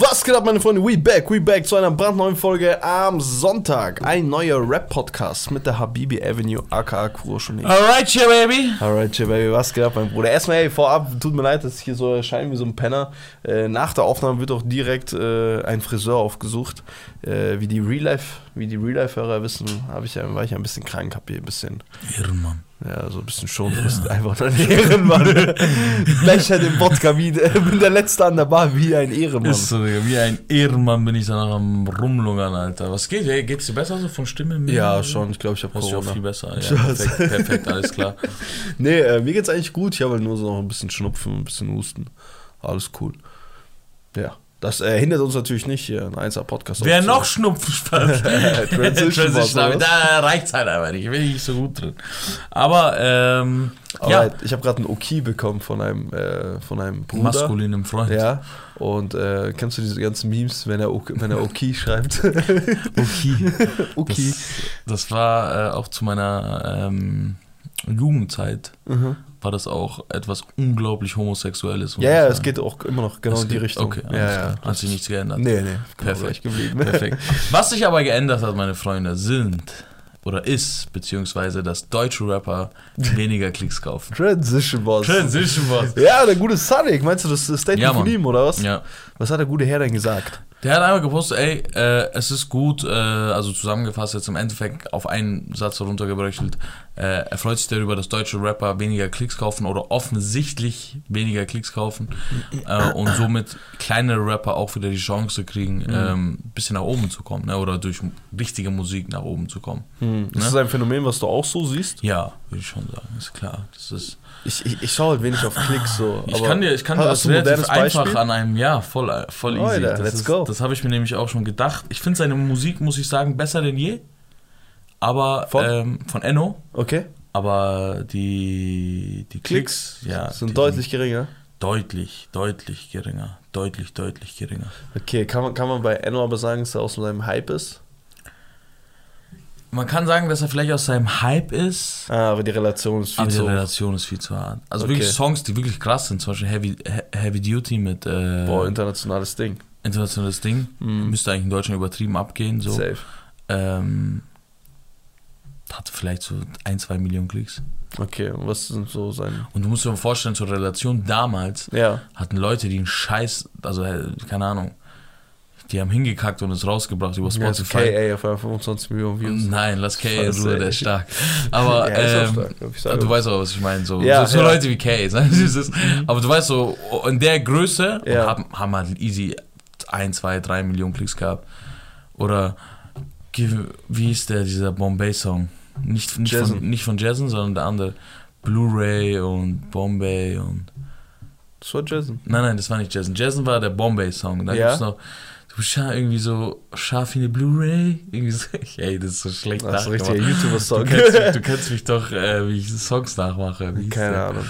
Was geht ab, meine Freunde? We back, we back zu einer brandneuen Folge am Sonntag. Ein neuer Rap-Podcast mit der Habibi Avenue, aka Kuroshoni. Alright, yeah, baby. Alright, shit, baby, was geht ab, mein Bruder? Erstmal, ey, vorab, tut mir leid, dass ich hier so erscheine wie so ein Penner. Äh, nach der Aufnahme wird auch direkt äh, ein Friseur aufgesucht. Äh, wie die Real-Life, wie die Real-Life-Hörer wissen, ich ja, war ich ja ein bisschen krank, hab hier ein bisschen Ehrenmann. ja, so ein bisschen schon, du bist einfach ein Ehrenmann. Gleich halt im Wodka wie, bin der Letzte an der Bar wie ein Ehrenmann. Ist so, Digga. Wie ein Ehrenmann bin ich danach am Rumlungern, Alter. Was geht? Hey, geht's dir besser so von Stimme? Ja, schon, ich glaube, ich habe Corona. viel besser. Ja, perfekt, perfekt, alles klar. Nee, äh, mir geht's eigentlich gut. Ich habe halt nur so noch ein bisschen Schnupfen, ein bisschen Husten. Alles cool. Ja. Das äh, hindert uns natürlich nicht, hier ein 1er Podcast Wer noch. Schnupfen Transition was? Da reicht's halt einfach nicht. Ich bin nicht so gut drin. Aber, ähm, ja, Alright, ich habe gerade einen Oki bekommen von einem, äh, von einem Bruder. maskulinem Freund. Ja. Und äh, kennst du diese ganzen Memes, wenn er, Ok- wenn er Oki schreibt? Okay. Oki. Das, das war äh, auch zu meiner ähm, Jugendzeit. Mhm. War das auch etwas unglaublich Homosexuelles. Ja, ja, es geht auch immer noch genau Es in die geht- Richtung. Okay, ja, ja. hat sich nichts geändert. Nee, nee. Perfekt. geblieben. Perfekt. Was sich aber geändert hat, meine Freunde, sind oder ist, beziehungsweise dass deutsche Rapper weniger Klicks kaufen. Transition Boss. Transition Boss. Ja, der gute Sonic. Meinst du das Statement Ja, von ihm, oder was? Ja. Was hat der gute Herr denn gesagt? Der hat einmal gepostet, ey, äh, es ist gut, äh, also zusammengefasst jetzt im Endeffekt auf einen Satz heruntergebröchelt, äh, er freut sich darüber, dass deutsche Rapper weniger Klicks kaufen oder offensichtlich weniger Klicks kaufen äh, und somit kleinere Rapper auch wieder die Chance kriegen, ähm, ein bisschen nach oben zu kommen ne, oder durch richtige Musik nach oben zu kommen. Ist Ne? das ein Phänomen, was du auch so siehst? Ja, würde ich schon sagen, ist klar. Das ist, Ich, ich, ich schaue halt wenig auf Klicks so. ich kann dir, ich kann dir das ein relativ einfach Beispiel? an einem, ja, voll, voll easy. Alter, das let's ist, go. Das habe ich mir nämlich auch schon gedacht. Ich finde seine Musik, muss ich sagen, besser denn je. Aber Von? Ähm, von Enno. Okay. Aber die, die Klicks, ja, sind die deutlich geringer. deutlich, deutlich geringer. Deutlich, deutlich geringer. Okay, kann man, kann man bei Enno aber sagen, dass er aus so einem Hype ist? Man kann sagen, dass er vielleicht aus seinem Hype ist, Ah, aber die Relation ist viel aber die zu hoch. Relation ist viel zu hart. Also Okay. wirklich Songs, die wirklich krass sind, zum Beispiel Heavy, He- Heavy Duty mit äh, Boah, internationales Ding. internationales Ding. Mhm. Müsste eigentlich in Deutschland übertrieben abgehen. So. Safe. Ähm, hatte vielleicht so ein, zwei Millionen Klicks. Okay, und was sind so seine... Und du musst dir mal vorstellen, zur Relation damals Ja. hatten Leute, die einen Scheiß, also äh, keine Ahnung, die haben hingekackt und es rausgebracht über Ja, also Spotify. KA auf einmal 25 Millionen Views. Nein, lass Kay in Ruhe, der ist stark. Aber Ja, ähm, stark, du auch. weißt auch, was ich meine. So, Ja, so, so ja. Leute wie Kay. ne? Dieses- Aber du weißt so, in der Größe Ja. haben, haben halt easy 1, 2, 3 Millionen Klicks gehabt. Oder wie ist der, dieser Bombay-Song? Nicht, nicht, Jason. von, nicht von Jason, sondern der andere. Blu-ray und Bombay und. Das war Jason. Nein, nein, das war nicht Jason. Jason war der Bombay-Song. Da Ja? gibt's noch. Ja irgendwie so scharf wie eine Blu-ray. Irgendwie so. Ey, das ist so schlecht Das ist ein nachgemacht. richtiger Du YouTuber-Song. kennst, mich, du kennst mich doch, äh, wie ich Songs nachmache. Wie Keine der? Ahnung.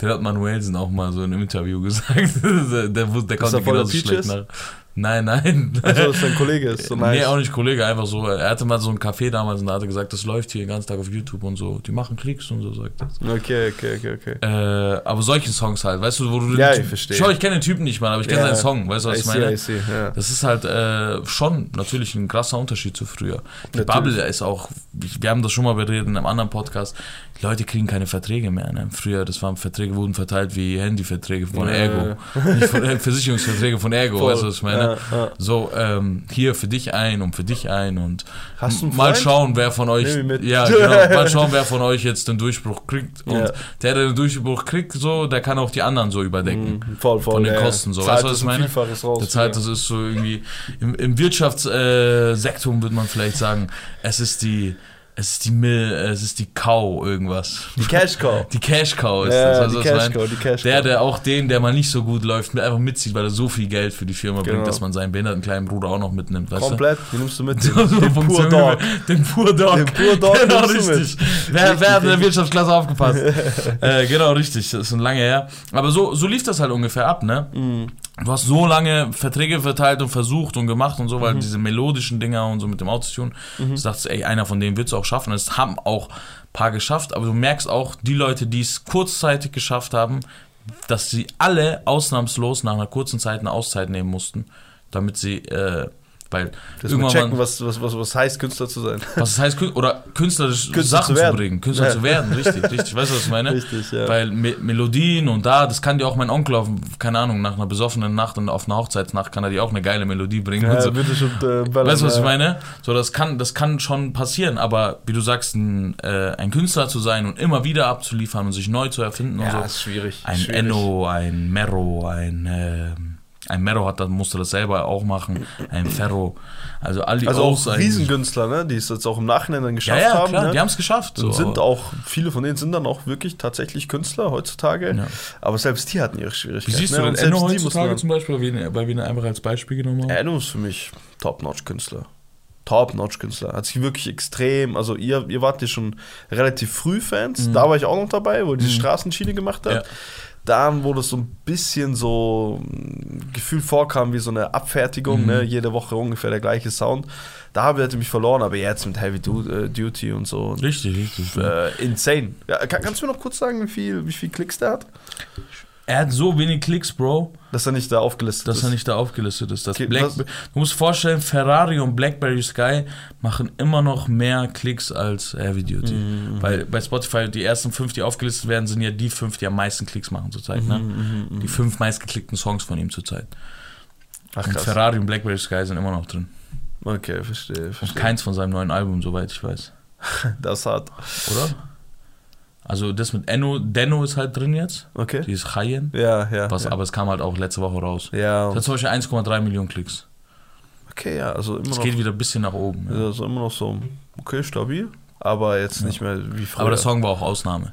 Der hat Manuelsen auch mal so in einem Interview gesagt. der, der, der konnte den genauso schlecht nach. Nein, nein. Also, dass dein Kollege ist. So nice. Nee, auch nicht Kollege, einfach so. Er hatte mal so ein Café damals und da hat er gesagt, das läuft hier den ganzen Tag auf YouTube und so. Die machen Klicks und so, sagt er. Okay, okay, okay, okay. Äh, aber solche Songs halt, weißt du, wo du. Ja, den ich verstehe. Schau, ich kenne den Typen nicht mal, aber ich kenne Ja. seinen Song, weißt du, was ich meine? I see, ja. Das ist halt äh, schon natürlich ein krasser Unterschied zu früher. Die Natürlich. Bubble ist auch, wir haben das schon mal beredet in einem anderen Podcast, die Leute kriegen keine Verträge mehr. Ne? Früher, das waren Verträge, wurden verteilt wie Handyverträge von. Ergo. Nicht von, äh, Versicherungsverträge von Ergo, Voll. weißt du, was ich meine? Ja, ja. So, ähm, hier für dich ein und für dich ein und Hast du einen mal schauen, wer von euch, ja, genau, mal schauen, wer von euch jetzt den Durchbruch kriegt und Ja. der, der den Durchbruch kriegt, so, der kann auch die anderen so überdecken. Mhm, Voll, voll. Von den. Kosten so, Zahlt weißt du, was das ich ein meine? Raus. Der Zeit, ja. das ist so irgendwie, im, im Wirtschaftssektor würde man vielleicht sagen, es ist die, es ist die Mill, es ist die Cow irgendwas. Die Cash Cow. Die Cash Cow ist Ja, das, weißt die du, Cash? Cow, die Cash Der, Cow. der auch den, der mal nicht so gut läuft, einfach mitzieht, weil er so viel Geld für die Firma Genau. bringt, dass man seinen behinderten kleinen Bruder auch noch mitnimmt, Komplett, die nimmst du mit. du? Den, So den Pur funktioniert Dog. Den Pur Dog. Den Pur Dog genau, du richtig. Wer, wer hat in der Wirtschaftsklasse aufgepasst? äh, genau, richtig. Das ist schon lange her. Aber so, so lief das halt ungefähr ab, ne? Mhm. Du hast so lange Verträge verteilt und versucht und gemacht und so, Mhm. weil diese melodischen Dinger und so mit dem Autotune, du dachtest, ey, einer von denen wird es auch schaffen. Es haben auch ein paar geschafft, aber du merkst auch, die Leute, die es kurzzeitig geschafft haben, dass sie alle ausnahmslos nach einer kurzen Zeit eine Auszeit nehmen mussten, damit sie, äh, weil Das irgendwann checken, mal- was, was, was, was heißt, Künstler zu sein. was heißt, oder künstlerisch Künstler Sachen zu zu, bringen, Künstler Ja. zu werden, richtig, richtig, weißt du, was ich meine? Richtig, ja. Weil Me Melodien und da, das kann dir auch mein Onkel auf, keine Ahnung, nach einer besoffenen Nacht und auf einer Hochzeitsnacht kann er dir auch eine geile Melodie bringen. und Ja, so. bitte schon, äh, ballern, Weißt du, was ich ja. meine? So, das kann, das kann schon passieren, aber wie du sagst, ein, äh, ein Künstler zu sein und immer wieder abzuliefern und sich neu zu erfinden und Ja, so. ist schwierig. Ein schwierig. Enno, ein Mero, ein, ähm, ein Mero hat das, musste das selber auch machen, ein Ferro. Also all die Also auch. Riesengünstler, ne? die es jetzt auch im Nachhinein dann Ja, geschafft ja, haben. klar, ne? die haben es geschafft. und So. sind auch, viele von denen sind dann auch wirklich tatsächlich Künstler heutzutage. Ja. Aber selbst die hatten ihre Wie Schwierigkeiten. siehst du ne? denn Und Enno heutzutage zum Beispiel, weil wir, ihn einfach als Beispiel genommen haben? Enno ist für mich Top-Notch-Künstler. Top-Notch-Künstler. Hat sich wirklich extrem, also ihr, ihr wart ja schon relativ früh Fans, da war ich auch noch dabei, wo er diese Straßenschiene gemacht hat. Mhm. Ja. Dann, wo das so ein bisschen so ein Gefühl vorkam wie so eine Abfertigung, Mhm. ne? jede Woche ungefähr der gleiche Sound. Da habe ich mich verloren, aber jetzt mit Heavy äh, Duty und so. Richtig, richtig. Äh, insane. Ja, kann, kannst du mir noch kurz sagen, wie viel, wie viel Klicks der hat? Er hat so wenig Klicks, Bro, Dass er nicht da aufgelistet dass ist. er nicht da aufgelistet ist. Das Okay, Black, du musst vorstellen, Ferrari und Blackberry Sky machen immer noch mehr Klicks als Heavy Duty. Mhm, Weil bei Spotify die ersten fünf, die aufgelistet werden, sind ja die fünf, die am meisten Klicks machen zurzeit. Ne? Mhm, Die fünf meistgeklickten Songs von ihm zurzeit. Ach Und krass. Ferrari und Blackberry Sky sind immer noch drin. Okay, verstehe, Und verstehe. keins von seinem neuen Album, soweit ich weiß. Das hat. Oder? Also das mit Enno, Denno ist halt drin jetzt. Okay. Die ist Cheyenne. Ja, ja. Was, ja. Aber es kam halt auch letzte Woche raus. ja. Das hat zum Beispiel 1,3 Millionen Klicks. Okay, ja, also immer Es noch. geht wieder ein bisschen nach oben. Ja. Also immer noch so, okay, stabil. Aber jetzt nicht mehr wie früher. Aber der Song war auch Ausnahme.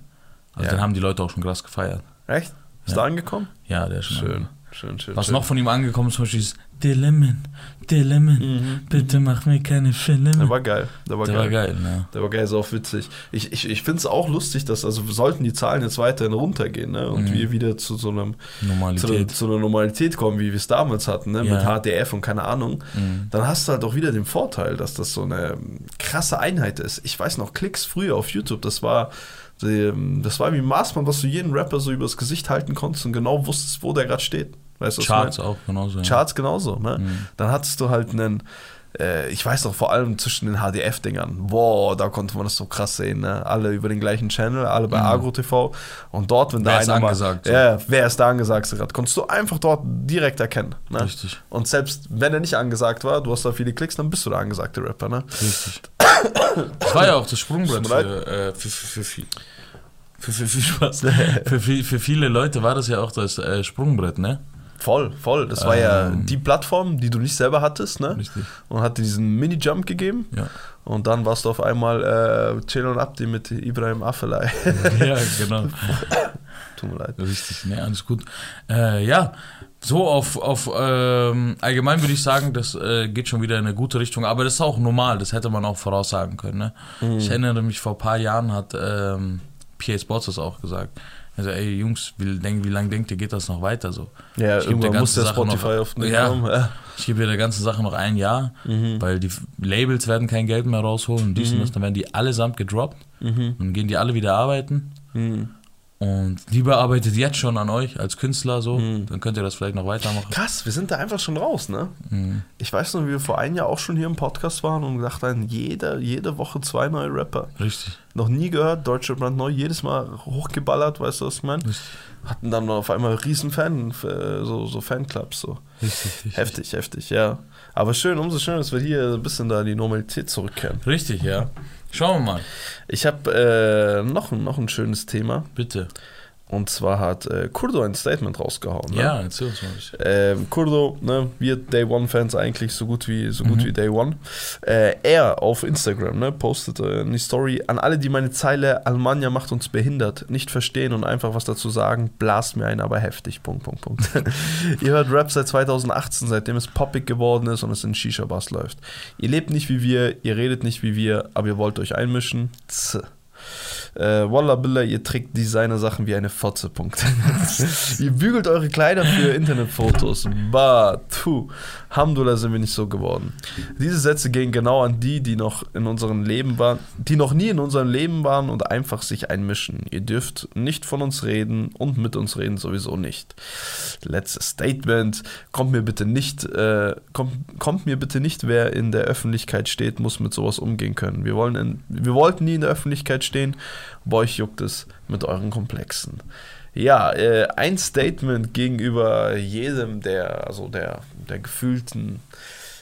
Also Ja. den haben die Leute auch schon krass gefeiert. Echt? Ist Ja. da angekommen? Ja, der ist schon. Schön, schön, schön. Was schön. noch von ihm angekommen ist, zum Beispiel ist Dilemmen, Dilemmen, bitte mach mir keine Filme. Der war geil. Der war Der geil. war geil, ne? Der war geil, ist auch witzig. Ich, ich, ich finde es auch lustig, dass, also sollten die Zahlen jetzt weiterhin runtergehen, ne? Und Mhm. wir wieder zu so einem, zu, einer- Normalität. zu einer Normalität kommen, wie wir es damals hatten, ne? Ja. Mit HDF und keine Ahnung, Mhm. dann hast du halt auch wieder den Vorteil, dass das so eine krasse Einheit ist. Ich weiß noch, Klicks früher auf YouTube, das war. Das war wie ein Maßband, was du jeden Rapper so übers Gesicht halten konntest und genau wusstest, wo der gerade steht. Weißt du? Charts auch genauso. ja. Charts genauso, ne? Mhm. Dann hattest du halt einen, äh, ich weiß doch vor allem zwischen den HDF-Dingern, boah, da konnte man das so krass sehen, ne? Alle über den gleichen Channel, alle bei Mhm. Agro TV und dort, wenn da Wer ist einer angesagt, so. mal, ja, wer ist da angesagt gerade, konntest du einfach dort direkt erkennen, ne? Richtig, Und selbst wenn er nicht angesagt war, du hast da viele Klicks, dann bist du der angesagte Rapper, ne? richtig. Das war ja auch das Sprungbrett für, äh, für, für, für, für, für, für, viel- für viele Leute war das ja auch das äh, Sprungbrett, ne? Voll, voll. Das war ja Ähm. die Plattform, die du nicht selber hattest, ne? Richtig. Und hat dir diesen Mini-Jump gegeben. Ja. Und dann warst du auf einmal äh, Chill und Abdi mit Ibrahim Afellay. ja, genau. Tut mir leid. Richtig, ne, alles gut. Äh, ja, so auf, auf ähm, allgemein würde ich sagen, das äh, geht schon wieder in eine gute Richtung, aber das ist auch normal, das hätte man auch voraussagen können. Ne? Mhm. Ich erinnere mich, vor ein paar Jahren hat ähm, PA Sports das auch gesagt. Also, ey Jungs, wie, denk, wie lange denkt ihr, geht das noch weiter so? Ja, Ich irgendwann muss der Sache Spotify noch- auf den Ja. Raum. Ja. Ich gebe der ganzen Sache noch ein Jahr, Mhm. weil die Labels werden kein Geld mehr rausholen und dies und Mhm. das, dann werden die allesamt gedroppt Mhm. und dann gehen die alle wieder arbeiten. Mhm. Und lieber arbeitet jetzt schon an euch als Künstler so, Mhm. dann könnt ihr das vielleicht noch weitermachen. Krass, wir sind da einfach schon raus, ne? Mhm. Ich weiß noch, wie wir vor einem Jahr auch schon hier im Podcast waren und gedacht haben, jede, jede Woche zwei neue Rapper. Richtig. Noch nie gehört, Deutsche Brand neu, jedes Mal hochgeballert, weißt du, was ich meine? Hatten dann auf einmal riesen Fan, äh, so, so Fanclubs, so. Richtig, richtig. Heftig, heftig, ja. Aber schön, umso schöner, dass wir hier ein bisschen da in die Normalität zurückkehren. Richtig, ja. Schauen wir mal. Ich habe äh, noch, noch ein schönes Thema. Bitte. Und zwar hat äh, Kurdo ein Statement rausgehauen. Ne? Ja, erzähl uns mal. Ähm, Kurdo, ne, wir Day One-Fans eigentlich so gut wie so gut Mhm. wie Day One. Äh, er auf Instagram ne, postet äh, eine Story an alle, die meine Zeile Almanja macht uns behindert, nicht verstehen und einfach was dazu sagen, blast mir ein, aber heftig. Punkt, Punkt, Punkt. Ihr hört Rap seit 2018, seitdem es poppig geworden ist und es in Shisha-Bars läuft. Ihr lebt nicht wie wir, ihr redet nicht wie wir, aber ihr wollt euch einmischen. Tz. Äh, Wallah Billah, ihr trägt Designer-Sachen wie eine Fotze. Punkt. ihr bügelt eure Kleider für Internetfotos. Bah, tu. Hamdullah sind wir nicht so geworden. Diese Sätze gehen genau an die, die noch in unserem Leben waren, die noch nie in unserem Leben waren und einfach sich einmischen. Ihr dürft nicht von uns reden und mit uns reden sowieso nicht. Letztes Statement. Kommt mir bitte nicht, äh, kommt, kommt mir bitte nicht, wer in der Öffentlichkeit steht, muss mit sowas umgehen können. Wir, wollen in, wir wollten nie in der Öffentlichkeit stehen, bei euch juckt es mit euren Komplexen. Ja, äh, ein Statement gegenüber jedem der, also der, der gefühlten,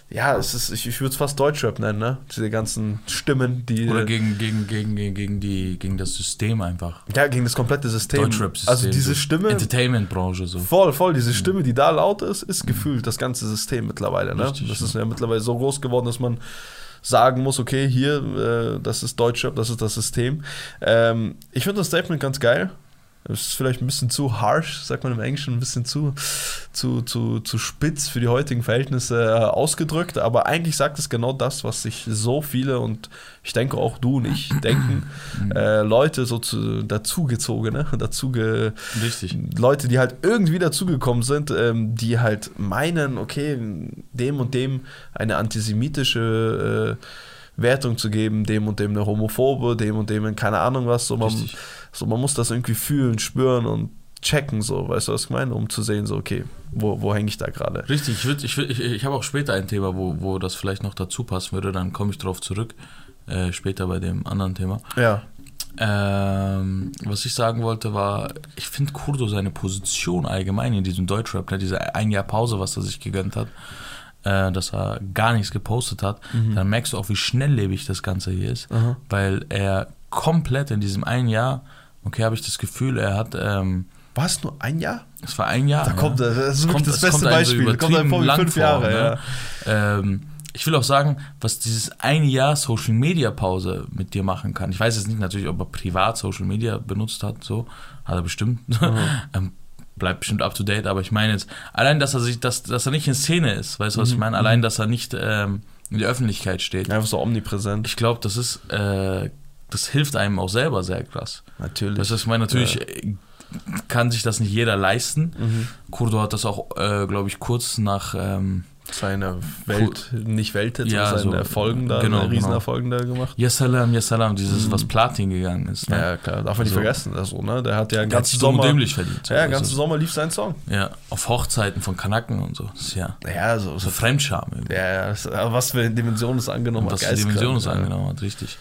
ja, es ist, ich, ich würde es fast Deutschrap nennen, ne? Diese ganzen Stimmen, die. Oder gegen, gegen, gegen, gegen, die, gegen das System einfach. Ja, gegen das komplette System. Deutschrap-System. Also diese Stimme. Entertainment-Branche so. Voll, voll. Diese Stimme, die da laut ist, ist gefühlt das ganze System mittlerweile. Ne? Richtig, das ist ja mittlerweile so groß geworden, dass man sagen muss, okay, hier, äh, das ist Deutschrap, das ist das System. Ähm, ich finde das Statement ganz geil. Es ist vielleicht ein bisschen zu harsh, sagt man im Englischen, ein bisschen zu, zu, zu, zu spitz für die heutigen Verhältnisse äh, ausgedrückt, aber eigentlich sagt es genau das, was sich so viele und ich denke auch du und ich denken, äh, Leute so zu, dazugezogene, dazuge, Richtig. Leute, die halt irgendwie dazugekommen sind, ähm, die halt meinen, okay, dem und dem eine antisemitische äh, Wertung zu geben, dem und dem eine homophobe, dem und dem keine Ahnung was. So man, Richtig. so man muss das irgendwie fühlen, spüren und checken, so, weißt du, was ich meine, um zu sehen, so, okay, wo, wo hänge ich da gerade? Richtig, ich, würd, ich, würd, ich, ich habe auch später ein Thema, wo, wo das vielleicht noch dazu passen würde, dann komme ich drauf zurück, äh, später bei dem anderen Thema. Ja. Ähm, was ich sagen wollte war, ich finde Kurdo seine Position allgemein in diesem Deutschrap, ne, diese ein Jahr Pause, was er sich gegönnt hat, äh, dass er gar nichts gepostet hat, dann merkst du auch, wie schnelllebig das Ganze hier ist, Mhm. Aha. weil er komplett in diesem ein Jahr, okay, habe ich das Gefühl, er hat, ähm, War es nur ein Jahr? es war ein Jahr. Da ja. kommt, das ist kommt- das es beste kommt einem so Beispiel. kommt einem vor wie fünf vor, Jahre, ja. Ähm, ich will auch sagen, was dieses ein Jahr Social Media Pause mit dir machen kann. Ich weiß jetzt nicht natürlich, ob er privat Social Media benutzt hat, so hat er bestimmt. ähm, bleibt bestimmt up to date, aber ich meine jetzt, allein, dass er sich, dass, dass er nicht in Szene ist, weißt du, was ich meine? Allein, dass er nicht ähm, in der Öffentlichkeit steht. Einfach so omnipräsent. Ich glaube, das ist, äh, das hilft einem auch selber sehr krass. Natürlich. Das ist, ich meine, natürlich äh, kann sich das nicht jeder leisten. Mhm. Kurdo hat das auch, äh, glaube ich, kurz nach ähm, Seine Welt, nicht Welthits, Ja, aber seine so, Erfolgen da, genau, Riesenerfolgen da gemacht. Yasalam, Yasalam, dieses, was Platin gegangen ist. Ne? Mhm. Ja, klar, darf man nicht So. vergessen. Also, ne? Der hat ja einen ganzen Sommer. dämlich verdient. Ja, den ganzen also, Sommer lief sein Song. ja, auf Hochzeiten von Kanaken und so. Ja Ja, so. so Fremdscham. irgendwie. ja, aber was für Dimensionen es angenommen Und hat. was die Dimension es angenommen hat, richtig.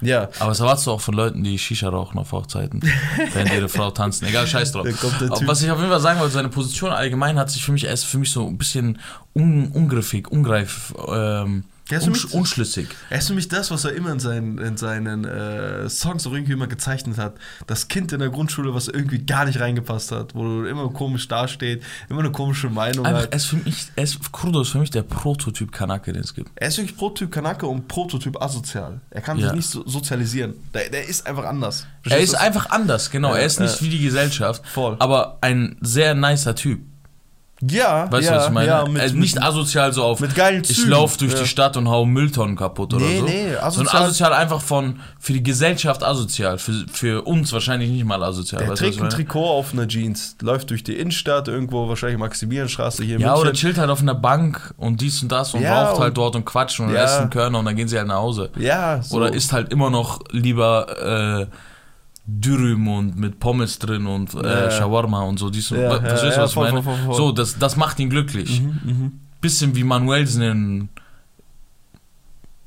Ja. Aber das erwartest du auch von Leuten, die Shisha rauchen auf Hochzeiten, während ihre Frau tanzen. Egal, scheiß drauf. Aber. Was ich auf jeden Fall sagen wollte, seine Position allgemein hat sich für mich, er ist für mich so ein bisschen un, ungriffig, ungreif, ähm, Ja, ist für unsch, mich- unschlüssig. Er ist für mich das, was er immer in seinen, in seinen äh, Songs auch irgendwie immer gezeichnet hat. Das Kind in der Grundschule, was irgendwie gar nicht reingepasst hat, wo immer komisch dasteht, immer eine komische Meinung Einfach, hat. er ist für mich, er ist, Kurdo ist für mich der Prototyp Kanake, den es gibt. Er ist wirklich Prototyp Kanake und Prototyp asozial. Er kann Ja. sich nicht so sozialisieren. Der, der ist einfach anders. Er Verstehst ist du? einfach anders, genau. Ja, er ist nicht ja. wie die Gesellschaft, Voll. aber ein sehr nicer Typ. Ja, Weißt ja, du, was ich meine? Ja, mit, also nicht asozial so auf, mit geilen ich Zügen. laufe durch Ja. die Stadt und hau Mülltonnen kaputt oder Nee, so. nee, Sondern asozial- asozial einfach von, für die Gesellschaft asozial, für, für uns wahrscheinlich nicht mal asozial. Der weißt trägt ein ich? Trikot auf einer Jeans, läuft durch die Innenstadt, irgendwo wahrscheinlich Maximilianstraße hier Ja, oder chillt halt auf einer Bank und dies und das und Ja, raucht halt und- dort und quatscht und Ja. essen Körner und dann gehen sie halt nach Hause. Ja, so. Oder isst halt immer noch lieber äh, Dürüm und mit Pommes drin und äh. Shawarma und so. Dies Ja, verstehst du, was ich meine? voll, voll, voll. So, das, das macht ihn glücklich. Mhm, mhm. Bisschen wie Manuelsen in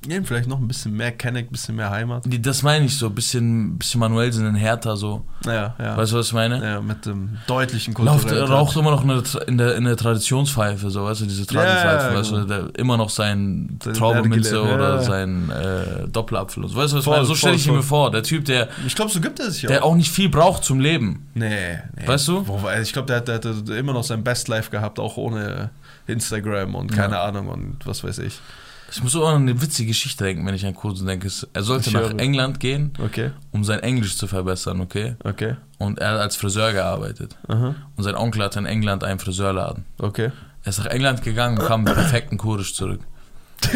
Ja, vielleicht noch ein bisschen mehr Kenneck, ein bisschen mehr Heimat. Das meine ich so, bisschen, bisschen Manuelsen in Hertha so. Ja, ja. Weißt du, was ich meine? ja, mit dem deutlichen Lauft, kulturellen raucht immer noch eine, in, der, in der Traditionspfeife, so, weißt du, diese Tradipfeife, Ja, weißt du, genau. der, immer noch sein Nerdigele, oder ja. sein äh, Doppelapfel und so. Weißt du, was ich Voll, meine? So stelle voll, ich ihn mir voll. vor. Der Typ, der, Ich glaube, so gibt er sich der auch. auch nicht viel braucht zum Leben. Nee, nee. Weißt du? Also ich glaube, der, hat- der hat immer noch sein Best Life gehabt, auch ohne Instagram und keine. Ahnung und was weiß ich. Ich muss immer an eine witzige Geschichte denken, wenn ich an Kursen denke. Er sollte Ich nach höre. England gehen, Okay, um sein Englisch zu verbessern, okay? okay. Und er hat als Friseur gearbeitet. Aha, Und sein Onkel hatte in England einen Friseurladen. okay. Er ist nach England gegangen und kam mit perfekten Kurisch zurück.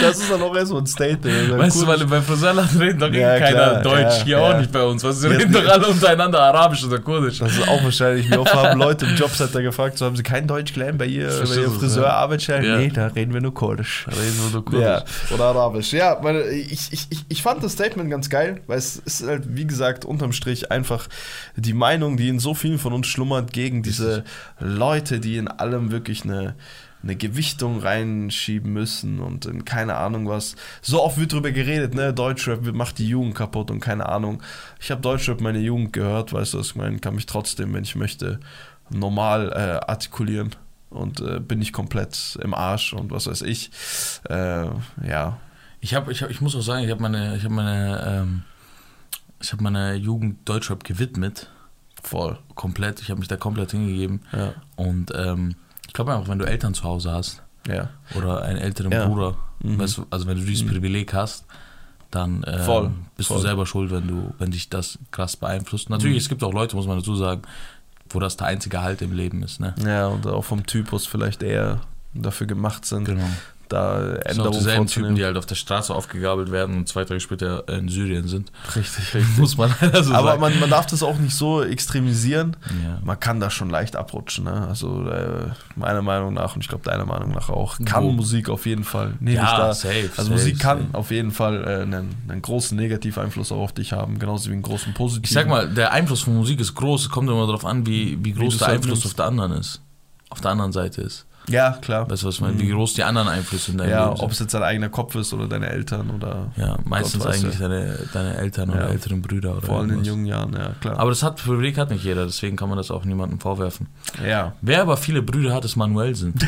Das ist dann auch erst so ein Statement. Weißt du, weil bei Friseurladen reden doch Ja, eh keiner klar, Deutsch, ja, hier ja. auch nicht bei uns. Was, sie Ja, reden doch alle untereinander Arabisch oder Kurdisch. Das ist auch wahrscheinlich. Wie oft haben Leute im Jobcenter gefragt, so haben sie kein Deutsch gelernt bei ihr, bei ihr Friseurarbeitsstelle? ja. Nee, da reden wir nur Kurdisch. Reden wir nur Kurdisch. Ja, oder Arabisch. Ja, meine, ich, ich, ich fand das Statement ganz geil, weil es ist halt, wie gesagt, unterm Strich einfach die Meinung, die in so vielen von uns schlummert, gegen diese Leute, die in allem wirklich eine, eine Gewichtung reinschieben müssen und in keine Ahnung was. So oft wird drüber geredet, ne? Deutschrap macht die Jugend kaputt und keine Ahnung. Ich habe Deutschrap meine Jugend gehört, weißt du, was ich meine? Kann mich trotzdem, wenn ich möchte, normal äh, artikulieren und äh, bin nicht komplett im Arsch und was weiß ich. Äh, ja, Ich, hab, ich, hab, ich muss auch sagen, ich habe meine, ich hab meine, ähm, ich hab meine Jugend Deutschrap gewidmet. voll. Komplett. Ich habe mich da komplett hingegeben. Ja, Und ähm, ich glaube einfach, wenn du Eltern zu Hause hast ja. oder einen älteren Ja. Bruder, Mhm. weißt du, also wenn du dieses Mhm. Privileg hast, dann ähm, Voll, bist voll. du selber schuld, wenn du, wenn dich das krass beeinflusst. Natürlich, Mhm. es gibt auch Leute, muss man dazu sagen, wo das der einzige Halt im Leben ist. Ne? Ja, und auch vom Typus vielleicht eher dafür gemacht sind, Genau. Da Das sind Änderungen Typen, die halt auf der Straße aufgegabelt werden und zwei Tage später in Syrien sind. richtig, richtig. Muss man leider so Aber sagen. man, man darf das auch nicht so extremisieren. ja. Man kann da schon leicht abrutschen. Ne? Also äh, meiner Meinung nach und ich glaube deiner Meinung nach auch, kann Wo? Musik auf jeden Fall. Nee, Ja, da. safe, Also safe, Musik kann safe. auf jeden Fall äh, einen, einen großen Negativeinfluss auch auf dich haben, genauso wie einen großen positiven. Ich sag mal, der Einfluss von Musik ist groß. Es kommt immer darauf an, wie, wie groß du's der halt Einfluss auf der anderen ist. Auf der anderen Seite ist. Ja, klar. Weißt du, was ich meine? Wie groß die anderen Einflüsse in deinem ja, Leben sind. ob es jetzt dein eigener Kopf ist oder deine Eltern oder Ja, meistens Gott eigentlich deine, deine Eltern oder Ja. älteren Brüder oder vor allem in jungen Jahren, ja klar. Aber das hat Privileg hat nicht jeder, deswegen kann man das auch niemandem vorwerfen. ja. Wer aber viele Brüder hat, ist Manuelsen.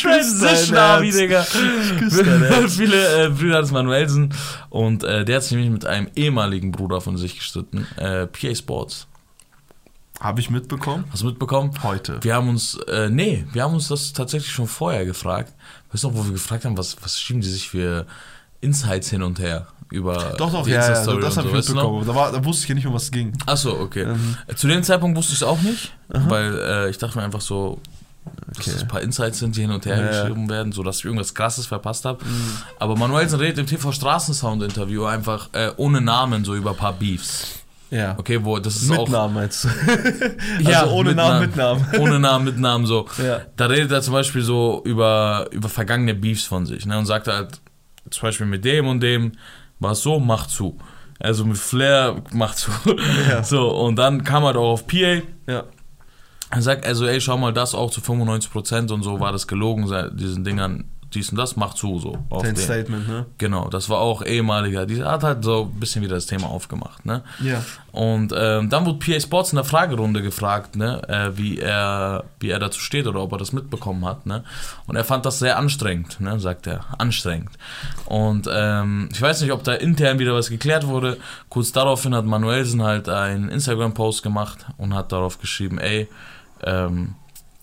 Transition, Herz. Digga. viele äh, Brüder hat es Manuelsen und äh, der hat sich nämlich mit einem ehemaligen Bruder von sich gestritten, äh, PA Sports. Habe ich mitbekommen? Hast du mitbekommen? Heute. Wir haben uns, äh, nee, wir haben uns das tatsächlich schon vorher gefragt. Weißt du noch, wo wir gefragt haben, was, was schieben die sich für Insights hin und her über Doch, doch, ja, ja, das habe so, ich mitbekommen. Da, war, da wusste ich ja nicht, um was es ging. Achso, okay. Ähm, Zu dem Zeitpunkt wusste ich es auch nicht, weil äh, ich dachte mir einfach so, dass Okay. es ein paar Insights sind, die hin und her Ja, geschrieben werden, sodass ich irgendwas Krasses verpasst habe. Aber Manuelsen redet im TV Straßensound-Interview einfach äh, ohne Namen so über ein paar Beefs. Ja. Okay, wo das ist Mit auch. Namen jetzt. Ja, also ohne mit Namen, mit Namen. Ohne Namen, mit Namen so. Ja. Da redet er zum Beispiel so über, über vergangene Beefs von sich ne? und sagt halt zum Beispiel mit dem und dem war es so, mach zu. Also mit Flair, mach zu. Ja. So, und dann kam halt auch auf PA. Ja. Er sagt also, ey, schau mal, das auch zu 95% und so war das gelogen, diesen Dingern, dies und das, mach zu, so. Auf Dein den. Statement, ne? Genau, das war auch ehemaliger, die hat halt so ein bisschen wieder das Thema aufgemacht, ne? Ja. Und ähm, dann wurde PA Sports in der Fragerunde gefragt, ne, äh, wie er wie er dazu steht oder ob er das mitbekommen hat, ne? Und er fand das sehr anstrengend, ne, sagt er, anstrengend. Und ähm, ich weiß nicht, ob da intern wieder was geklärt wurde. Kurz daraufhin hat Manuelsen halt einen Instagram Post gemacht und hat darauf geschrieben, ey, ähm,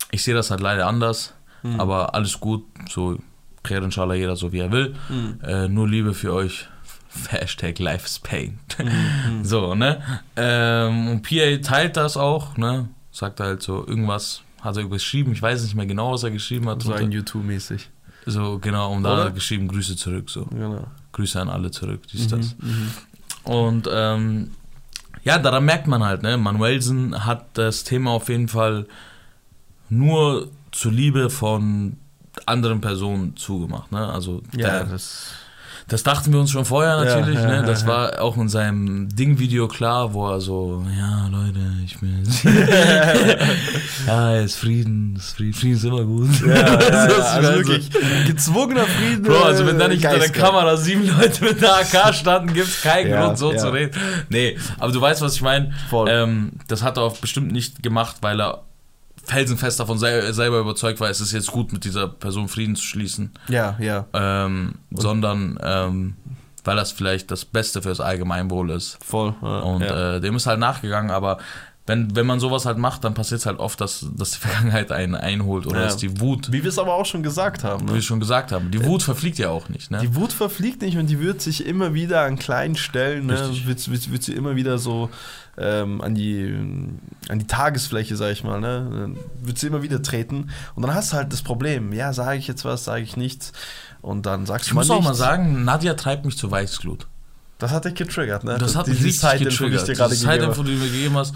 ich sehe das halt leider anders, aber alles gut, so klärt inshallah jeder so wie er will. Äh, nur Liebe für euch. Hashtag Life is Pain. So, ne? Ähm, und PA teilt das auch, ne? Sagt halt so, irgendwas hat er geschrieben, ich weiß nicht mehr genau, was er geschrieben hat. So ein YouTube-mäßig. so genau, und da hat er geschrieben, Grüße zurück, so. Genau. Grüße an alle zurück, dies, das. Mhm. Und ähm, ja, daran merkt man halt, ne? Manuelsen hat das Thema auf jeden Fall nur zur Liebe von anderen Personen zugemacht, ne? Also Ja, der, das. das dachten wir uns schon vorher natürlich, ja, ne? ja, Das ja. war auch in seinem Ding-Video klar, wo er so, ja, Leute, ich bin. ja, ist Frieden, ist Frieden, Frieden ist immer gut. Ja, Das also also- wirklich gezwungener Frieden. Bro, also wenn da nicht hinter der. Kamera sieben Leute mit einer AK standen, gibt es keinen Grund, so zu reden. Nee, aber du weißt, was ich meine. Ähm, das hat er auch bestimmt nicht gemacht, weil er felsenfest davon sel selber überzeugt war, es ist jetzt gut, mit dieser Person Frieden zu schließen, Ja, ja, ähm, sondern ähm, weil das vielleicht das Beste fürs Allgemeinwohl ist. voll. Ja, Und ja. äh, dem ist halt nachgegangen, aber wenn, wenn man sowas halt macht, dann passiert es halt oft, dass, dass die Vergangenheit einen einholt oder Ja. dass die Wut, Wie wir es aber auch schon gesagt haben. wie Ne? wir schon gesagt haben, die Wut verfliegt ja auch nicht. Ne? Die Wut verfliegt nicht und die wird sich immer wieder an kleinen Stellen, ne, wird, wird, wird sie immer wieder so ähm, an, die, an die Tagesfläche, sag ich mal, ne, wird sie immer wieder treten. Und dann hast du halt das Problem, ja, sage ich jetzt was, sage ich nichts. Und dann sagst ich du mal muss auch mal sagen, Nadja treibt mich zur Weißglut. Das hat dich getriggert, ne? Das hat die, mich die richtig ich getriggert. dir gerade Die gegeben Zeitinfo, die du mir gegeben hast.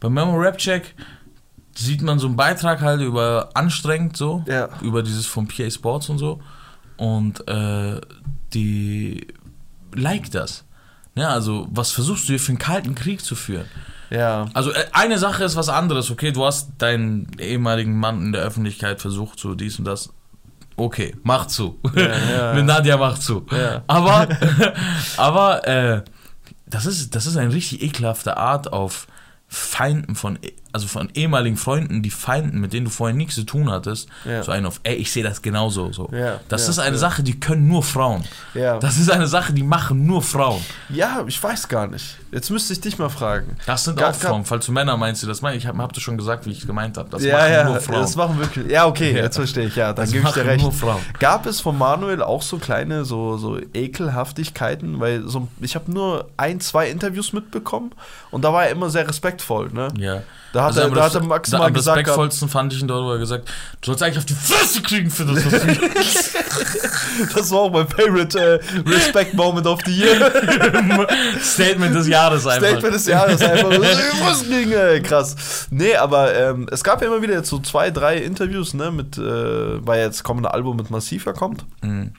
Bei Memo Rap Check sieht man so einen Beitrag halt über anstrengend so, Ja. über dieses von PA Sports und so. Und äh, die like das. Ja, also was versuchst du hier für einen kalten Krieg zu führen? Ja, Also äh, eine Sache ist was anderes, okay, du hast deinen ehemaligen Mann in der Öffentlichkeit versucht, so dies und das. Okay, mach zu. ja. Mit Nadja mach zu. Ja. Aber, aber äh, das, ist, das ist eine richtig ekelhafte Art auf Feinden von, also von ehemaligen Freunden, die Feinden, mit denen du vorher nichts zu tun hattest, Ja. so einen auf, ey, ich sehe das genauso. So. Ja, Das ja, ist eine. Sache, die können nur Frauen. Das ist eine Sache, die machen nur Frauen. ja, ich weiß gar nicht. Jetzt müsste ich dich mal fragen. Das sind Ga- auch Frauen. Falls du Männer meinst, du das meine ich, hab, hab das schon gesagt, wie ich es gemeint habe. Das machen nur Frauen. das machen wirklich. Ja, okay, jetzt verstehe ich. Ja, dann gebe ich dir recht. nur Frauen. Gab es von Manuel auch so kleine so, so Ekelhaftigkeiten? Weil so, ich habe nur ein, zwei Interviews mitbekommen und da war er immer sehr respektvoll. Ne? Ja. Da hat Also er, am da hat er maximal da, am gesagt, gehabt, respektvollsten fand ich ihn dort, wo er gesagt du sollst eigentlich auf die Fresse kriegen für das, was du das war auch mein favorite äh, Respect Moment of the Year. Statement des Jahres einfach. Statement des Jahres einfach. Was ging, ey, krass. Nee, aber ähm, es gab ja immer wieder jetzt so zwei, drei Interviews, ne, mit, äh, weil jetzt kommende Album mit Massiva kommt. Mhm.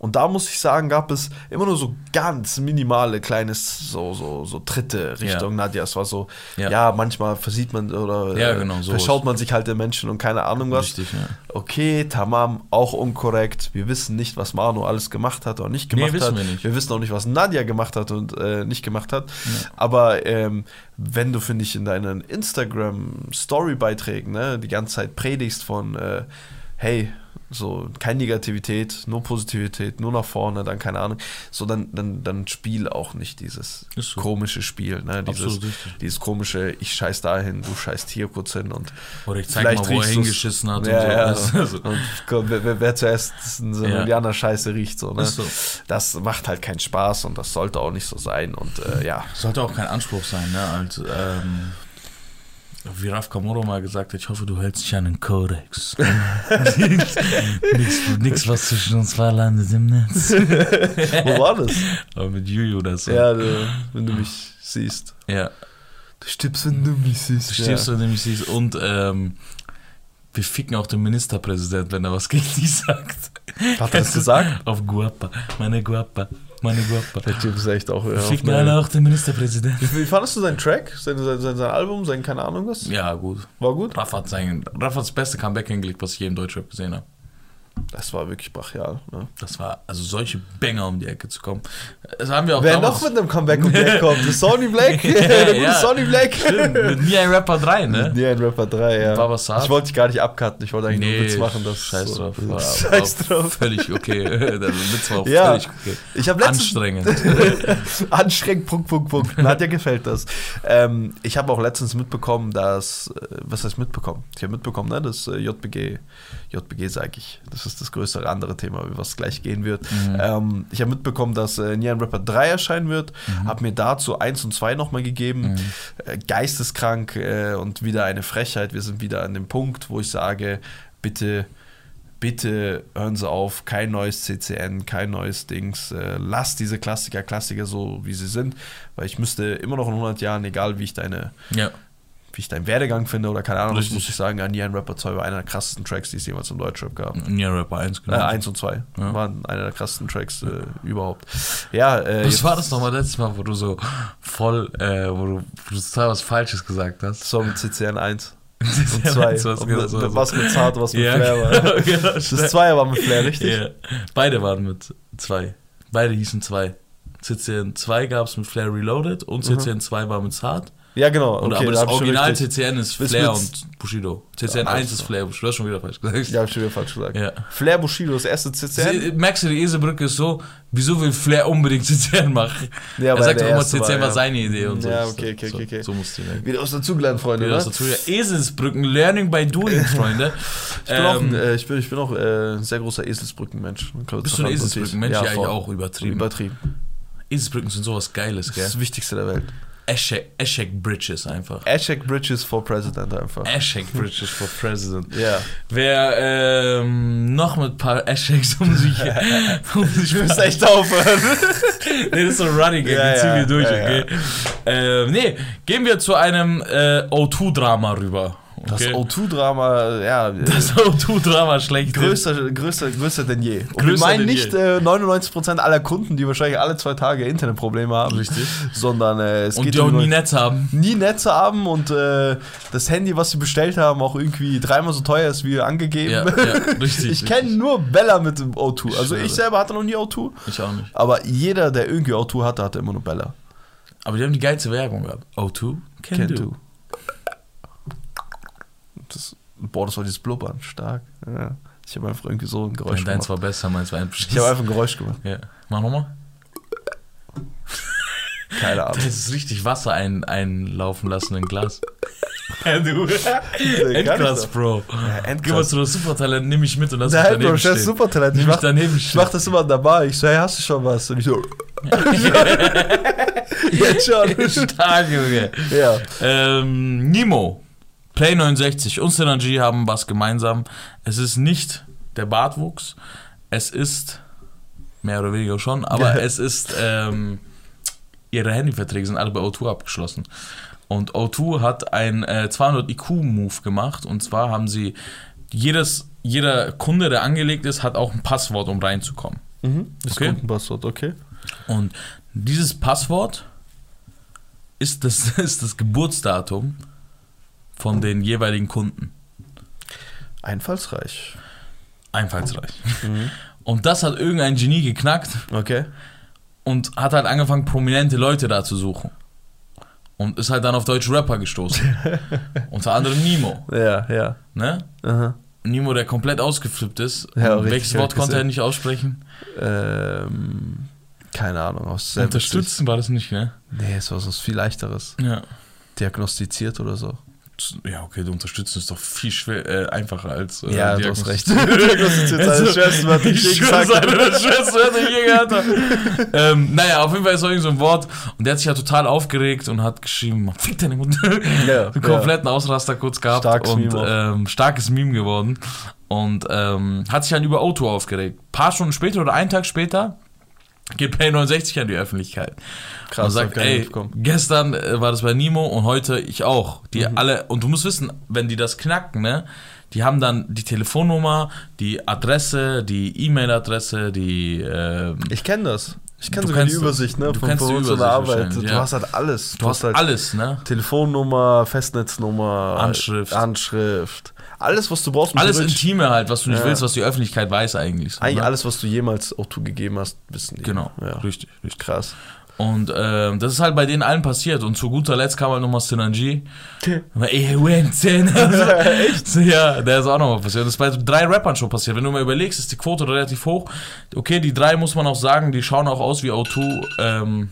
Und da muss ich sagen, gab es immer nur so ganz minimale kleines so so so Tritte Richtung Nadja. Es war so, ja, Ja. manchmal versieht man oder Ja, äh, genau, sowas. verschaut man sich halt den Menschen und keine Ahnung was. Richtig, ja. Okay, tamam, auch unkorrekt. Wir wissen nicht, was Manu alles gemacht hat oder nicht Nee, gemacht wissen hat. wir nicht. wir wissen auch nicht, was Nadja gemacht hat und äh, nicht gemacht hat. Aber ähm, wenn du, finde ich, in deinen Instagram-Story-Beiträgen ne, die ganze Zeit predigst von, äh, hey, so keine Negativität, nur Positivität, nur nach vorne, dann keine Ahnung, so dann, dann, dann spiel auch nicht dieses so. komische Spiel, ne? dieses, dieses komische, ich scheiß dahin, du scheißt hier kurz hin und Oder ich zeig Vielleicht mal, wo er hingeschissen hat ja, und so. ja. Also, Und wer, wer, zuerst in so eine Ja. Indianer-Scheiße riecht, so, ne? So. Das macht halt keinen Spaß und das sollte auch nicht so sein. Und äh, ja, Sollte auch kein Anspruch sein, ne? Als, ähm, wie Raf Kamoro mal gesagt hat, ich hoffe, du hältst dich an den Kodex. nix, nix, was zwischen uns zwei landet im Netz. wo war das? Aber mit Juju oder so. ja, du, wenn du mich siehst. ja. Du stirbst, wenn du mich siehst. Du stirbst, wenn du mich siehst. Und ähm, wir ficken auch den Ministerpräsident, wenn er was gegen die sagt. Hat er das gesagt? Auf Guapa. Meine Guapa. Meine Guapa. Der Typ ist echt auch. Ficken auf alle auch den Ministerpräsident. wie, wie fandest du seinen Track? Sein, sein, sein, sein Album? Sein keine Ahnung was? Ja, gut. War gut? Raff hat, sein, Raff hat das beste Comeback hingelegt, was ich je im Deutschrap gesehen habe. Das war wirklich brachial. Ne? Das war, also solche Banger um die Ecke zu kommen. Das haben wir auch Wer noch mit einem Comeback um die Ecke kommt? Das Sonny Black? Der gute Ja. Sonny Black? Stimmt, mit Nie ein Rapper 3, ne? Nee, ein Rapper 3, ja. Baba Saad. Ich wollte dich gar nicht abcutten, ich wollte eigentlich nur Nee, Witz machen. Dass scheiß so- drauf. War, Scheiß war drauf. Völlig okay. Der Witz war auch Ja. völlig okay. Ich letztens Anstrengend. Anstrengend, Punkt, Punkt, Punkt. Nadja gefällt das. Ähm, ich habe auch letztens mitbekommen, dass, äh, was heißt mitbekommen? Ich habe mitbekommen, ne, dass äh, JBG, JBG sage ich, das ist das größere andere Thema, über was gleich gehen wird. Mhm. Ähm, ich habe mitbekommen, dass äh, Nian Rapper 3 erscheinen wird, Mhm. habe mir dazu 1 und 2 nochmal gegeben. Äh, geisteskrank äh, und wieder eine Frechheit. Wir sind wieder an dem Punkt, wo ich sage, bitte bitte hören Sie auf, kein neues CCN, kein neues Dings. Äh, lass diese Klassiker, Klassiker so, wie sie sind, weil ich müsste immer noch in 100 Jahren, egal wie ich deine, Ja. Wie ich deinen Werdegang finde oder keine Ahnung, Richtig. muss ich sagen, ein Rapper 2 war einer der krassesten Tracks, die es jemals im Deutschrap gab. Nie ein Rapper 1, Äh, genau. 1 und 2 Ja. waren einer der krassesten Tracks äh, überhaupt. Ja, äh, Was war das nochmal letztes Mal, wo du so voll, äh, wo du, wo du total was Falsches gesagt hast? So mit CCN 1 und 2. was, Und genau, so- was mit Zart, was mit Ja, Flair war. genau, Das. 2 war mit Flair, richtig? Ja. Beide waren mit zwei. Beide hießen zwei. CCN 2 gab es mit Flair Reloaded und CCN 2 war mit Saad. Ja, genau. Und, Okay, aber da das ich Original CCN ist Flair und Bushido. Ja, 1 alles ist. Flair Bushido. Du hast schon wieder falsch gesagt. Ja, hab ich schon wieder falsch gesagt. Ja. Flair Bushido, das erste CCN. Sie- Merkst du, die Eselbrücke ist so, wieso will Flair unbedingt CCN machen? Ja, er sagt doch immer, CCN war, war ja. seine Idee und so. Ja, okay, okay, so, okay, okay. So musst du denken. Wieder aus dazugelernt, Freunde. Wieder aus dazu, ja, Eselsbrücken, Learning by Doing, Freunde. Ich bin, auch ein, Ähm, äh, ich bin, ich bin auch äh, ein sehr großer Eselsbrückenmensch. Bist du ein Eselsbrückenmensch? Ja, ich voll. auch, übertrieben. Übertrieben. Eselsbrücken sind sowas Geiles, Das gell? ist das Wichtigste der Welt. Eschek Bridges einfach. Ashek Bridges for President einfach. Eschek Bridges for President. Ja. Wer ähm, noch mit ein paar Escheks um sich, um sich Ich muss echt aufhören. nee, das ist so ein Running Gag, Ja, den ziehen ja, wir durch, ja, okay? Ähm, nee, gehen wir zu einem äh, O2-Drama rüber. Das Okay? O2-Drama, ja. das O2-Drama schlecht. Größer, größer, größer denn je. Und wir Größer meinen denn nicht äh, 99% aller Kunden, die wahrscheinlich alle zwei Tage Internetprobleme haben. Richtig. Sondern äh, es Und geht die auch nie Netz haben. nie Netze haben und äh, das Handy, was sie bestellt haben, auch irgendwie dreimal so teuer ist wie angegeben. Ja, ja, richtig. ich kenne nur Bella mit dem O2. Ich Also ich selber hatte noch nie O2, Ich auch nicht. aber jeder, der irgendwie O2 hatte, hatte immer nur Bella. Aber die haben die geilste Werbung gehabt. O2 can, Can do. do. Das, boah, das war dieses Blubbern, stark. Ja. Ich habe einfach irgendwie so ein Geräusch deins gemacht. war besser, meins war ein Ich habe einfach ein Geräusch gemacht. Ja. Mach nochmal. Keine Ahnung. Das ist richtig Wasser ein, einlaufen lassen in Glas. Ja, du. Endglas, ich Bro. Ja, Geh mal Endklasse. zu das Supertalent, nimm mich mit und lass mich Nein, daneben Bro, stehen. das ist super Talent. Nimm Ich mich mach, daneben ich mach das immer dabei. Ich so, hey, hast du schon was? Und ich so, jetzt schon. Stark, Junge. ja. Ähm, Nemo, Play 69 und Synergy haben was gemeinsam. Es ist nicht der Bartwuchs, es ist mehr oder weniger schon, aber Ja. es ist ähm, ihre Handyverträge sind alle bei O2 abgeschlossen. Und O2 hat ein äh, 200 IQ-Move gemacht und zwar haben sie jedes, jeder Kunde, der angelegt ist, hat auch ein Passwort, um reinzukommen. Mhm. Das Okay. Kundenpasswort, okay. Und dieses Passwort ist das, ist das Geburtsdatum von den jeweiligen Kunden. Einfallsreich. Einfallsreich. Und das hat irgendein Genie geknackt Okay. und hat halt angefangen, prominente Leute da zu suchen. Und ist halt dann auf deutsche Rapper gestoßen. Unter anderem Nemo. Ja, ja. Ne? Aha. Nemo, der komplett ausgeflippt ist. Ja, richtig, welches Wort konnte er nicht aussprechen? Ähm, keine Ahnung. Aus Unterstützen war das nicht, ne? Nee, es war so viel leichteres. Ja. Diagnostiziert oder so. Ja, okay, du unterstützen ist doch viel schwer, äh, einfacher als. Äh, ja, du hast recht. Diagnostiziert ist das schwerste, was ich je gesagt habe. das schwerste, was ich je gehört habe. ähm, naja, auf jeden Fall ist irgend so ein Wort und der hat sich ja total aufgeregt und hat geschrieben, "Man fick deine Mutter. Ja, Einen kompletten Ausraster kurz gehabt Starkes und Meme ähm, starkes Meme geworden und ähm, hat sich dann über Auto aufgeregt. paar Stunden später oder einen Tag später geht Play 69 an die Öffentlichkeit Krass, und sagt, ey, gestern äh, war das bei Nemo und heute ich auch. Die Mhm. alle, und du musst wissen, wenn die das knacken, ne, die haben dann die Telefonnummer, die Adresse, die E-Mail-Adresse, die, ähm, Ich kenne das. Ich kenne Du sogar die Übersicht, ne? du Von, kennst die in der Übersicht Arbeit. wahrscheinlich, Du ja. hast halt alles. du hast alles, ne? Telefonnummer, Festnetznummer, Anschrift. Anschrift. Alles, was du brauchst. Alles theoretisch- Intime halt, was du nicht Ja. willst, was die Öffentlichkeit weiß eigentlich. so, Eigentlich ne? alles, was du jemals O2 gegeben hast, wissen die. Genau, Ja. richtig, richtig. Krass. Und ähm, das ist halt bei denen allen passiert. Und zu guter Letzt kam halt nochmal. Echt? Ja, der ist auch nochmal passiert. Das ist bei drei Rappern schon passiert. Wenn du mal überlegst, ist die Quote relativ hoch. Okay, die drei muss man auch sagen, die schauen auch aus wie O2, ähm,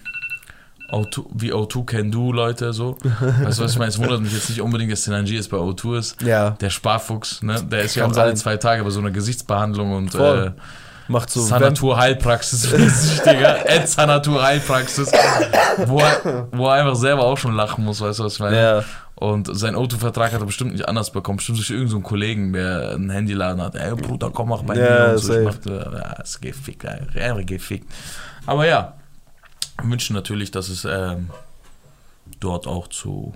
O2 wie O2 Can Do, Leute, so. Weißt du, was ich meine? Es wundert mich jetzt nicht unbedingt, dass Synergy jetzt bei O2 ist. Ja. Der Sparfuchs, ne? Der ist ja auch alle zwei Tage bei so einer Gesichtsbehandlung und Voll. äh, Macht so. Sanatur Heilpraxis, mäßig, Digga. Ed Sanatur Heilpraxis. Wo er, wo er einfach selber auch schon lachen muss, weißt du, was ich meine? Ja. Und sein Autovertrag hat er bestimmt nicht anders bekommen. Bestimmt durch irgendeinen Kollegen, der einen Handyladen hat. Ey, Bruder, komm, mach bei Ja, mir. Und so. Ich safe. mach, ja, ist gefickt, einfach gefickt. Aber ja, wir wünschen natürlich, dass es ähm, dort auch zu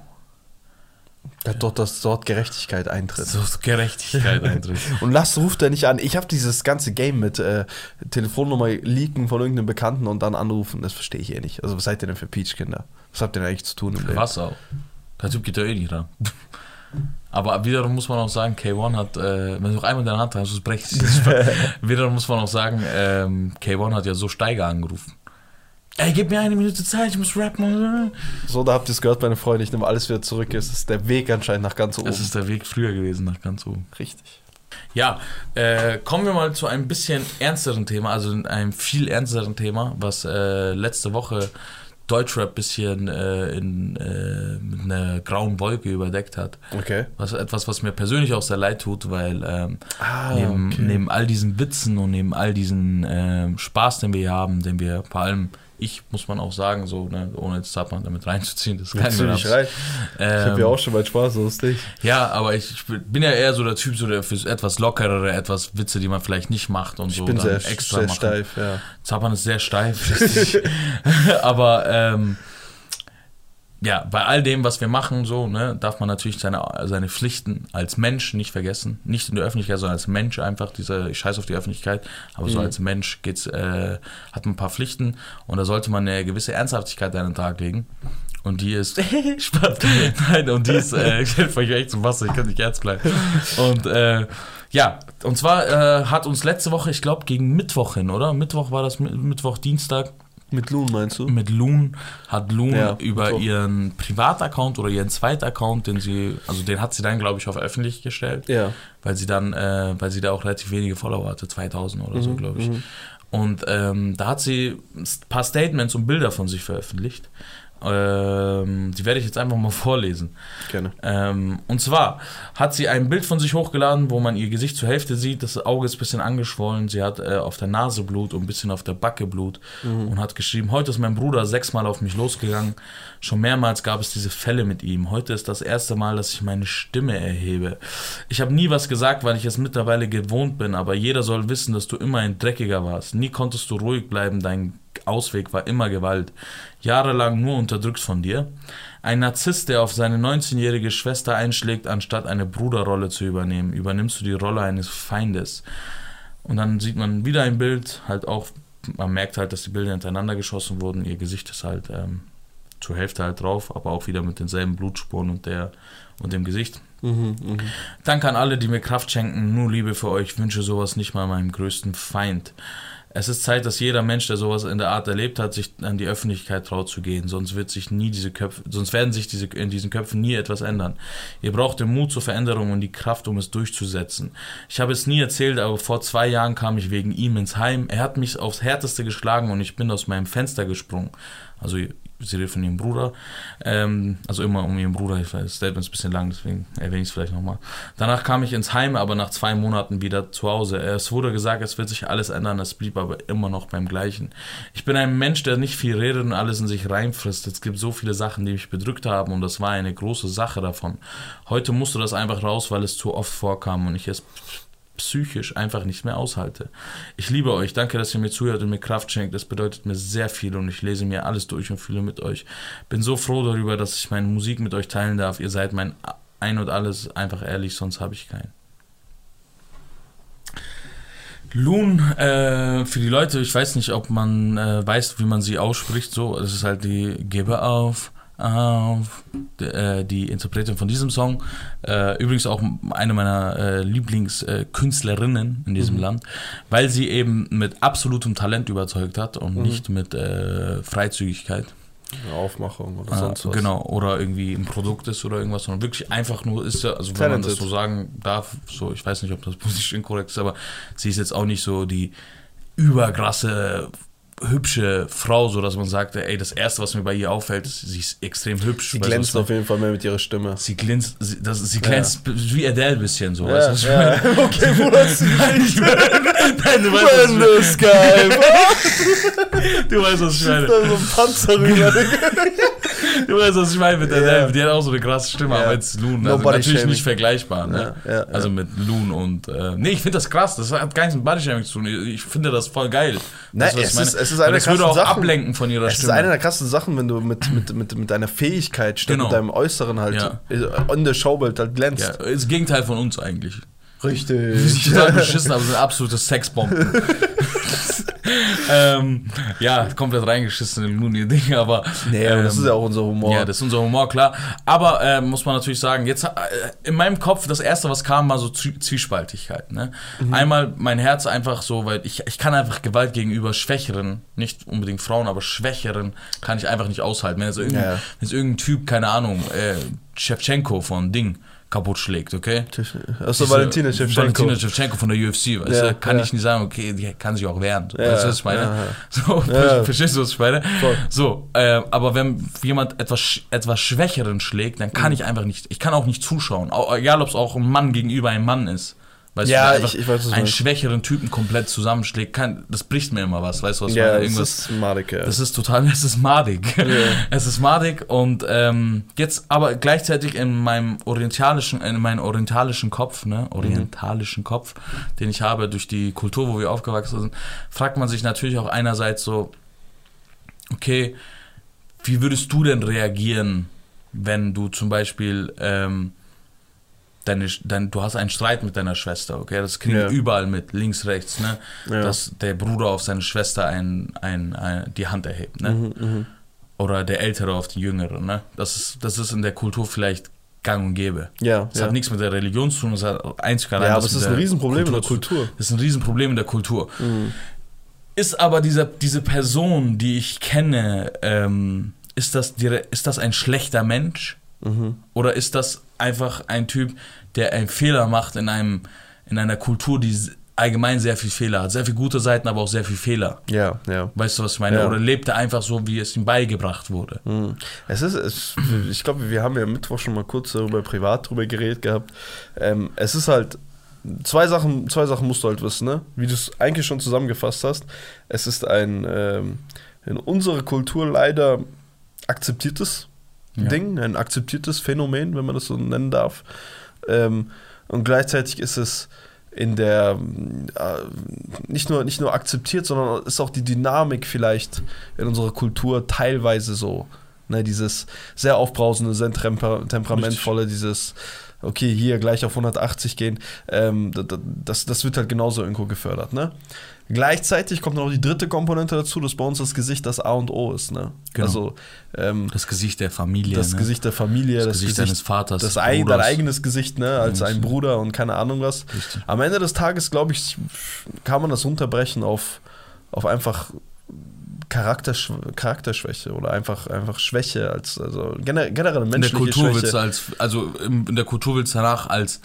Ja, dort, dass dort Gerechtigkeit eintritt. so Gerechtigkeit eintritt. Und Lars ruft er nicht an. Ich habe dieses ganze Game mit äh, Telefonnummer leaken von irgendeinem Bekannten und dann anrufen. Das verstehe ich eh nicht. Also, was seid ihr denn für Peach-Kinder? Was habt ihr denn eigentlich zu tun im Leben? Was auch. Der Typ geht ja eh nicht ran. Aber wiederum muss man auch sagen, K1 hat, äh, wenn du noch einmal in deiner Hand hast, brechst du es. Wiederum muss man auch sagen, ähm, K1 hat ja so Steiger angerufen. Ey, gib mir eine Minute Zeit, ich muss rappen. So, da habt ihr es gehört, meine Freunde. Ich nehme alles wieder zurück. Es ist der Weg anscheinend nach ganz oben. Das ist der Weg früher gewesen, nach ganz oben. richtig. Ja, äh, kommen wir mal zu einem bisschen ernsteren Thema, also einem viel ernsteren Thema, was äh, letzte Woche Deutschrap bisschen äh, in, äh, mit einer grauen Wolke überdeckt hat. Okay. Was, etwas, was mir persönlich auch sehr leid tut, weil ähm, Ah, neben, okay. neben all diesen Witzen und neben all diesen ähm, Spaß, den wir hier haben, den wir vor allem, ich muss man auch sagen, so, ne, ohne jetzt Zappan damit reinzuziehen, das kann nicht rein? Ich habe ja auch schon mal Spaß, nicht. ja, aber ich, ich bin ja eher so der Typ, so der für etwas lockerere, etwas Witze, die man vielleicht nicht macht und Ich so bin dann sehr, extra sehr machen. steif, ja. Zappern ist sehr steif, aber ähm, ja, bei all dem, was wir machen, so, ne, darf man natürlich seine, seine Pflichten als Mensch nicht vergessen. Nicht in der Öffentlichkeit, sondern als Mensch einfach, diese, ich scheiß auf die Öffentlichkeit, aber so Mhm. als Mensch geht's, äh, hat man ein paar Pflichten und da sollte man eine gewisse Ernsthaftigkeit an den Tag legen. Und die ist, Spaß, nein, und die ist, äh, ich helfe euch echt zum Wasser, ich kann nicht ernst bleiben. Und, äh, ja, und zwar äh, hat uns letzte Woche, ich glaube, gegen Mittwoch hin, oder? Mittwoch war das, Mi- Mittwoch, Dienstag, Mit Loon meinst du? mit Loon hat Loon Ja, über Mittwoch. ihren Privataccount oder ihren Zweitaccount, den sie, also den hat sie dann, glaube ich, auf öffentlich gestellt, Ja. weil sie dann, äh, weil sie da auch relativ wenige Follower hatte, 2000 oder so, Mhm, glaube ich. mhm. Und ähm, da hat sie ein paar Statements und Bilder von sich veröffentlicht. Ähm, die werde ich jetzt einfach mal vorlesen. Gerne. Ähm, und zwar hat sie ein Bild von sich hochgeladen, wo man ihr Gesicht zur Hälfte sieht. Das Auge ist ein bisschen angeschwollen. Sie hat äh, auf der Nase Blut und ein bisschen auf der Backe Blut. Und hat geschrieben, heute ist mein Bruder sechsmal auf mich losgegangen. Schon mehrmals gab es diese Fälle mit ihm. Heute ist das erste Mal, dass ich meine Stimme erhebe. Ich habe nie was gesagt, weil ich es mittlerweile gewohnt bin. Aber jeder soll wissen, dass du immer ein Dreckiger warst. Nie konntest du ruhig bleiben. Dein Ausweg war immer Gewalt. Jahrelang nur unterdrückt von dir. Ein Narzisst, der auf seine 19-jährige Schwester einschlägt, anstatt eine Bruderrolle zu übernehmen, übernimmst du die Rolle eines Feindes. Und dann sieht man wieder ein Bild, halt auch, man merkt halt, dass die Bilder hintereinander geschossen wurden. Ihr Gesicht ist halt ähm, zur Hälfte halt drauf, aber auch wieder mit denselben Blutspuren und der und dem Gesicht. Mhm, mhm. Danke an alle, die mir Kraft schenken. Nur Liebe für euch. Wünsche sowas nicht mal meinem größten Feind. Es ist Zeit, dass jeder Mensch, der sowas in der Art erlebt hat, sich an die Öffentlichkeit traut zu gehen. Sonst wird sich nie diese Köpfe, sonst werden sich diese, in diesen Köpfen nie etwas ändern. Ihr braucht den Mut zur Veränderung und die Kraft, um es durchzusetzen. Ich habe es nie erzählt, aber vor zwei Jahren kam ich wegen ihm ins Heim. Er hat mich aufs Härteste geschlagen und ich bin aus meinem Fenster gesprungen. Also sie redet von ihrem Bruder. Ähm, also immer um ihren Bruder. Das Statement ist ein bisschen lang, deswegen erwähne ich es vielleicht nochmal. Danach kam ich ins Heim, aber nach zwei Monaten wieder zu Hause. Es wurde gesagt, es wird sich alles ändern, es blieb aber immer noch beim Gleichen. Ich bin ein Mensch, der nicht viel redet und alles in sich reinfrisst. Es gibt so viele Sachen, die mich bedrückt haben und das war eine große Sache davon. Heute musste das einfach raus, weil es zu oft vorkam und ich es psychisch einfach nicht mehr aushalte. Ich liebe euch, danke, dass ihr mir zuhört und mir Kraft schenkt. Das bedeutet mir sehr viel und ich lese mir alles durch und fühle mit euch. Bin so froh darüber, dass ich meine Musik mit euch teilen darf. Ihr seid mein Ein und Alles, einfach ehrlich, sonst habe ich keinen. Loon, äh, für die Leute, ich weiß nicht, ob man äh, weiß, wie man sie ausspricht, so, es ist halt die Gebe auf, auf, die, äh, die Interpretin von diesem Song. Äh, übrigens auch eine meiner äh, Lieblingskünstlerinnen in diesem Mhm. Land, weil sie eben mit absolutem Talent überzeugt hat und Mhm. nicht mit Freizügigkeit. Eine Aufmachung oder sonst was. Genau, oder irgendwie ein Produkt ist oder irgendwas, sondern wirklich einfach nur ist ja, also wenn man das Talented. so sagen darf, so, ich weiß nicht, ob das politisch inkorrekt ist, aber sie ist jetzt auch nicht so die überkrasse, hübsche Frau, so dass man sagt, ey, das erste, was mir bei ihr auffällt, ist, sie ist extrem hübsch. Sie glänzt was auf jeden Fall mehr mit ihrer Stimme. Sie glänzt, sie, das, sie glänzt wie Adele ein bisschen so. Ja, weißt du, was ich ja. meine? Okay, wo hast du Nein, meine, nein, du weißt, was When ich the sky meine. Du weißt, was ich meine. da so ein Panzer rüber. Du weißt, was ich meine mit Ja. Adele. Die hat auch so eine krasse Stimme, Ja. aber jetzt Loon. Also Nobody natürlich shaming. nicht vergleichbar, ne? Ja, ja, Also ja. mit Loon und. Äh, nee, ich finde das krass. Das hat gar nichts mit Bodyshaming zu tun. Ich finde das voll geil. Nein, Weißt es ich ist- es ist eine Das würde krassen auch Sachen. ablenken von ihrer Es ist Stimme. eine der krassen Sachen, wenn du mit, mit, mit, mit deiner Fähigkeit statt Genau. mit deinem Äußeren halt äh, on the Showbild halt glänzt. ja, ist das Gegenteil von uns eigentlich. Richtig. Die sind total beschissen, aber sind absolute Sexbomben. ähm, ja, komplett reingeschissen in Looney-Ding, aber. Nee, aber das ähm, ist ja auch unser Humor. Ja, das ist unser Humor, klar. Aber äh, muss man natürlich sagen, jetzt äh, in meinem Kopf, das erste, was kam, war so Zwie- Zwiespaltigkeit. Ne? Mhm. Einmal mein Herz einfach so, weil ich, ich kann einfach Gewalt gegenüber Schwächeren, nicht unbedingt Frauen, aber Schwächeren, kann ich einfach nicht aushalten. Wenn jetzt irgendein, Ja. wenn jetzt irgendein Typ, keine Ahnung, äh, Shevchenko von Ding kaputt schlägt, okay? Achso, Valentina Shevchenko. Valentina Shevchenko von der UFC, weißt Ja, du, kann ja. ich nicht sagen, okay, die kann sich auch wehren. Ja, weißt du, was ich meine? So, verstehst du, was ich meine? Voll. So, äh, aber wenn jemand etwas, etwas Schwächeren schlägt, dann Mhm. kann ich einfach nicht, ich kann auch nicht zuschauen. Au- Egal, ob es auch ein Mann gegenüber ein Mann ist. Weißt Ja, einfach ich- ich weiß, was du einen schwächeren Typen komplett zusammenschlägt, kann, das bricht mir immer was, weißt du, was Ja, das ist madig, ja. das ist total, es ist madig. Es ist madig und ähm, jetzt aber gleichzeitig in meinem orientalischen, in meinem orientalischen Kopf, ne, orientalischen Kopf, den ich habe durch die Kultur, wo wir aufgewachsen sind, fragt man sich natürlich auch einerseits so, okay, wie würdest du denn reagieren, wenn du zum Beispiel ähm, deine, dein, du hast einen Streit mit deiner Schwester, okay? Das kriegen Ja. überall mit, links, rechts, ne? Ja. Dass der Bruder auf seine Schwester ein, ein, ein, die Hand erhebt, ne? Mhm, mhm. Oder der Ältere auf die Jüngere, ne? Das ist, das ist in der Kultur vielleicht gang und gäbe. Ja, Das ja. hat nichts mit der Religion zu tun, das hat einzig allein ja, aber es ist ein Riesenproblem in der Kultur. Das ist ein Riesenproblem in der Kultur. Mhm. Ist aber dieser, diese Person, die ich kenne, ähm, ist, das, ist das ein schlechter Mensch? Mhm. Oder ist das einfach ein Typ, der einen Fehler macht in, einem, in einer Kultur, die allgemein sehr viel Fehler hat? Sehr viele gute Seiten, aber auch sehr viel Fehler. Ja, ja. Weißt du, was ich meine? Ja. Oder lebt er einfach so, wie es ihm beigebracht wurde? Mhm. Es ist, es, ich glaube, wir haben ja am Mittwoch schon mal kurz darüber privat drüber geredet gehabt. Ähm, es ist halt, zwei Sachen, zwei Sachen musst du halt wissen, ne? Wie du es eigentlich schon zusammengefasst hast. Es ist ein ähm, in unserer Kultur leider akzeptiertes Ja. Ding, ein akzeptiertes Phänomen, wenn man das so nennen darf. Ähm, und gleichzeitig ist es in der äh, nicht nur nicht nur akzeptiert, sondern ist auch die Dynamik vielleicht in unserer Kultur teilweise so. Ne, dieses sehr aufbrausende, sehr temper temperamentvolle, dieses okay, hier gleich auf 180 gehen, ähm, das, das wird halt genauso irgendwo gefördert. Ne? Gleichzeitig kommt noch die dritte Komponente dazu, dass bei uns das Gesicht das A und O ist. Ne? Genau. Also ähm, Das Gesicht der Familie. das ne? Gesicht der Familie, das, das, Gesicht, deines Vaters. das ein, dein eigenes Gesicht, ne, als ein Bruder und keine Ahnung was. Richtig. Am Ende des Tages, glaube ich, kann man das runterbrechen auf, auf einfach Charaktersch Charakterschwäche oder einfach, einfach Schwäche als also gener generell In der menschliche Kultur Schwäche. willst du als, also in der Kultur willst du danach als,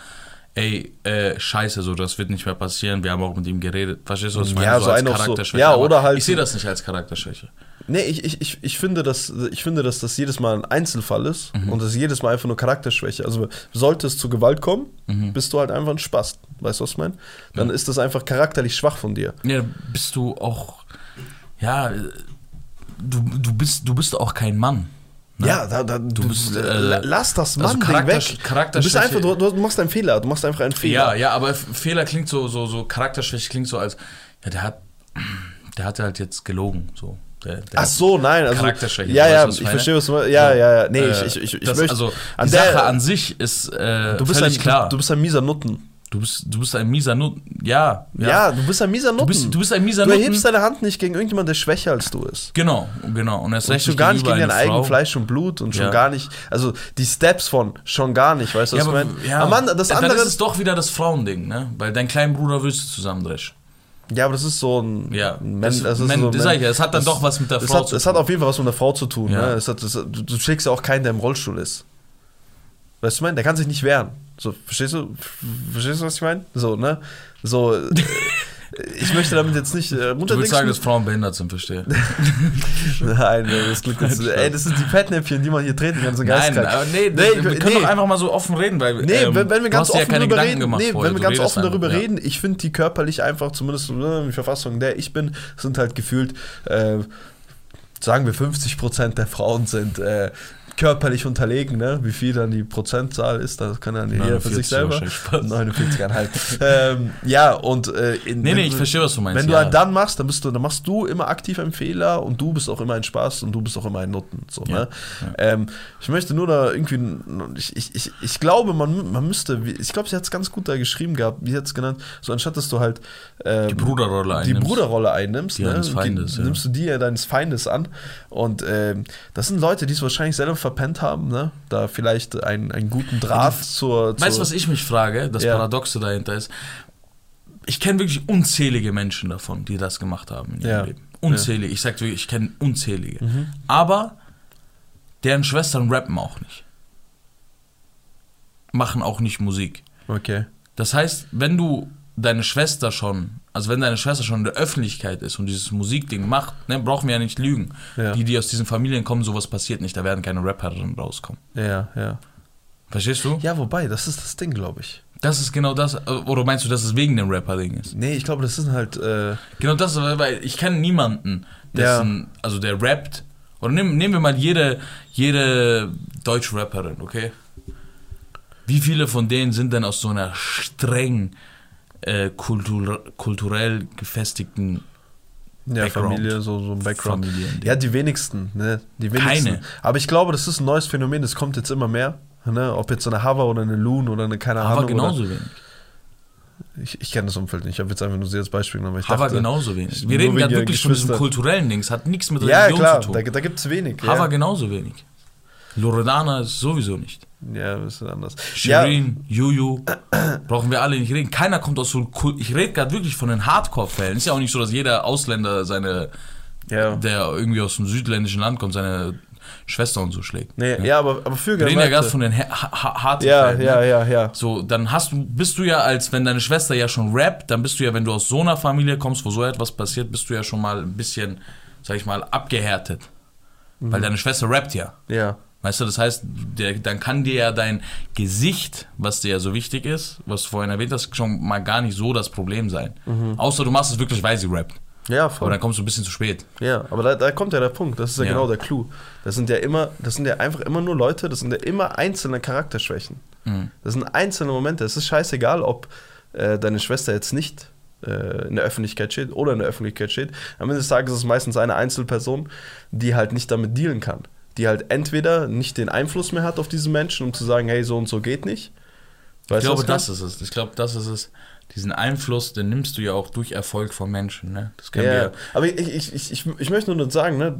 ey, äh, scheiße, so, das wird nicht mehr passieren, wir haben auch mit ihm geredet. Verstehst du, was ich meine? Ja, so als auf so- Charakterschwäche. ja, oder halt- Ich sehe das nicht als Charakterschwäche. Nee, ich, ich, ich, ich, finde, dass, ich finde, dass das jedes Mal ein Einzelfall ist Mhm. und das ist jedes Mal einfach nur Charakterschwäche. Also sollte es zu Gewalt kommen, Mhm. bist du halt einfach ein Spast. Weißt du, was ich meine? Dann ist das einfach charakterlich schwach von dir. Ja, bist du auch, ja, du, du, bist, du bist auch kein Mann. Ne? Ja, da, da, du, bist, äh, la- lass das also Mann Charakter- weg. Du bist einfach, du, du machst einen Fehler, du machst einfach einen Fehler. Ja, ja, aber Fehler klingt so, so, so Charakterschwäche klingt so als, ja, der hat, der hat halt jetzt gelogen, so. Der, der Ach so, nein, also Charakterschwäche, Ja, ja, ich verstehe, was du meinst. Ja, ja, ja. Nee, Äh, ich, ich, ich, ich das, möchte. also die Sache an sich ist äh, du bist völlig ein, klar. Du, du bist ein mieser Nutten. Du bist, du bist ein mieser Nutten. Ja, Ja, du bist ein mieser Nutten. Du bist, du bist ein mieser Du Nutten. erhebst deine Hand nicht gegen irgendjemanden, der schwächer als du ist. Genau, genau. Und erst recht schon gar nicht gegen dein eigenes. Fleisch und Blut und schon Ja. gar nicht, also die Steps von schon gar nicht, weißt du, was Ja, ich aber, meine? ja, Aber Mann, das dann andere, ist es doch wieder das Frauending, ne? Weil dein kleinen Bruder willst du zusammendreschen. ja, aber das ist so ein, Ja, ein das- das ist Men- so das sag ich ja, es hat dann das- doch was mit der Frau hat, zu Es hat auf jeden Fall was mit der Frau zu tun, Ja. ne? hat, es, du, schlägst ja auch keinen, der im Rollstuhl ist. Weißt du, ich meine, der kann sich nicht wehren. So, verstehst du, verstehst du, was ich meine? So, ne? So, äh, ich möchte damit jetzt nicht äh, Du willst sagen, dass Frauen behindert sind, verstehe. Nein, das klingt jetzt, ey, das sind die Fettnäpfchen, die man hier treten kann, so Nein, aber nee, Nee, wir ich- können nee. doch einfach mal so offen reden, weil Nee, ähm, wenn, wenn wir ganz offen ja darüber Gedanken reden, nee, vorher, wenn wir ganz offen darüber ja. reden, ich finde die körperlich einfach, zumindest äh, die Verfassung, der ich bin, sind halt gefühlt, äh, sagen wir 50% der Frauen sind äh, körperlich unterlegen, ne? Wie viel dann die Prozentzahl ist, das kann dann jeder für 49 sich selber. wahrscheinlich Spaß. 49,5. ähm, ja, und äh, in, Nee, wenn nee, ich du- verstehe, was du meinst. Wenn du ja. einen dann machst, dann bist du, dann machst du immer aktiv einen Fehler und du bist auch immer ein Spaß und du bist auch immer ein Nutten. So, Ja, ne? Ähm, ich möchte nur da irgendwie, ich, ich, ich, ich glaube, man, man müsste, ich glaube, sie hat es ganz gut da geschrieben gehabt, wie hat es genannt, so anstatt dass du halt ähm, Die Bruderrolle die einnimmst. Bruderrolle einnimmst, Die ne? Feindes, ja. nimmst du die ja deines Feindes an und ähm, das sind Leute, die es wahrscheinlich selber verpennt haben, ne? da vielleicht einen, einen guten Draht zur, zur Weißt du, was ich mich frage? Das Ja. Paradoxe dahinter ist, ich kenne wirklich unzählige Menschen davon, die das gemacht haben in ihrem Ja. Leben. Unzählige. Ich sag wirklich, ich kenne unzählige. Mhm. Aber deren Schwestern rappen auch nicht. Machen auch nicht Musik. Okay. Das heißt, wenn du deine Schwester schon, also wenn deine Schwester schon in der Öffentlichkeit ist und dieses Musikding macht, ne, brauchen wir ja nicht lügen. Ja. Die, die aus diesen Familien kommen, sowas passiert nicht. Da werden keine Rapperinnen rauskommen. Ja, ja. Verstehst du? Ja, wobei, das ist das Ding, glaube ich. Das ist genau das. Oder meinst du, dass es wegen dem Rapper-Ding ist? Nee, ich glaube, das sind halt, äh, Genau das, weil ich kenne niemanden, dessen, also der rappt. Oder nehmen, nehmen wir mal jede, jede deutsche Rapperin, okay? Wie viele von denen sind denn aus so einer streng äh, kultur, kulturell gefestigten ja, Background. Familie, so, so ein Background. Familie? Ja, die wenigsten, ne? Die wenigsten. Keine. Aber ich glaube, das ist ein neues Phänomen, das kommt jetzt immer mehr. Ne? Ob jetzt so eine Hava oder eine Loon oder eine keine Hava Ahnung. genauso Oder, wenig. ich ich kenne das Umfeld nicht. Ich habe jetzt einfach nur sie als Beispiel genommen. Hava dachte, genauso wenig. Wir reden gerade wirklich von diesem kulturellen Ding. Es hat nichts mit Ja, Religion klar, zu da, tun. da gibt es wenig. Hava ja. genauso wenig. Loredana ist sowieso nicht. ja, das ist anders. Shirin, Juju, brauchen wir alle nicht reden. Keiner kommt aus so Ich rede gerade wirklich von den Hardcore-Fällen. Ist ja auch nicht so, dass jeder Ausländer seine, Ja. der irgendwie aus dem südländischen Land kommt, seine Schwester und so schlägt. Nee, ja, aber, aber für Wir reden ja gerade von den ha ha harten Ja, Fällen. ja, ne? ja, ja. So, dann hast du, bist du ja als, wenn deine Schwester ja schon rappt, dann bist du ja, wenn du aus so einer Familie kommst, wo so etwas passiert, bist du ja schon mal ein bisschen, sag ich mal, abgehärtet. Mhm. Weil deine Schwester rappt ja. Ja. Weißt du, das heißt, der, dann kann dir ja dein Gesicht, was dir ja so wichtig ist, was du vorhin erwähnt hast, schon mal gar nicht so das Problem sein. Außer du machst es wirklich, weil sie rappt. Ja, Aber voll. dann kommst du ein bisschen zu spät. Ja, aber da, da kommt ja der Punkt. Das ist ja, Ja. genau der Clou. Das sind ja immer, das sind ja einfach immer nur Leute, das sind ja immer einzelne Charakterschwächen. Mhm. Das sind einzelne Momente. Es ist scheißegal, ob äh, deine Schwester jetzt nicht äh, in der Öffentlichkeit steht oder in der Öffentlichkeit steht. Am Ende des Tages ist es meistens eine Einzelperson, die halt nicht damit dealen kann. Die halt entweder nicht den Einfluss mehr hat auf diesen Menschen, um zu sagen, hey, so und so geht nicht. Ich Weißt du, glaube, das ist es. Ich glaube, das ist es. Diesen Einfluss, den nimmst du ja auch durch Erfolg von Menschen. Ne? Das kennen Ja, wir. aber ich, ich, ich, ich, ich möchte nur sagen, ne,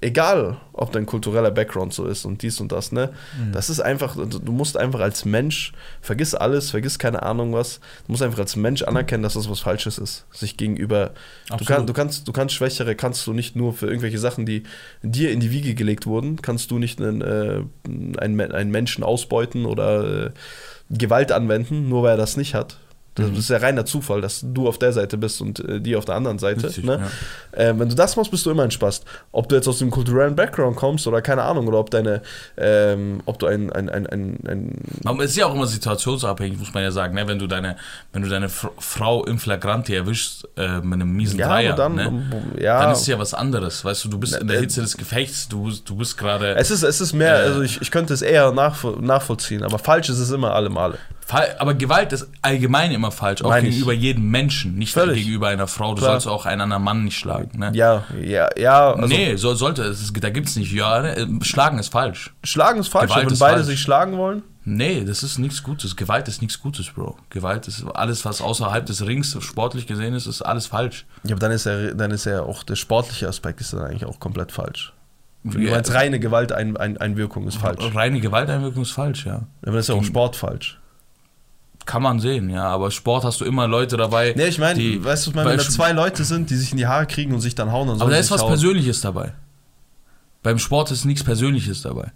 egal ob dein kultureller Background so ist und dies und das, ne, Mhm. das ist einfach, du musst einfach als Mensch, vergiss alles, vergiss keine Ahnung was, du musst einfach als Mensch anerkennen, dass das was Falsches ist, sich gegenüber, du, kann, du, kannst, du kannst Schwächere, kannst du nicht nur für irgendwelche Sachen, die dir in die Wiege gelegt wurden, kannst du nicht einen, äh, einen, einen Menschen ausbeuten oder äh, Gewalt anwenden, nur weil er das nicht hat. Das Mhm. ist ja reiner Zufall, dass du auf der Seite bist und äh, die auf der anderen Seite. Richtig, ne? Ähm, wenn du das machst, bist du immer Spaß. Ob du jetzt aus dem kulturellen Background kommst oder keine Ahnung, oder ob deine, ähm, ob du ein, ein, ein, ein, ein Aber es ist ja auch immer situationsabhängig, muss man ja sagen. Ne? Wenn du deine, wenn du deine Fr Frau im Flagranti erwischst äh, mit einem miesen ja, Dreier, dann, ne? ja, dann ist es ja was anderes. Weißt du, du bist in der äh, Hitze des Gefechts, du, du bist gerade. es ist, es ist mehr, Äh, also ich, ich könnte es eher nachvo nachvollziehen, aber falsch ist es immer alle Male. Aber Gewalt ist allgemein immer falsch, auch Meine ich. gegenüber jedem Menschen, nicht Völlig. gegenüber einer Frau. Du Klar. sollst auch einen anderen Mann nicht schlagen. Ne? Ja, ja, ja. Also nee, so, sollte es. Da gibt's nicht. Ja, ne? Schlagen ist falsch. Schlagen ist falsch, Gewalt wenn ist beide falsch. sich schlagen wollen. Nee, das ist nichts Gutes. Gewalt ist nichts Gutes, Bro. Gewalt ist alles, was außerhalb des Rings sportlich gesehen ist, ist alles falsch. Ja, aber dann ist ja, dann ist ja auch der sportliche Aspekt ist dann eigentlich auch komplett falsch. Du Ja, meinst reine Gewalteinwirkung ist falsch. Reine Gewalteinwirkung ist falsch, ja. Aber das ist ja auch Sport falsch. Kann man sehen, ja. Aber Sport hast du immer Leute dabei. Nee, ich meine, weißt du, ich weil wenn da zwei Leute sind, die sich in die Haare kriegen und sich dann hauen, dann Aber sollen da ist was hauen. Persönliches dabei. Beim Sport ist nichts Persönliches dabei.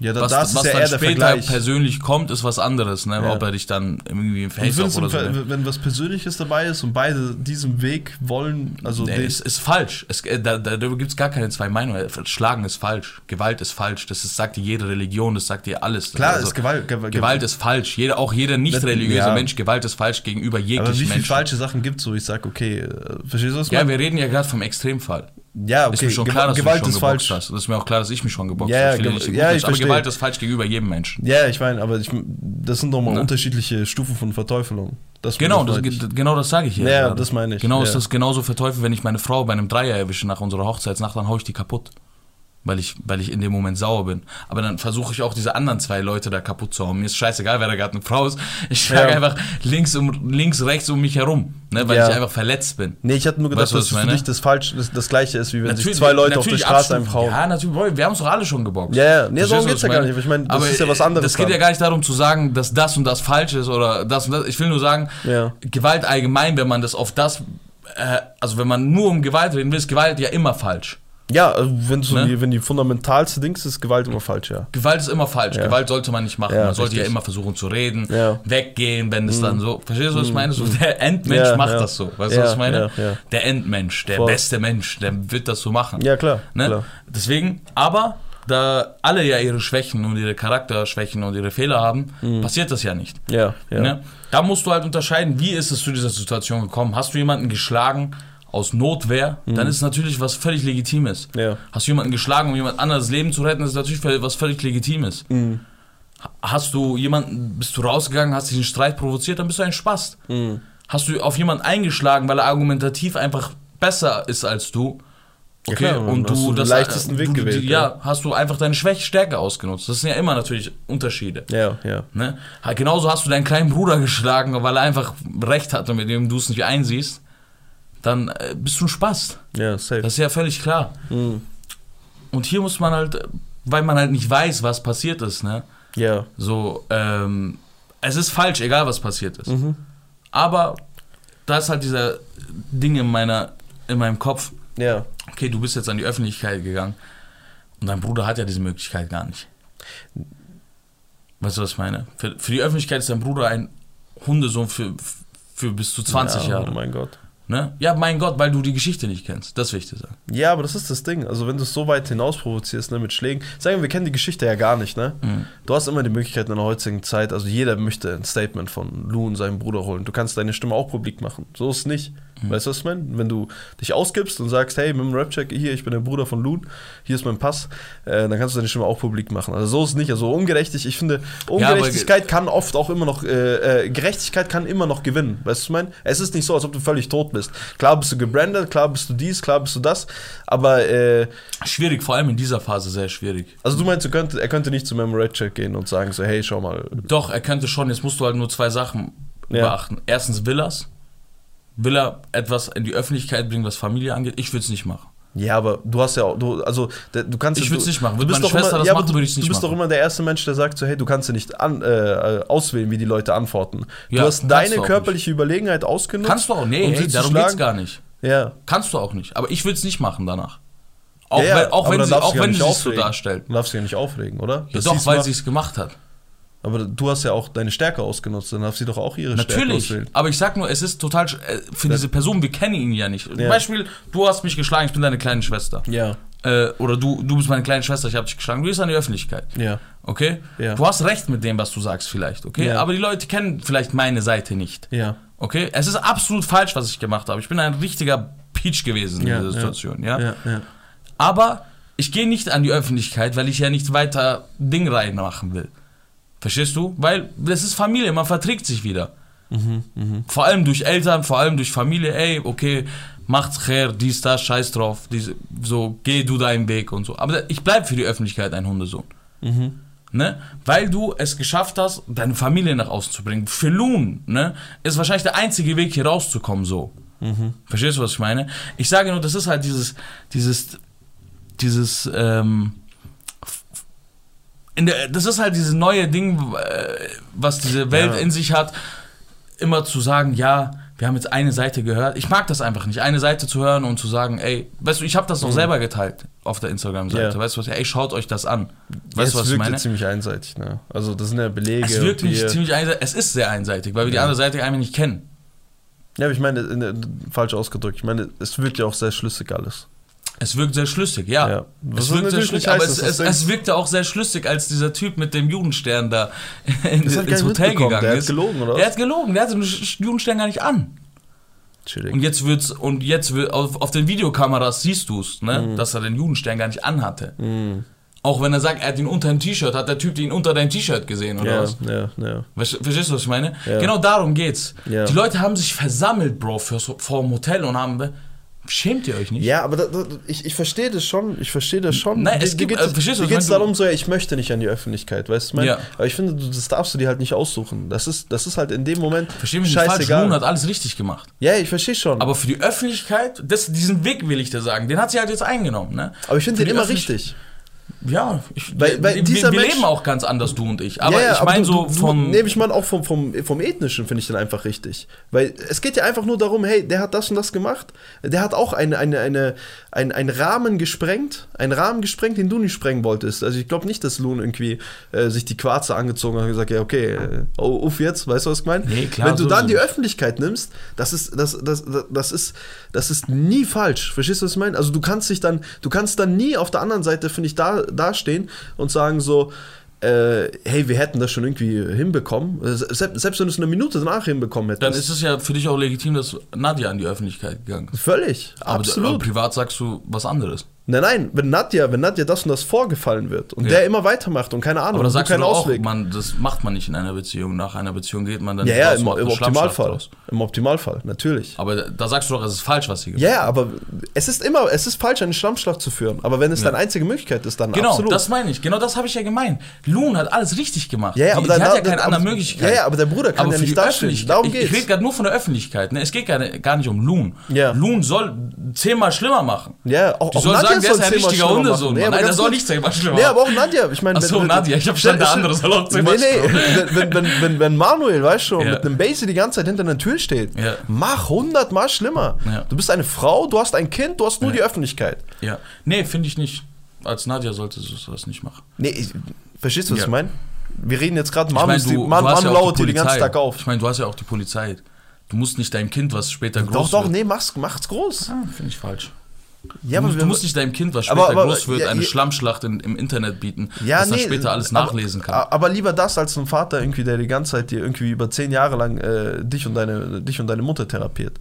Ja, da, Was, das ist was ja dann eher der später Vergleich. persönlich kommt, ist was anderes, ne? Ja. Ob er dich dann irgendwie im Face es oder so. Ver- ne? wenn was Persönliches dabei ist und beide diesen Weg wollen, also Nee, den, ist, ist falsch. Es, äh, da, da, da gibt es gar keine zwei Meinungen. Schlagen ist falsch. Gewalt ist falsch. Das ist, sagt dir jede Religion, das sagt dir alles. klar Also, ist Gewalt, Gewalt, Gewalt ist falsch. Jeder, auch jeder nicht religiöse Ja. Mensch, Gewalt ist falsch gegenüber aber wie jeglichen viele Menschen. falsche Sachen gibt es, wo ich sage, okay, äh, verstehst du was? Ja, wir reden ja gerade vom Extremfall. Ja, okay. Ist mir schon klar, dass Gewalt du mich ist schon geboxt falsch. hast. Das ist mir auch klar, dass ich mich schon geboxt Ja, ja, habe. Ich ja, ja, ich aber. Gewalt ist falsch gegenüber jedem Menschen. Ja, ich meine, aber ich, das sind doch mal Ne? unterschiedliche Stufen von Verteufelung. Das Genau, das, genau das sage ich hier. Ja, gerade. das meine ich, Genau ja. ist das genauso verteufelt, wenn ich meine Frau bei einem Dreier erwische nach unserer Hochzeitsnacht, dann hau ich die kaputt. Weil ich, weil ich in dem Moment sauer bin. Aber dann versuche ich auch diese anderen zwei Leute da kaputt zu hauen. Mir ist scheißegal, wer da gerade eine Frau ist. Ich schlage Ja. einfach links, um, links, rechts um mich herum. Ne, weil Ja. ich einfach verletzt bin. Nee, ich hatte nur gedacht, Weißt dass ich für dich das falsch das, das gleiche ist, wie wenn sich zwei Leute auf der natürlich Straße einem hauen. Ja, natürlich, Bro, wir haben es doch alle schon geboxt. Ja, ja. Nee, darum was ja gar nicht. Ich meine, das Aber ist ja was anderes Das geht dann. ja gar nicht darum zu sagen, dass das und das falsch ist oder das und das. Ich will nur sagen, Ja. Gewalt allgemein, wenn man das auf das, äh, also wenn man nur um Gewalt reden will, ist Gewalt ja immer falsch. Ja, also wenn, so Ne? die, wenn die fundamentalste Dings ist, Gewalt immer falsch, ja. Gewalt ist immer falsch. Ja. Gewalt sollte man nicht machen. Ja, man sollte ja richtig. immer versuchen zu reden, Ja. Mhm. weggehen, wenn es dann so. Verstehst du, was ich meine? So, der Endmensch Ja, macht ja. das so. Weißt du, Ja, was ich meine? ja, ja. Der Endmensch, der Voll. beste Mensch, der wird das so machen. Ja, klar. Ne? klar. Deswegen, aber da alle ja ihre Schwächen und ihre Charakterschwächen und ihre Fehler haben, passiert das ja nicht. Ja, ja. Ne? Da musst du halt unterscheiden, wie ist es zu dieser Situation gekommen? Hast du jemanden geschlagen aus Notwehr, dann ist es natürlich was völlig Legitimes. Ja. Hast du jemanden geschlagen, um jemand anderes Leben zu retten, ist natürlich was völlig Legitimes. Hast du jemanden, bist du rausgegangen, hast diesen Streit provoziert, dann bist du ein Spast. Hast du auf jemanden eingeschlagen, weil er argumentativ einfach besser ist als du, Ja, Okay, klar, dann und du du den das leichtesten Weg du, gewählt, Ja, ja. hast du einfach deine Schwäche stärker ausgenutzt. Das sind ja immer natürlich Unterschiede. Ja, ja. Ne? Genauso hast du deinen kleinen Bruder geschlagen, weil er einfach recht hatte, mit dem du es nicht einsiehst. Dann äh, bist du ein Spaß. Ja, safe. Das ist ja völlig klar. Mhm. Und hier muss man halt, weil man halt nicht weiß, was passiert ist, ne? Ja. So, ähm, es ist falsch, egal was passiert ist. Mhm. Aber da ist halt dieser Ding in meiner, in meinem Kopf, Ja. okay, du bist jetzt an die Öffentlichkeit gegangen und dein Bruder hat ja diese Möglichkeit gar nicht. Weißt du, was ich meine? Für, für die Öffentlichkeit ist dein Bruder ein Hundesohn für, für bis zu 20 ja, Jahre. Oh mein Gott. Ne? Ja, mein Gott, weil du die Geschichte nicht kennst. Das will ich dir sagen. Ja, aber das ist das Ding. Also wenn du es so weit hinaus provozierst, ne, mit Schlägen. Sagen wir, wir kennen die Geschichte ja gar nicht, ne? Mhm. Du hast immer die Möglichkeit in der heutigen Zeit, also jeder möchte ein Statement von Lou und seinem Bruder holen. Du kannst deine Stimme auch publik machen. So ist es nicht. Mhm. Weißt du, was ich meine? Wenn du dich ausgibst und sagst, hey, mit dem Rap-Check, hier, ich bin der Bruder von Lou, hier ist mein Pass, äh, dann kannst du deine Stimme auch publik machen. Also so ist es nicht. Also ungerechtig, ich finde, Ungerechtigkeit kann oft auch immer noch, äh, äh, Gerechtigkeit kann immer noch gewinnen. Weißt du, was ich meine? Es ist nicht so, als ob du völlig tot bist. Klar bist du gebrandet, klar bist du dies, klar bist du das, aber äh, Schwierig, vor allem in dieser Phase sehr schwierig. also du meinst, du könnt, er könnte nicht zu meinem Red Check gehen und sagen so, hey, schau mal. Doch, er könnte schon, jetzt musst du halt nur zwei Sachen Ja. beachten. Erstens will er's. Will er etwas in die Öffentlichkeit bringen, was Familie angeht? Ich würde es nicht machen. Ja, aber du hast ja auch, du, also du kannst Ich würd's du- nicht machen. Du Würde bist meine doch Schwester immer, das ja, machen, du, würde ich's nicht Du bist doch immer der erste Mensch, der sagt so, hey, du kannst ja nicht an, äh, auswählen, wie die Leute antworten. Du Ja, hast kannst deine du körperliche Überlegenheit ausgenutzt. Kannst du auch, nee, um hey, darum schlagen. geht's gar nicht. Ja. Kannst du auch nicht. Aber ich würde es nicht machen danach. Auch, ja, wenn, auch wenn sie, auch du wenn nicht sie sich so darstellt. Du darfst dich ja nicht aufregen, oder? Ja, doch, weil sie es gemacht hat. Aber du hast ja auch deine Stärke ausgenutzt, dann darf sie doch auch ihre Stärke Natürlich. Aber ich sag nur, es ist total äh, für diese Person, wir kennen ihn ja nicht. Ja. Beispiel, du hast mich geschlagen, ich bin deine kleine Schwester. Ja. Äh, oder du, du bist meine kleine Schwester, ich habe dich geschlagen. Du bist an die Öffentlichkeit. Ja. Okay? Ja. Du hast recht mit dem, was du sagst, vielleicht, okay? Ja. Aber die Leute kennen vielleicht meine Seite nicht. Ja. Okay? Es ist absolut falsch, was ich gemacht habe. Ich bin ein richtiger Peach gewesen in Ja, dieser. Situation, ja? Ja. ja. Aber ich gehe nicht an die Öffentlichkeit, weil ich ja nicht weiter Ding reinmachen will. Verstehst du? Weil das ist Familie, man verträgt sich wieder. Vor allem durch Eltern, vor allem durch Familie, ey, okay, macht's her, dies, das, scheiß drauf, diese, so, geh du deinen Weg und so. Aber ich bleib für die Öffentlichkeit ein Hundesohn. Ne? Weil du es geschafft hast, deine Familie nach außen zu bringen. Für Loon, ne, ist wahrscheinlich der einzige Weg, hier rauszukommen, so. Verstehst du, was ich meine? Ich sage nur, das ist halt dieses, dieses, dieses, ähm, der, das ist halt dieses neue Ding, äh, was diese Welt Ja. in sich hat, immer zu sagen, ja, wir haben jetzt eine Seite gehört. Ich mag das einfach nicht, eine Seite zu hören und zu sagen, ey, weißt du, ich habe das doch selber geteilt auf der Instagram-Seite. Mhm. Ja. Weißt du was? Ey, schaut euch das an. Weißt du, es was ich wirkt meine? ja ziemlich einseitig, ne? Also das sind ja Belege. Es wirkt nicht ziemlich einseitig, es ist sehr einseitig, weil wir die Ja. andere Seite einfach nicht kennen. Ja, aber ich meine, in der- falsch ausgedrückt. Ich meine, es wirkt ja auch sehr schlüssig alles. Es wirkt sehr schlüssig, ja. Ja. Es wirkt sehr schlüssig, aber es, es, es wirkte auch sehr schlüssig, als dieser Typ mit dem Judenstern da in, hat ins Hotel gegangen Der hat ist. gelogen, oder? Der hat gelogen, der hatte den Judenstern gar nicht an. Chillig. Und jetzt wird's, und jetzt wird, auf, auf den Videokameras siehst du's, ne, Mhm. dass er den Judenstern gar nicht anhatte. Auch wenn er sagt, er hat ihn unter dem T-Shirt, hat der Typ ihn unter deinem T-Shirt gesehen, oder ja, was? ja, ja. Ver- Verstehst du, was ich meine? Ja. Genau darum geht's. Ja. Die Leute haben sich versammelt, Bro, für, vor dem Hotel und haben. Schämt ihr euch nicht? Ja, aber da, da, ich, ich verstehe das schon. Ich verstehe das schon. Nein, es geht's- äh, verstehst du, geht es ich meine? darum, so, ja, ich möchte nicht an die Öffentlichkeit, weißt du? ich meine? Ja. Aber ich finde, das darfst du dir halt nicht aussuchen. Das ist, das ist halt in dem Moment Versteh mich nicht falsch. Loon hat alles richtig gemacht. ja, ich verstehe schon. Aber für die Öffentlichkeit, das, diesen Weg will ich dir sagen, den hat sie halt jetzt eingenommen, ne? Aber ich finde den die immer richtig. Ja, ich, Weil- weil wir, wir leben auch ganz anders, du und ich. Aber ja, ich meine so du, vom. Nee, ich meine auch vom, vom, vom Ethnischen finde ich den einfach richtig. Weil es geht ja einfach nur darum, hey, der hat das und das gemacht. Der hat auch eine, eine, eine, ein, einen Rahmen gesprengt. Einen Rahmen gesprengt, den du nicht sprengen wolltest. Also ich glaube nicht, dass Loon irgendwie äh, sich die Quarze angezogen hat und gesagt, ja, okay, äh, uff jetzt, weißt du, was ich meine? Nee, klar, Wenn du dann die. Öffentlichkeit nimmst, das ist, das, das, das, das ist, das ist nie falsch. Verstehst du, was ich meine? Also du kannst dich dann, du kannst dann nie auf der anderen Seite, finde ich, da dastehen und sagen so, äh, hey, wir hätten das schon irgendwie hinbekommen. Selbst, selbst wenn du es eine Minute danach hinbekommen hättest. dann ist es ja für dich auch legitim, dass Nadja an die Öffentlichkeit gegangen ist. völlig, Aber, absolut. aber privat sagst du was anderes. Nein, nein, wenn Nadja, wenn Nadja das und das vorgefallen wird und Ja. der immer weitermacht und keine Ahnung, Aber da sagst du keinen auch, man, das macht man nicht in einer Beziehung. Nach einer Beziehung geht man dann ja, nicht ja, raus, im, im Optimalfall. Im Optimalfall, natürlich. Aber da, sagst du doch, es ist falsch, was sie gemacht Ja, ja, aber es ist immer, es ist falsch, eine Schlammschlacht zu führen. Aber wenn es deine einzige Möglichkeit ist, dann Genau, absolut. das meine ich. Genau das habe ich ja gemeint. Loon hat alles richtig gemacht. Ja, ja, die, aber die dann- hat ja keine andere aber- Möglichkeit. Ja, ja, aber der Bruder kann aber ja nicht die dastehen. Darum ich, geht's. Ich rede gerade nur von der Öffentlichkeit. Ne? Es geht gar, gar nicht um Loon. Ja. Loon soll zehnmal schlimmer machen. Ja, auch, Die auch soll Nadja sagen, der ist ein richtiger Hundesohn. Nee, Nein, ganz soll nicht zehnmal schlimmer Nee, aber auch Nadja. Ich meine, Ach so, Nadja, ich hab verstanden, der andere soll auch zehnmal Nee, nee, wenn, wenn, wenn, wenn Manuel, weißt du, mit einem Basie die ganze Zeit hinter einer Tür steht, mach hundertmal schlimmer. Du bist eine Frau, du hast ein Kind, du hast nur die Öffentlichkeit. Ja. Nee, finde ich nicht. Als Nadja sollte sie das nicht machen. Nee, ich, verstehst du, was ich meine? Wir reden jetzt gerade, Ich Manu, ist die- du, Manu, du Manu ja lauert die hier den ganzen. Tag auf. Ich meine, du hast ja auch die Polizei. Du musst nicht deinem Kind, was später Doch, groß doch, wird. nee, mach's, macht's groß. Ah, finde ich falsch. Ja, du, musst, du musst nicht deinem Kind, was später Aber- aber- groß wird, ja, eine Schlammschlacht in, im Internet bieten, ja, dass nee, er später alles aber- nachlesen kann. Aber lieber das als ein Vater irgendwie, der die ganze Zeit dir irgendwie über zehn Jahre lang äh, dich, und deine, dich und deine Mutter therapiert.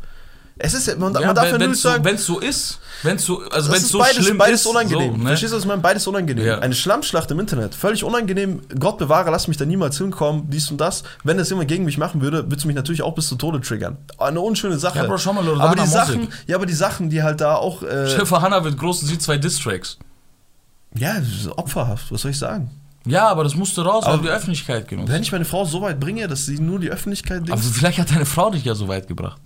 Es ist, ja- man, ja, man darf ja wenn nur es nicht so, sagen, wenn's so ist, wenn es so, also wenn es so beides, schlimm beides ist, unangenehm. So, ne? Verstehst du, was ich meine? Beides unangenehm. Ja. Eine Schlammschlacht im Internet, völlig unangenehm. Gott bewahre, lass mich da niemals hinkommen, dies und das. Wenn das jemand gegen mich machen würde, würde es mich natürlich auch bis zu Tode triggern. Eine unschöne Sache. Ja, Bro, schau mal, Loredana aber die Mosig. Sachen, ja, aber die Sachen, die halt da auch, äh, Schäfer Hanna wird groß und sieht zwei Distracks. ja, opferhaft, was soll ich sagen? Ja, aber das musste raus, weil Aber du die Öffentlichkeit genutzt Wenn ich meine Frau so weit bringe, dass sie nur die Öffentlichkeit Aber vielleicht hat deine Frau dich ja so weit gebracht.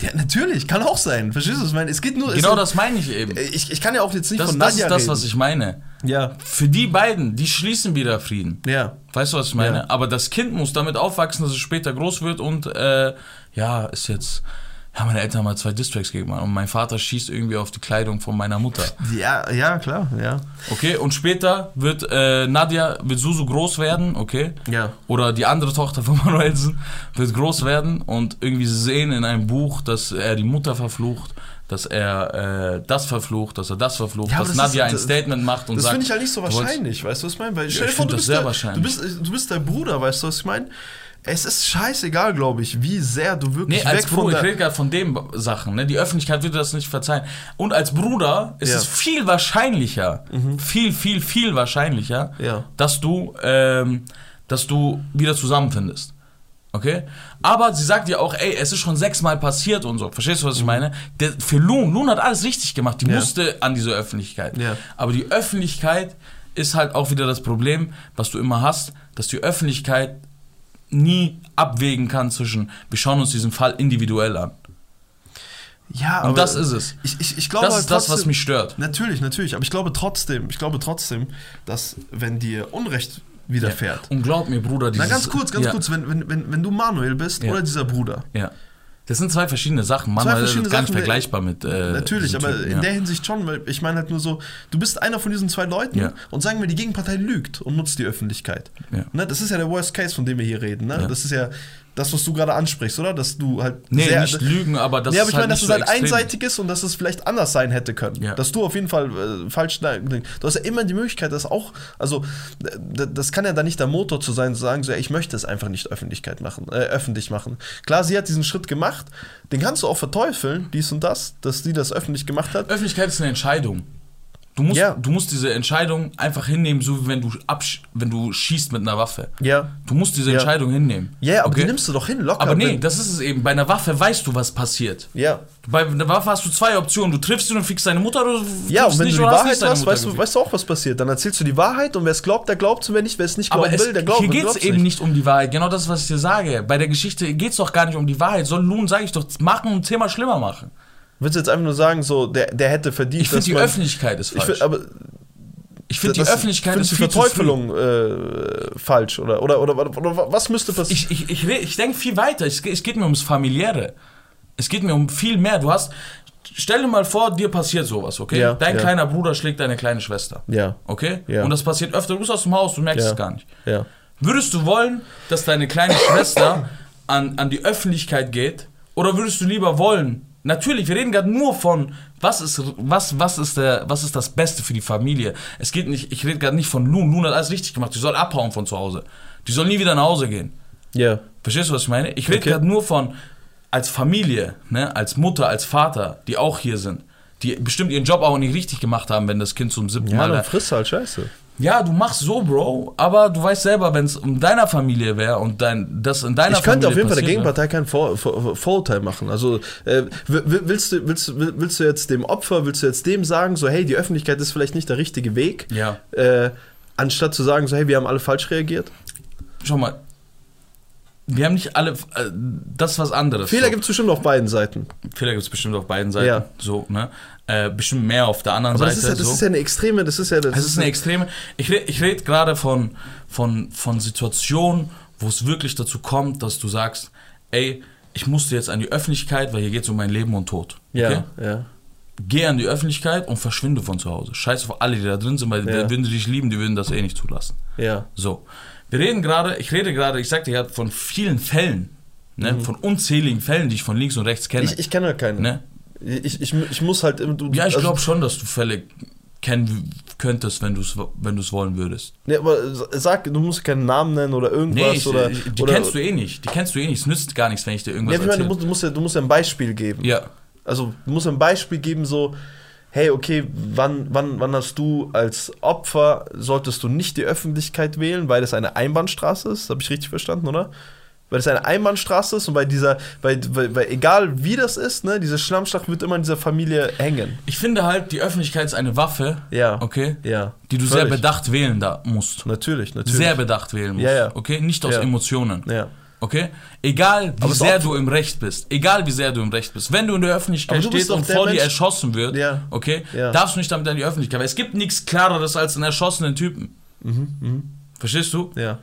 Ja, natürlich, kann auch sein. Verstehst du, was ich meine? Es geht nur. Genau das meine ich eben. Ich, ich kann ja auch jetzt nicht Das, von das Nadja ist das, reden. was ich meine. Ja, Für die beiden, die schließen wieder Frieden. ja. Weißt du, was ich meine? Ja. Aber das Kind muss damit aufwachsen, dass es später groß wird und äh, ja, ist jetzt. Ja, meine Eltern haben mal zwei Distracks gegeben und mein Vater schießt irgendwie auf die Kleidung von meiner Mutter. Ja, ja, klar, ja. Okay, und später wird äh, Nadja, wird Susu groß werden, okay? Ja. Oder die andere Tochter von Manuelsen wird groß werden und irgendwie sehen in einem Buch, dass er die Mutter verflucht, dass er äh, das verflucht, dass er das verflucht, Ja, dass das Nadja ist- ein das- Statement macht und Das sagt. finde ich halt nicht so wahrscheinlich, weißt du, was ich meine? Weil stell ich dir vor, find du das bist, sehr der, wahrscheinlich. du, bist, du bist der Bruder, weißt du, was ich meine? Es ist scheißegal, glaube ich, wie sehr du wirklich Nee, als weg von Bruder, ich der. rede gerade von den Sachen, ne? Die Öffentlichkeit würde das nicht verzeihen. Und als Bruder ist Ja. Mhm. es viel wahrscheinlicher, viel, viel, viel wahrscheinlicher, Ja. dass du, ähm, dass du wieder zusammenfindest. Okay? Aber sie sagt ja auch, ey, es ist schon sechsmal passiert und so. Verstehst du, was ich meine? Der, für Loon, Loon hat alles richtig gemacht. Die Mhm. Ja. musste an diese Öffentlichkeit. Ja. Aber die Öffentlichkeit ist halt auch wieder das Problem, was du immer hast, dass die Öffentlichkeit nie abwägen kann zwischen, wir schauen uns diesen Fall individuell an. Ja, Und das ist es. Ich, ich, ich glaube Das ist das, was trotzdem- mich stört. Natürlich, natürlich. Aber ich glaube trotzdem, ich glaube trotzdem, dass wenn dir Unrecht widerfährt. Und glaub mir, Bruder, Na, dieses, ganz kurz, ganz ja, kurz, wenn, wenn, wenn, wenn du Manuel bist Ja. oder dieser Bruder. Ja. Das sind zwei verschiedene Sachen. Manchmal ist es gar nicht vergleichbar mit. Äh, Natürlich, aber Typen, in ja. der Hinsicht schon, weil ich meine halt nur so, du bist einer von diesen zwei Leuten Ja. und sagen wir, die Gegenpartei lügt und nutzt die Öffentlichkeit. Ja. Ne, das ist ja der Worst Case, von dem wir hier reden. Ne? Das ist ja, das, was du gerade ansprichst, oder? Dass du halt. Nee, sehr, nicht lügen, aber das nee, aber ich meine, halt dass es so halt extrem. einseitig ist und dass es vielleicht anders sein hätte können. Ja. Dass du auf jeden Fall äh, falsch. Du hast ja immer die Möglichkeit, das auch. Also, das kann ja dann nicht der Motor zu sein, zu sagen, so, ja, ich möchte es einfach nicht Öffentlichkeit machen, äh, öffentlich machen. Klar, sie hat diesen Schritt gemacht, den kannst du auch verteufeln, dies und das, dass sie das öffentlich gemacht hat. Öffentlichkeit ist eine Entscheidung. Du musst, Ja. du musst diese Entscheidung einfach hinnehmen, so wie wenn du, absch wenn du schießt mit einer Waffe. Ja. Du musst diese Ja. Entscheidung hinnehmen. Ja, aber Okay? die nimmst du doch hin, locker. Aber nee, das ist es eben. Bei einer Waffe weißt du, was passiert. ja. Bei einer Waffe hast du zwei Optionen. Du triffst ihn und fickst deine Mutter oder du Ja, und wenn nicht du die Wahrheit hast, weißt du, weißt du auch, was passiert. Dann erzählst du die Wahrheit und wer es glaubt, der glaubt und wer nicht, wer es nicht Aber glauben es, will, der glaubt. hier geht es eben nicht. um die Wahrheit. Genau das, was ich dir sage. Bei der Geschichte geht es doch gar nicht um die Wahrheit. Soll nun, sage ich doch, machen und Thema schlimmer machen. Willst du jetzt einfach nur sagen, so, der, der hätte verdient, Ich finde, dass die man- Öffentlichkeit ist Ich falsch. find, aber Ich finde, die Öffentlichkeit ist viel die zu früh. Verteufelung äh, falsch oder, oder, oder, oder, oder was müsste passieren? Ich, ich, ich, ich denke viel weiter. Es, geht- es geht mir ums Familiäre. Es geht mir um viel mehr. Du hast. Stell dir mal vor, dir passiert sowas, okay? Ja, Dein ja. kleiner Bruder schlägt deine kleine Schwester. ja, Okay? Ja. Und das passiert öfter. Du bist aus dem Haus, du merkst Ja. es gar nicht. ja. Würdest du wollen, dass deine kleine Schwester an, an die Öffentlichkeit geht? Oder würdest du lieber wollen? Natürlich, wir reden gerade nur von, was ist, was, was, ist der, was ist das Beste für die Familie. Es geht nicht, ich rede gerade nicht von Loon. Loon hat alles richtig gemacht. Die soll abhauen von zu Hause. Die soll nie wieder nach Hause gehen. Ja, Verstehst du, was ich meine? Ich rede Okay. gerade nur von, als Familie, ne, als Mutter, als Vater, die auch hier sind. Die bestimmt ihren Job auch nicht richtig gemacht haben, wenn das Kind zum siebten ja Mal dann da frisst halt Scheiße. Ja, du machst so, Bro, aber du weißt selber, wenn es um deiner Familie wäre und dein, das in deiner Ich könnte Familie auf jeden Fall der Gegenpartei kein Vor Vor Vorurteil machen. Also äh, willst, du, willst, willst du jetzt dem Opfer, willst du jetzt dem sagen, so hey, die Öffentlichkeit ist vielleicht nicht der richtige Weg, Ja, äh, anstatt zu sagen, so hey, wir haben alle falsch reagiert? schau mal. Wir haben nicht alle, äh, das ist was anderes. Fehler so. gibt es bestimmt auf beiden Seiten. Fehler gibt es bestimmt auf beiden Seiten. Ja. So, ne? Äh, bestimmt mehr auf der anderen Aber Seite. das ist, ja, das so. ist ja eine extreme, das ist ja das Es ist eine extreme. Ich rede ich red gerade von, von, von Situationen, wo es wirklich dazu kommt, dass du sagst, ey, ich musste jetzt an die Öffentlichkeit, weil hier geht es um mein Leben und Tod. Okay? ja, ja. Geh an die Öffentlichkeit und verschwinde von zu Hause. Scheiß auf alle, die da drin sind, weil Ja. die würden dich lieben, die würden das eh nicht zulassen. ja. So. Wir reden gerade, ich rede gerade, ich sagte ja von vielen Fällen, ne? von unzähligen Fällen, die ich von links und rechts kenne. Mhm. Ich, ich kenne halt keinen. ne? Ich, ich, ich muss halt. Du, Ja, ich also- glaube schon, dass du Fälle kennen könntest, wenn du es wenn du's wollen würdest. Nee, aber sag, du musst keinen Namen nennen oder irgendwas. Nee, ich, oder, ich, die oder, kennst du eh nicht. Die kennst du eh nicht. Es nützt gar nichts, wenn ich dir irgendwas Ja, ich meine, du musst, du, musst ja, du musst ja ein Beispiel geben. Ja, Also du musst ein Beispiel geben, so, hey, okay, wann, wann, wann hast du als Opfer, solltest du nicht die Öffentlichkeit wählen, weil das eine Einbahnstraße ist? Habe ich richtig verstanden, oder? Weil es eine Einbahnstraße ist und bei dieser, bei, weil, weil egal wie das ist, ne, diese Schlammschlacht wird immer in dieser Familie hängen. ich finde halt, die Öffentlichkeit ist eine Waffe, Ja. okay, Ja. die du sehr Völlig. bedacht wählen da musst. Natürlich, natürlich. Sehr bedacht wählen musst. Ja, ja. Okay, nicht aus Ja. Emotionen. Ja. Okay? Egal, wie sehr du im Recht bist. Egal, wie sehr du im Recht bist. Wenn du in der Öffentlichkeit stehst und vor dir Mensch- erschossen wird, Ja. okay, Ja. darfst du nicht damit an die Öffentlichkeit. Weil es gibt nichts Klareres als einen erschossenen Typen. Mhm, Verstehst du? Ja.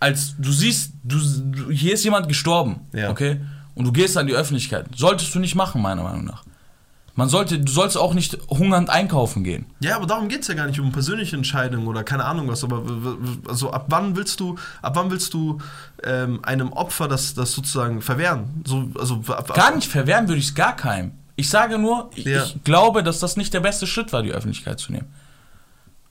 Als du siehst, du, hier ist jemand gestorben, Ja. okay? Und du gehst an die Öffentlichkeit. Solltest du nicht machen, meiner Meinung nach. Man sollte, du sollst auch nicht hungernd einkaufen gehen. Ja, aber darum geht es ja gar nicht um persönliche Entscheidungen oder keine Ahnung was. Aber also ab wann willst du, ab wann willst du ähm, einem Opfer das, das sozusagen verwehren? So, also ab, ab, Gar nicht verwehren würde ich es gar keinem. Ich sage nur, Ja. ich glaube, dass das nicht der beste Schritt war, die Öffentlichkeit zu nehmen.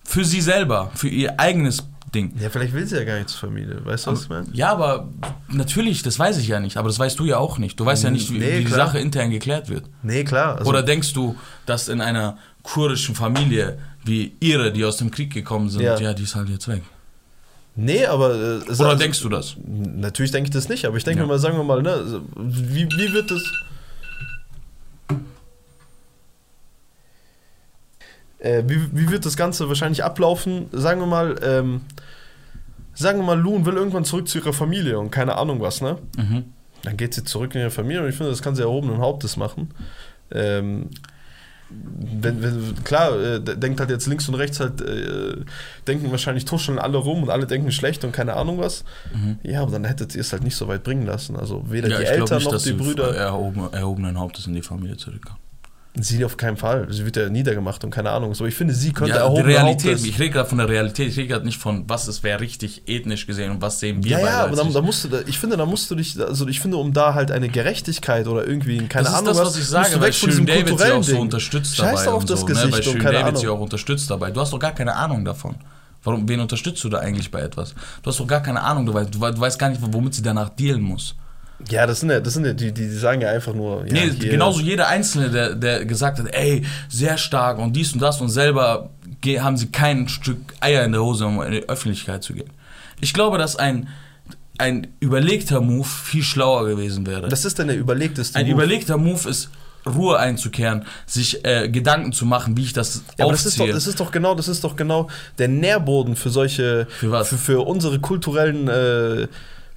Für sie selber, für ihr eigenes Ding. Ja, vielleicht will sie ja gar nicht zur Familie. Weißt du, was ich meine? Ja, aber natürlich, das weiß ich ja nicht. Aber das weißt du ja auch nicht. Du weißt ja nicht, wie, Nee, wie die. Sache intern geklärt wird. Nee, klar. Also, Oder denkst du, dass in einer kurdischen Familie wie ihre, die aus dem Krieg gekommen sind, Ja. ja, die ist halt jetzt weg? nee, aber. Äh, Oder also, denkst du das? Natürlich denke ich das nicht, aber ich denke Ja. mal, sagen wir mal, ne, wie, wie wird das. Äh, wie, wie wird das Ganze wahrscheinlich ablaufen? Sagen wir mal, ähm, sagen wir mal, Loon will irgendwann zurück zu ihrer Familie und keine Ahnung was, ne? Mhm. Dann geht sie zurück in ihre Familie und ich finde, das kann sie erhobenen Hauptes machen. Ähm, wenn, wenn, klar, äh, denkt halt jetzt links und rechts halt, äh, denken wahrscheinlich tuscheln alle rum und alle denken schlecht und keine Ahnung was. Mhm. Ja, aber dann hättet ihr es halt nicht so weit bringen lassen. Also weder Ja, die Eltern nicht, noch die Brüder. erhoben, erhobenen Hauptes in die Familie zurückkommen. Sie auf keinen Fall. Sie wird ja niedergemacht und keine Ahnung. So, ich finde, sie könnte Ja, die erhobene Realität, Hauptes- ich rede gerade von der Realität, ich rede gerade nicht von, was es wäre richtig ethnisch gesehen und was sehen wir Ja, ja, aber da, da musst du, da, ich finde, da musst du dich, also ich finde, um da halt eine Gerechtigkeit oder irgendwie, keine das ist Ahnung das, was ich sage, weil diesem David sie auch so unterstützt Scheiß dabei doch auf das so, Gesicht ne? weil keine David sie Ahnung. auch unterstützt dabei. Du hast doch gar keine Ahnung davon. Warum, wen unterstützt du da eigentlich bei etwas? Du hast doch gar keine Ahnung, du weißt, du, wei- du weißt gar nicht, womit sie danach dealen muss. Ja, das sind ja, das sind ja die, die, sagen ja einfach nur. Ja, nee, hier- genauso jeder Einzelne, der, der gesagt hat, ey, sehr stark und dies und das und selber haben sie kein Stück Eier in der Hose, um in die Öffentlichkeit zu gehen. Ich glaube, dass ein, ein überlegter Move viel schlauer gewesen wäre. Das ist dann der überlegteste Ein Move. überlegter Move ist, Ruhe einzukehren, sich äh, Gedanken zu machen, wie ich das Ja, aber das ist, doch, aufziehe. das ist doch genau, das ist doch genau der Nährboden für solche, Für was? für, für unsere kulturellen, äh,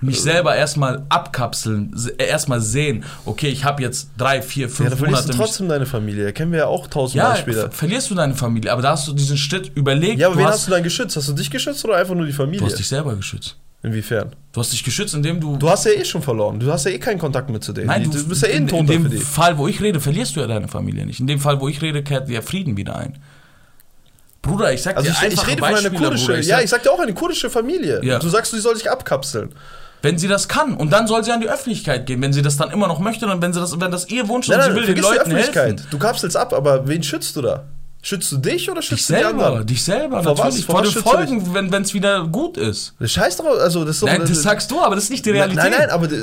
mich selber erstmal abkapseln, se- erstmal sehen, okay, ich habe jetzt drei, vier, ja, fünf da verlierst Monate. du trotzdem deine Familie. Kennen wir ja auch tausend ja, ver- verlierst du deine Familie, aber da hast du diesen Schritt überlegt. Ja, aber du wen hast, hast du dann geschützt? Hast du dich geschützt oder einfach nur die du Familie? hast dich selber geschützt. Inwiefern? Du hast dich geschützt, indem du. Du hast ja eh schon verloren. Du hast ja eh keinen Kontakt mehr zu denen. Nein, Die- du, du bist ja eh ein in, in dem die. Fall, wo ich rede, verlierst du ja deine Familie nicht. In dem Fall, wo ich rede, kehrt der Frieden wieder ein. Bruder, ich sag Also dir ich, ich rede von einer kurdischen. Ich ja, ich sag dir auch eine kurdische Familie. Ja. Du sagst, sie soll sich abkapseln. Wenn sie das kann und dann soll sie an die Öffentlichkeit gehen, wenn sie das dann immer noch möchte und wenn sie das, wenn das ihr Wunsch ist Nein, und nein, sie will den Leuten helfen. Du kapselst ab, aber wen schützt du da? Schützt du dich oder Dich schützt du die selber, anderen? dich selber, Vor was? natürlich. Vor Vor, was den du Folgen, wenn es wieder gut ist. Das scheiß doch, also das ist doch, Nein, das sagst du, aber das ist nicht die Nein, Realität. nein, aber äh,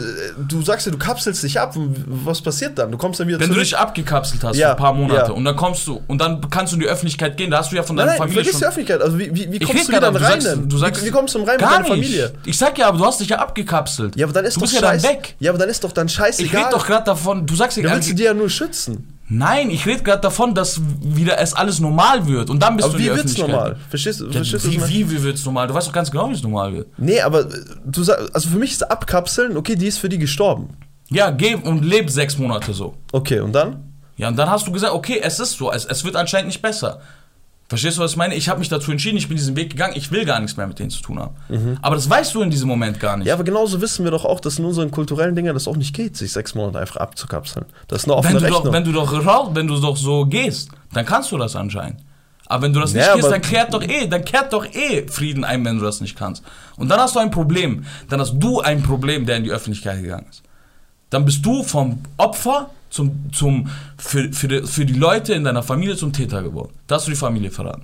du sagst ja, du kapselst dich ab. Was passiert dann? Du kommst dann wieder Wenn du zurück. dich abgekapselt hast Ja, für ein paar Monate ja. und dann kommst du und dann kannst du in die Öffentlichkeit gehen, da hast du ja von nein, deiner nein, Familie vergiss schon. die Öffentlichkeit. Also wie, wie, wie Ich kommst du wieder rein? du sagst, denn? du sagst, wie, wie kommst du rein mit gar deiner nicht. Familie? Ich sag ja, aber du hast dich ja abgekapselt. Ja, aber dann ist du doch bist ja dann weg. Ja, aber dann ist doch dann Ich scheißegal. rede doch gerade davon, du sagst ja, willst du die ja nur schützen. Nein, ich rede gerade davon, dass wieder es alles normal wird und dann bist Aber du wie die wird's normal? Verstehst, du- Ja, verstehst du? wie, meine? wie, wie wird's normal? Du weißt doch ganz genau, wie es normal wird. Nee, aber äh, du sagst, also für mich ist Abkapseln, okay, die ist für die gestorben. Ja, geh und leb sechs Monate so. Okay, und dann? Ja, und dann hast du gesagt, okay, es ist so, es, es wird anscheinend nicht besser. Verstehst du, was ich meine? Ich habe mich dazu entschieden, ich bin diesen Weg gegangen, ich will gar nichts mehr mit denen zu tun haben. Aber das weißt du in diesem Moment gar nicht. Mhm. Ja, aber genauso wissen wir doch auch, dass in unseren kulturellen Dingen das auch nicht geht, sich sechs Monate einfach abzukapseln. Das ist eine offene wenn, du Rechnung. doch, wenn du doch wenn du doch so gehst, dann kannst du das anscheinend. Aber wenn du das nicht Ja, gehst, dann kehrt doch eh, dann kehrt doch eh Frieden ein, wenn du das nicht kannst. Und dann hast du ein Problem. Dann hast du ein Problem, der in die Öffentlichkeit gegangen ist. Dann bist du vom Opfer zum, zum, für, für, die, für die Leute in deiner Familie zum Täter geworden. Da hast du die Familie verraten.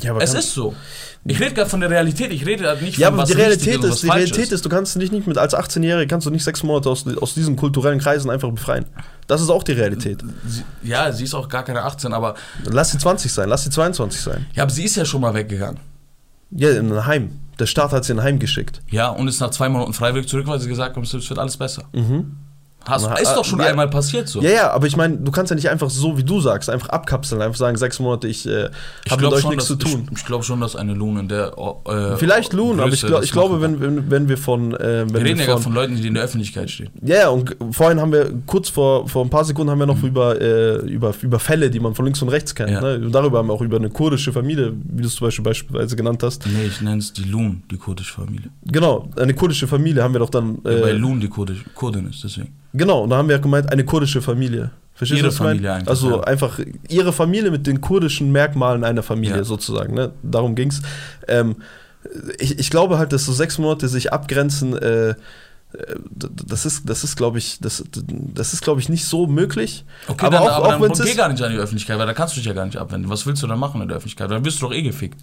ja, aber Es ist so. Ich rede gerade von der Realität. Ich rede halt nicht Ja, von aber was die richtig Realität und was ist, die Realität ist, du kannst dich nicht mit als 18-Jährige kannst du nicht sechs Monate aus, aus diesen kulturellen Kreisen einfach befreien. Das ist auch die Realität. Sie, ja, sie ist auch gar keine 18, aber Lass sie 20 sein, lass sie 22 sein. ja, aber sie ist ja schon mal weggegangen. Ja, in ein Heim. Der Staat hat sie in ein Heim geschickt. Ja, und ist nach zwei Monaten freiwillig zurück, weil sie gesagt haben, es wird alles besser. Mhm. Hast, ist äh, doch schon ja. einmal passiert so. Ja, ja, aber ich meine, du kannst ja nicht einfach so, wie du sagst, einfach abkapseln, einfach sagen, sechs Monate, ich äh, habe mit euch schon, nichts dass, zu tun. ich, ich glaube schon, dass eine Loon in der äh, Vielleicht Loon, aber ich, glaub, ich glaube, wenn, wenn, wenn wir von. Äh, wenn Wir reden ja gerade von, Leuten, die in der Öffentlichkeit stehen. Ja, ja, und vorhin haben wir, kurz vor, vor ein paar Sekunden haben wir noch über, äh, über, über Fälle, die man von links und rechts kennt. Ja. Ne? Und darüber haben wir auch über eine kurdische Familie, wie du es zum Beispiel beispielsweise genannt hast. Nee, ich nenne es die Loon, die kurdische Familie. Genau, eine kurdische Familie haben wir doch dann. Ja, weil Äh, Loon die Kurdisch, Kurdin ist, deswegen. Genau, und da haben wir gemeint, eine kurdische Familie. Verstehst Ihre du, was? Familie einfach, Also ja. einfach ihre Familie mit den kurdischen Merkmalen einer Familie Ja. sozusagen. Ne? Darum ging's. Ähm, ich, ich glaube halt, dass so sechs Monate sich abgrenzen, äh, d- das ist, das ist, glaube ich, das, das ist, glaube ich, nicht so möglich. Okay, aber dann, auch, aber auch dann wenn es geh gar nicht an die Öffentlichkeit, weil da kannst du dich ja gar nicht abwenden. Was willst du dann machen in der Öffentlichkeit? Dann wirst du doch eh gefickt.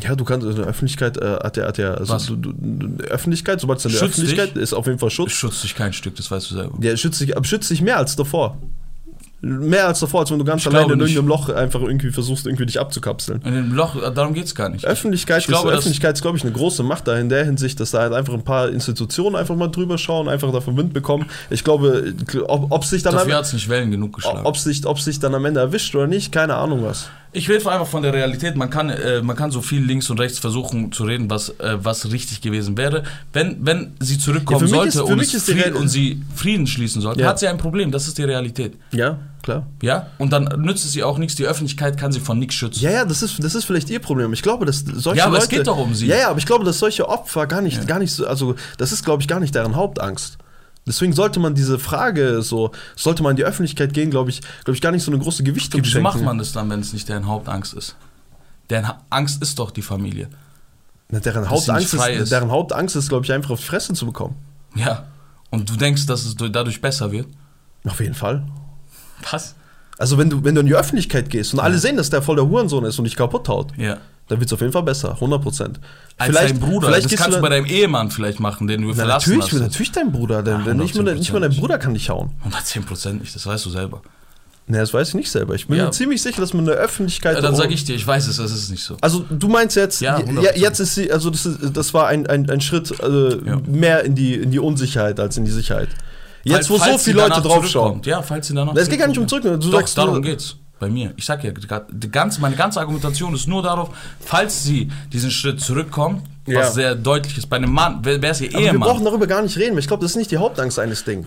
Ja, du kannst in der Öffentlichkeit äh, hat ja, hat ja, also du, du, Öffentlichkeit, sobald es in der Schützt Öffentlichkeit dich? ist, auf jeden Fall Schutz. Schützt dich kein Stück, das weißt du selber. Ja, schützt dich, aber schützt dich mehr als davor. Mehr als davor, als wenn du ganz Ich alleine glaube in nicht. irgendeinem Loch einfach irgendwie versuchst, irgendwie dich abzukapseln. In dem Loch, darum geht es gar nicht. Öffentlichkeit, Ich glaube, ist, dass- Öffentlichkeit ist, glaube ich, eine große Macht da in der Hinsicht, dass da halt einfach ein paar Institutionen einfach mal drüber schauen, einfach davon Wind bekommen. Ich glaube, ob, ob sich dann Dafür am, hat es nicht Wellen genug geschlagen. ob sich, ob sich dann am Ende erwischt oder nicht, keine Ahnung was. Ich rede einfach von der Realität. Man kann, äh, man kann so viel links und rechts versuchen zu reden, was, äh, was richtig gewesen wäre. Wenn, wenn sie zurückkommen Ja, sollte ist- und, Frieden, und sie Frieden schließen sollte, Ja. hat sie ein Problem. Das ist die Realität. Ja, klar. Ja? Und dann nützt es ihr auch nichts. Die Öffentlichkeit kann sie von nichts schützen. Ja, ja, das ist, das ist vielleicht ihr Problem. Ich glaube, dass solche Ja, aber Leute. es geht doch um sie. Ja, ja, aber ich glaube, dass solche Opfer gar nicht, Ja. gar nicht so, also das ist, glaube ich, gar nicht deren Hauptangst. Deswegen sollte man diese Frage so, sollte man in die Öffentlichkeit gehen, glaube ich, glaube ich, gar nicht so eine große Gewichtung Wieso schenken. macht man das dann, wenn es nicht deren Hauptangst ist? Deren Ha- Angst ist doch die Familie. Na, deren, Hauptangst ist, ist. deren Hauptangst ist, glaube ich, einfach auf die Fresse zu bekommen. Ja. Und du denkst, dass es dadurch besser wird? Auf jeden Fall. Was? Also wenn du, wenn du in die Öffentlichkeit gehst und alle sehen, dass der voll der Hurensohn ist und dich kaputt haut, Ja. Dann wird es auf jeden Fall besser, 100 Prozent. Als dein Bruder. vielleicht das kannst du bei deinem Ehemann vielleicht machen, den du na, verlassen natürlich, hast. natürlich dein Bruder, denn, Ja, denn nicht, mal, nicht mal dein 110%. Bruder kann dich hauen. 110% nicht, das weißt du selber. Ne, das weiß ich nicht selber. Ich bin Ja. mir ziemlich sicher, dass man in der Öffentlichkeit. Ja, dann sage ich dir, ich weiß es, das ist nicht so. Also du meinst jetzt, Ja, ja, 100%. jetzt ist sie, also das, ist, das war ein, ein, ein Schritt äh, Ja. mehr in die, in die Unsicherheit als in die Sicherheit. Jetzt, wo Falls so sie viele Leute draufschauen. Ja, falls sie danach Es geht gar nicht um zurück. Du Doch, sagst darum geht's. Bei mir. Ich sag ja, die ganze, meine ganze Argumentation ist nur darauf, falls sie diesen Schritt zurückkommt, Ja. was sehr deutlich ist. Bei einem Mann, wer, ist ihr Aber wir Ehemann? brauchen darüber gar nicht reden, weil ich glaube, das ist nicht die Hauptangst eines Ding.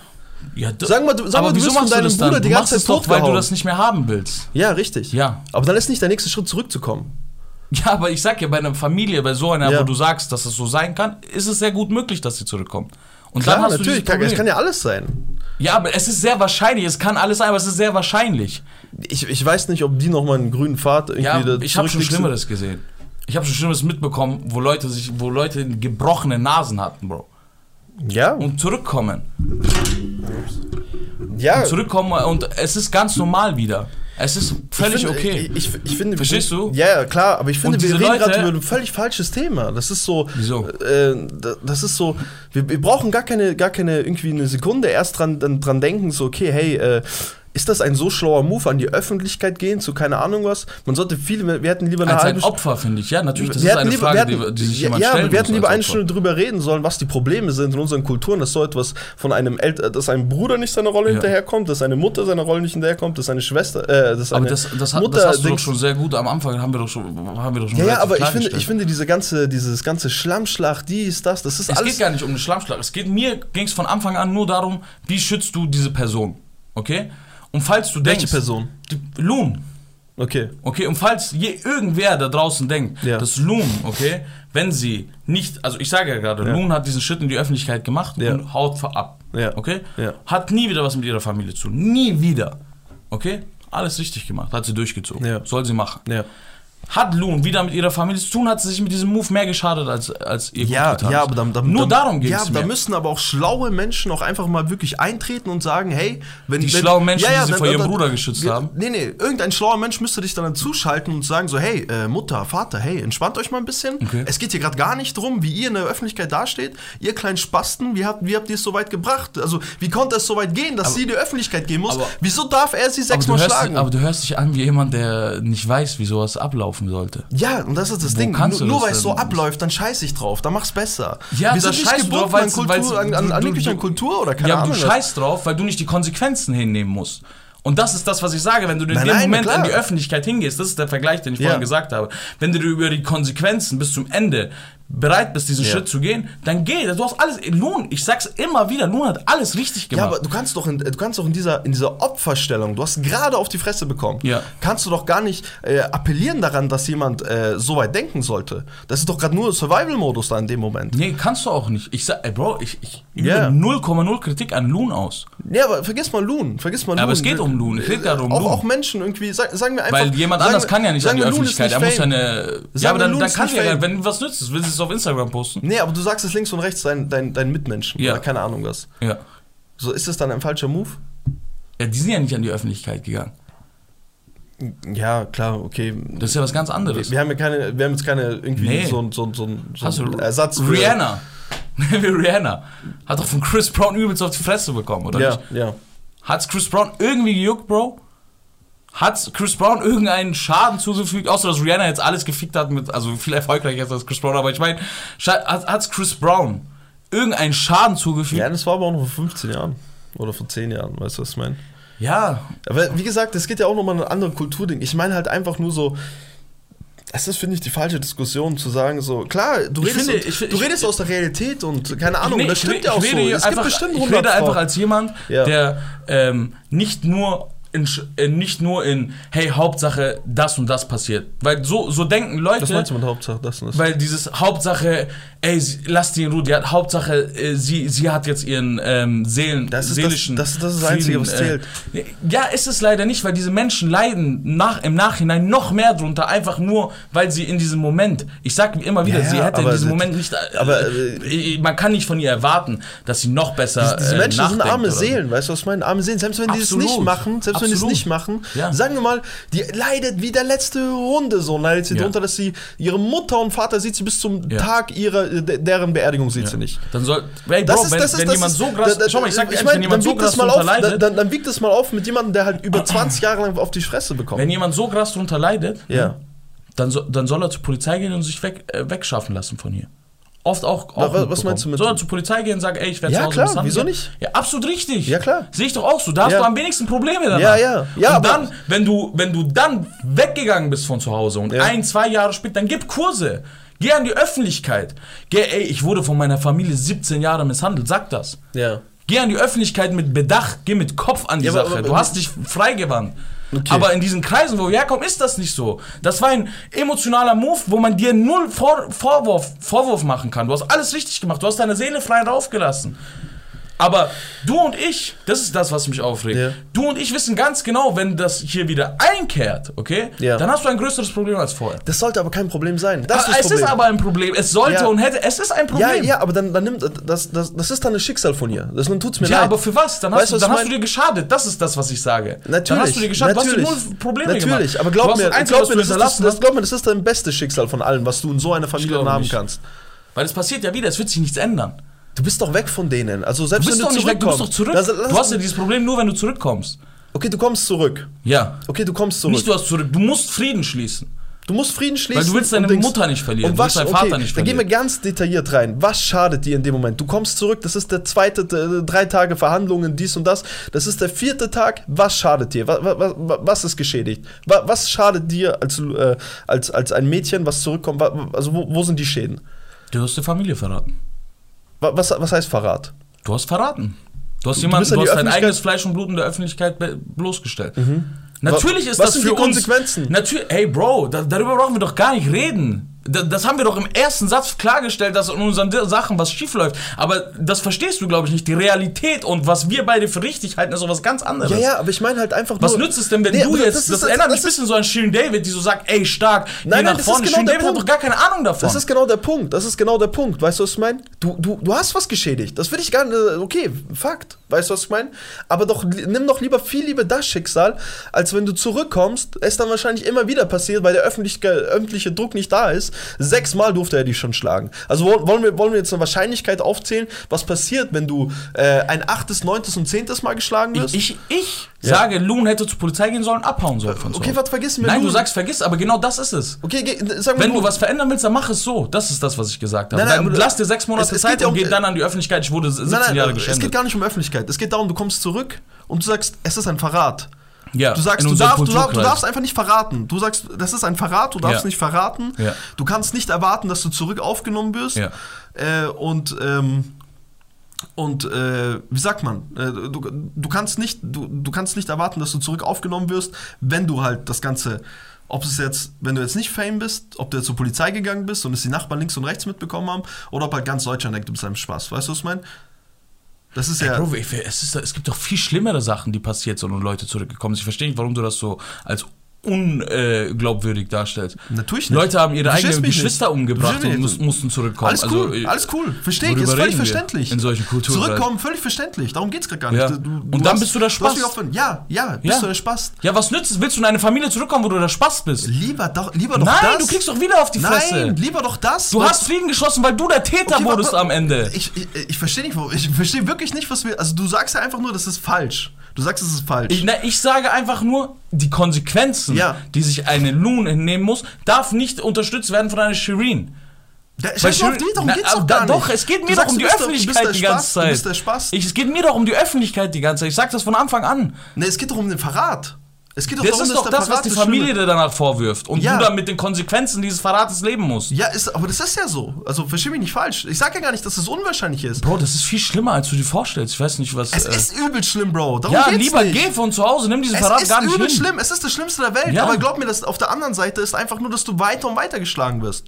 ja, Sag mal, du- sag aber mal, du wieso wirst von deinem das dann? Bruder die du ganze Zeit doch, weil du das nicht mehr haben willst. Ja, richtig. Ja. Aber dann ist nicht der nächste Schritt zurückzukommen. Ja, aber ich sag ja, bei einer Familie, bei so einer, Ja. wo du sagst, dass es so sein kann, ist es sehr gut möglich, dass sie zurückkommt. Und Klar, dann hast natürlich, du kann, es kann ja alles sein. Ja, aber es ist sehr wahrscheinlich. Es kann alles sein, aber es ist sehr wahrscheinlich. Ich, ich weiß nicht, ob die nochmal einen grünen Pfad irgendwie Ja, da ich habe schon. Schlimmeres gesehen. Ich habe schon Schlimmeres mitbekommen, wo Leute sich, wo Leute gebrochene Nasen hatten, Bro. Ja, Und zurückkommen. ja. Zurückkommen und es ist ganz normal wieder. Es ist völlig ich finde, okay. Ich, ich, ich finde, Verstehst du? Ja, klar, aber ich finde, wir reden gerade über ein völlig falsches Thema. Das ist so. Wieso? Äh, da- das ist so. Wir, wir brauchen gar keine, gar keine irgendwie eine Sekunde erst dran, dran denken, so, okay, hey, äh, ist das ein so schlauer Move, an die Öffentlichkeit gehen, zu keine Ahnung was? Man sollte viel, wir hätten lieber eine Als ein halbe Opfer, finde ich. Ja, natürlich, das ist eine lieber- Frage, wir hätten- die, die sich jemand ja, stellen wir hätten lieber eine. Stunde drüber reden sollen, was die Probleme sind in unseren Kulturen, dass so etwas von einem El dass ein Bruder nicht seiner Rolle Ja. hinterherkommt, dass eine Mutter seiner Rolle nicht hinterherkommt, dass eine Schwester, äh, dass Aber eine das, das, hat, Mutter das hast du doch schon sehr gut am Anfang, haben wir doch schon, haben wir doch schon Ja, aber ich finde, ich finde diese ganze, dieses ganze Schlammschlag, dies, das, das ist Es alles. geht gar nicht um einen Schlammschlag. Es geht mir ging es von Anfang an nur darum, wie schützt du diese Person, okay? Und falls du Welche denkst, Person? Die, Loon, Okay. okay? Und falls je, irgendwer da draußen denkt, Ja. dass Loon, okay, wenn sie nicht, also ich sage ja gerade, Ja. Loon hat diesen Schritt in die Öffentlichkeit gemacht Ja. und haut ab, Ja. okay? Ja. Hat nie wieder was mit ihrer Familie zu tun, nie wieder, okay? Alles richtig gemacht, hat sie durchgezogen, Ja. soll sie machen. Ja. Hat Loon wieder mit ihrer Familie zu tun, hat sie sich mit diesem Move mehr geschadet als, als ihr Ja, gut getan ja, aber dann, dann, Nur dann, darum geht Ja, es da mir. müssen aber auch schlaue Menschen auch einfach mal wirklich eintreten und sagen, hey, wenn Die wenn, schlauen Menschen, die sie vor ihrem Bruder geschützt ja, haben. Nee, nee, irgendein schlauer Mensch müsste dich dann zuschalten und sagen so, hey, äh, Mutter, Vater, hey, entspannt euch mal ein bisschen. Okay. Es geht hier gerade gar nicht drum, wie ihr in der Öffentlichkeit dasteht. Ihr kleinen Spasten, wie habt, wie habt ihr es so weit gebracht? Also, wie konnte es so weit gehen, dass sie in die Öffentlichkeit gehen muss? aber- Wieso darf er sie Aber sechsmal schlagen? aber du hörst dich an wie jemand, der nicht weiß, wie sowas ablaufen sollte. Ja, und das ist das Wo Ding. Nur, nur weil es so abläuft, dann scheiß ich drauf. Dann mach's besser. Ja, nicht scheißt du drauf, an, Kultur, an, an, an du- du- an Kultur oder keine ja, aber Ahnung. du scheißt drauf, weil du nicht die Konsequenzen hinnehmen musst. Und das ist das, was ich sage, wenn du in Nein, dem nein, Moment klar. in die Öffentlichkeit hingehst, das ist der Vergleich, den ich Ja. vorhin gesagt habe. Wenn du über die Konsequenzen bis zum Ende bereit bist, diesen Ja. Schritt zu gehen, dann geh. Du hast alles, Lohn, ich sag's immer wieder, Lohn hat alles richtig Ja, gemacht. aber du kannst doch in, du kannst doch in dieser, in dieser Opferstellung, du hast gerade auf die Fresse bekommen, Ja. kannst du doch gar nicht äh, appellieren daran, dass jemand äh, so weit denken sollte. Das ist doch gerade nur Survival-Modus da in dem Moment. nee, kannst du auch nicht. Ich sag, ey, Bro, ich, ich Ja. übe 0,0 Kritik an Loon aus. Ja, aber vergiss mal Loon, vergiss mal Loon. aber es geht um Loon, es geht gerade um auch, Loon. auch Menschen irgendwie, sag, sagen wir einfach. Weil jemand anders wir- kann ja nicht an die Öffentlichkeit. Er muss ja eine. Ja, aber dann, dann kann nicht ja, wenn was nützt, es, willst du es auf Instagram posten? Nee, aber du sagst es links und rechts dein, dein, dein Mitmenschen Ja. oder keine Ahnung was. Ja. So ist es dann ein falscher Move? Ja, die sind ja nicht an die Öffentlichkeit gegangen. Ja, klar, okay. Das ist ja was ganz anderes. Wir, wir haben ja keine, wir haben jetzt keine irgendwie Nee. so, so, so, so du einen Ersatz für. Rihanna. Wie Rihanna. Hat doch von Chris Brown übelst auf die Fresse bekommen, oder Ja, nicht? ja. Hat's Chris Brown irgendwie gejuckt, Bro? Hat's Chris Brown irgendeinen Schaden zugefügt, außer dass Rihanna jetzt alles gefickt hat mit, also viel erfolgreicher ist als Chris Brown, aber ich meine, hat, hat's Chris Brown irgendeinen Schaden zugefügt? Ja, das war aber auch noch vor 15 Jahren. Oder vor 10 Jahren, weißt du, was ich meine? Ja, Aber wie gesagt, es geht ja auch nochmal um ein anderes Kulturding. Ich meine halt einfach nur so. Es ist, finde ich, die falsche Diskussion zu sagen, so, klar, du Ich redest, finde, ich find- du ich- redest aus der Realität und keine Ahnung, Nee, das ich stimmt ja auch ich so. Es einfach, gibt bestimmt ich 100 rede einfach als jemand, Ja. der ähm, nicht nur in, äh, nicht nur in, hey, Hauptsache das und das passiert. Weil so, so denken Leute. Was meinst du mit Hauptsache das und das? Weil dieses Hauptsache, ey, lass die in Ruhe, die hat Hauptsache, äh, sie, sie hat jetzt ihren ähm, Seelen, Das ist das- seelischen. das ist das Einzige, was zählt. Äh, ja, ist es leider nicht, weil diese Menschen leiden nach, im Nachhinein noch mehr drunter, einfach nur, weil sie in diesem Moment, ich sag immer wieder, Ja, sie hätte in diesem das- Moment nicht, äh, aber, äh, man kann nicht von ihr erwarten, dass sie noch besser Diese, diese äh, Menschen sind arme oder so. Seelen, weißt du, was ich meine? Arme Seelen. Selbst wenn die es Absolut. nicht machen, selbst wenn die es Absolut. nicht machen, Ja. sagen wir mal, die leidet wie der letzte Hunde so, leidet sie Ja. darunter, dass sie ihre Mutter und Vater sieht sie bis zum Ja. Tag ihrer, de- deren Beerdigung sieht sie nicht. Dann soll, hey, Bro, wenn, wenn jemand so krass, schau mal, ich sag ehrlich, mein, wenn jemand dann so das krass mal drunter auf, leidet, dann, dann wiegt das mal auf mit jemandem, der halt über 20 Jahre lang auf die Fresse bekommt. wenn jemand so krass drunter leidet, Ja. dann, so, dann soll er zur Polizei gehen und sich weg, äh, wegschaffen lassen von hier. Oft auch. Na, auch wa- was meinst du mit- Soll er zur Polizei gehen und sagen, ey, ich werde Ja, zu Hause klar, wieso nicht? Ja, absolut richtig. Ja, klar. Sehe ich doch auch so. Da hast Ja. du am wenigsten Probleme danach. Ja, ja. Ja, und aber- dann, wenn du, wenn du dann weggegangen bist von zu Hause und Ja. ein, zwei Jahre später, dann gib Kurse. Geh an die Öffentlichkeit. Geh, ey, ich wurde von meiner Familie 17 Jahre misshandelt. Sag das. Ja. Geh an die Öffentlichkeit mit Bedacht, geh mit Kopf an die Ja, aber- Sache. aber- du hast dich freigewandt. Okay. Aber in diesen Kreisen, wo wir herkommen, ist das nicht so. Das war ein emotionaler Move, wo man dir null Vor Vorwurf, Vorwurf machen kann. Du hast alles richtig gemacht. Du hast deine Seele frei raufgelassen. Aber du und ich, das ist das, was mich aufregt. Ja. Du und ich wissen ganz genau, wenn das hier wieder einkehrt, okay? Ja. Dann hast du ein größeres Problem als vorher. Das sollte aber kein Problem sein. Das ist Ah, das es Problem. ist aber ein Problem. Es sollte Ja. und hätte. Es ist ein ja, Problem. ja, aber dann, dann nimmt das, das, das ist dann ein Schicksal von ihr. Das tut's mir Ja, leid. aber für was? Dann, Weißt hast, du, du, was dann hast du dir geschadet. Das ist das, was ich sage. Natürlich. Dann hast du dir geschadet. natürlich, Du hast null Probleme natürlich, gemacht. aber Du glaub mir, das glaub mir, ist, das, das, glaub mir, das ist dein bestes Schicksal von allem, was du in so einer Familie haben kannst. Weil es passiert ja wieder. Es wird sich nichts ändern. Du bist doch weg von denen. Also Du selbst bist wenn doch du nicht weg. Du bist doch zurückkommst. zurück. Du hast ja dieses Problem nur, wenn du zurückkommst. okay, du kommst zurück. Ja. Okay, du kommst zurück. Nicht du hast zurück. Du musst Frieden schließen. Du musst Frieden schließen. Weil du willst deine Dings- Mutter nicht verlieren, Und du was, willst deinen okay, Vater nicht Dann gehen wir verlieren. ganz detailliert rein. Was schadet dir in dem Moment? Du kommst zurück, das ist der zweite, äh, drei Tage Verhandlungen, dies und das. Das ist der vierte Tag. Was schadet dir? Was, was, was ist geschädigt? Was, schadet dir als, äh, als, als ein Mädchen, was zurückkommt? Also wo, wo sind die Schäden? Du hast die Familie verraten. Wa- Was, was heißt Verrat? Du hast verraten. Du hast Du jemanden, du die hast dein eigenes Fleisch und Blut in der Öffentlichkeit bloßgestellt. Natürlich Wa- ist was das sind für die uns. Konsequenzen? Natürlich, hey Bro, da, darüber brauchen wir doch gar nicht reden. Da, das haben wir doch im ersten Satz klargestellt, dass in unseren Sachen was schief läuft. Aber das verstehst du, glaube ich, nicht. Die Realität und was wir beide für richtig halten, ist so was ganz anderes. Ja, ja, aber ich meine halt einfach Was nützt es denn, wenn Nee, du jetzt, das das, ist- das- erinnert mich das ein bisschen so an Shirin David, die so sagt, ey, stark, geh Nein, nein, nach das vorne. ist genau Shirin der David hat Punkt. doch gar keine Ahnung davon. Das ist genau der Punkt. Das ist genau der Punkt. Weißt du, was ich meine? Du, du, du hast was geschädigt. Das will ich gar nicht. äh, Okay, Fakt. Weißt du, was ich meine? Aber doch, nimm doch lieber viel lieber das Schicksal, als wenn du zurückkommst, es dann wahrscheinlich immer wieder passiert, weil der öffentliche, öffentliche Druck nicht da ist. Sechsmal durfte er dich schon schlagen. Also wollen wir, wollen wir jetzt eine Wahrscheinlichkeit aufzählen, was passiert, wenn du äh, ein achtes, neuntes und zehntes Mal geschlagen wirst? ich, ich Ja. sage, Loon hätte zur Polizei gehen sollen, abhauen sollen von zu okay, was vergessen wir? Nein, du sagst vergiss, aber genau das ist es. Okay, geh, sag mal, Wenn du was verändern willst, dann mach es so. Das ist das, was ich gesagt habe. Nein, nein, dann lass dir sechs Monate es- es Zeit geht ja und um- geh dann an die Öffentlichkeit. Ich wurde 17 Nein, nein, Jahre es geht geschändet. gar nicht um Öffentlichkeit. Es geht darum, du kommst zurück und du sagst, es ist ein Verrat. Ja, Du sagst, du darfst, du, darfst, du darfst einfach nicht verraten. Du sagst, das ist ein Verrat, du darfst Ja. nicht verraten. Ja. Du kannst nicht erwarten, dass du zurück aufgenommen wirst. Äh, und ähm, und äh, wie sagt man? Äh, du, du, kannst nicht, du, du kannst nicht erwarten, dass du zurück aufgenommen wirst, wenn du halt das Ganze. Ob es jetzt, wenn du jetzt nicht Fame bist, ob du jetzt zur Polizei gegangen bist und es die Nachbarn links und rechts mitbekommen haben, oder ob halt ganz Deutschland denkt, du bist einem Spaß. Weißt du, was ich meine? Das ist ja. Bro, ich- es, ist, es gibt doch viel schlimmere Sachen, die passiert sind und Leute zurückgekommen sind. Ich verstehe nicht, warum du das so als unglaubwürdig darstellst. Natürlich nicht. Leute haben ihre eigenen Geschwister nicht. umgebracht und mich mus, nicht. mussten zurückkommen. Alles cool, Also, alles cool. Verstehe ich, ist völlig verständlich. In solchen Kulturen. Zurückkommen, völlig verständlich. Darum geht's gerade gar nicht. Ja. Du, du, Und dann hast- bist du der von- ja, ja, bist Ja. du der Spaß. Ja, was nützt es? Willst du in eine Familie zurückkommen, wo du der Spaß bist? Lieber doch, lieber doch Nein, das. du kriegst doch wieder auf die Fresse. Nein, lieber doch das. Du hast Frieden geschlossen, weil du der Täter Okay, wurdest am Ende. Ich, ich, ich verstehe nicht, ich verstehe wirklich nicht, was wir. Also du sagst ja einfach nur, das ist falsch. Du sagst, es ist falsch. Ich, na, ich sage einfach nur, die Konsequenzen, Ja. die sich eine Loon hinnehmen muss, darf nicht unterstützt werden von einer Shireen. da, Weil mal auf Shireen- die, darum Na, geht's doch da- gar nicht. Doch, es geht mir sagst, doch um die Öffentlichkeit die ganze Zeit. Ich, es geht mir doch um die Öffentlichkeit die ganze Zeit. Ich sag das von Anfang an. nee, es geht doch um den Verrat. Es geht doch Das darum, ist doch das, was die das Familie dir danach vorwirft. Und Ja. du dann mit den Konsequenzen dieses Verrates leben musst. Ja, ist, aber das ist ja so. Also versteh mich nicht falsch. Ich sag ja gar nicht, dass es unwahrscheinlich ist. Bro, das ist viel schlimmer, als du dir vorstellst. Ich weiß nicht, was. Es äh, ist übel schlimm, Bro. Darum ja, lieber nicht. geh von zu Hause, nimm diesen Es Verrat ist gar nicht übel hin. schlimm. Es ist das Schlimmste der Welt. Ja. Aber glaub mir, dass auf der anderen Seite ist einfach nur, dass du weiter und weiter geschlagen wirst.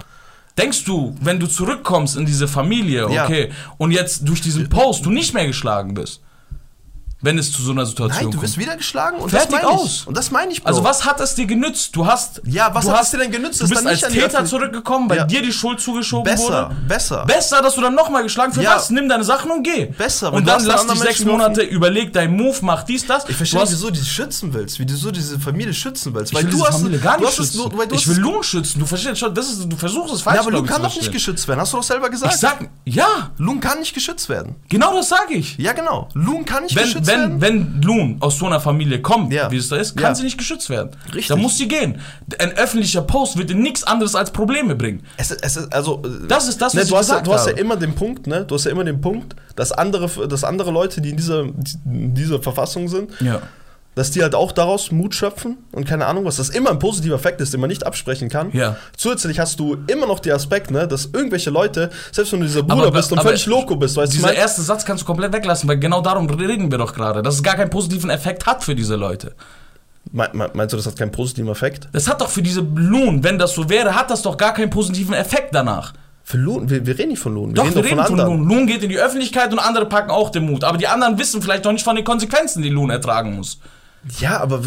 Denkst du, wenn du zurückkommst in diese Familie, Ja. okay, und jetzt durch diesen Post du nicht mehr geschlagen bist, wenn es zu so einer Situation Nein, du kommt? wirst wieder geschlagen und Fertig das meine ich. aus. Und das meine ich, Bro. Also was hat es dir genützt? Du hast Ja, was du hat hast, es dir denn genützt? Du Ist bist dann nicht als Täter zurückgekommen, weil Ja. dir die Schuld zugeschoben Besser, wurde. besser. Besser, dass du dann nochmal geschlagen für Ja. was? Nimm deine Sachen und geh. Besser, Und du dann lass dich sechs Monate, überleg dein Move, mach dies, das. Ich verstehe Du hast- wieso du die schützen willst, wie du so diese Familie schützen willst. ich Weil will du diese hast, Familie gar du nicht schützen. nur, weil du ich will Lohn schützen. Du verstehst schon, das ist, du versuchst es falsch. Ja, aber ich, kann doch nicht geschützt werden. Hast du doch selber Ich gesagt. sag, ja, Loon kann nicht geschützt werden. genau das sage ich. Ja, genau. Loon kann nicht geschützt wenn, werden. wenn Loon aus so einer Familie kommt, Ja. wie es da ist, kann Ja. sie nicht geschützt werden. Richtig. Da muss sie gehen. Ein öffentlicher Post wird dir nichts anderes als Probleme bringen. Es, es ist, also, äh, Das ist das, was ne, ich du hast, ja, gesagt du hast ja habe. immer den Punkt, ne? Du hast ja immer den Punkt, dass andere, dass andere Leute, die in dieser, in dieser Verfassung sind, Ja. Dass die halt auch daraus Mut schöpfen und keine Ahnung was, das immer ein positiver Effekt ist, den man nicht absprechen kann. Ja. Zusätzlich hast du immer noch den Aspekt, ne, dass irgendwelche Leute, selbst wenn du dieser Bruder Aber- bist und völlig loco bist, weißt du, Dieser ich mein? erste Satz kannst du komplett weglassen, weil genau darum reden wir doch gerade. Dass es gar keinen positiven Effekt hat für diese Leute. Me- me- meinst du, das hat keinen positiven Effekt? Das hat doch für diese Loon, wenn das so wäre, hat das doch gar keinen positiven Effekt danach. Für Lohn, wir, wir reden nicht von Lohn, Doch, wir reden von anderen. Loon. Loon geht in die Öffentlichkeit und andere packen auch den Mut. Aber die anderen wissen vielleicht noch nicht von den Konsequenzen, die Loon ertragen muss. Ja, aber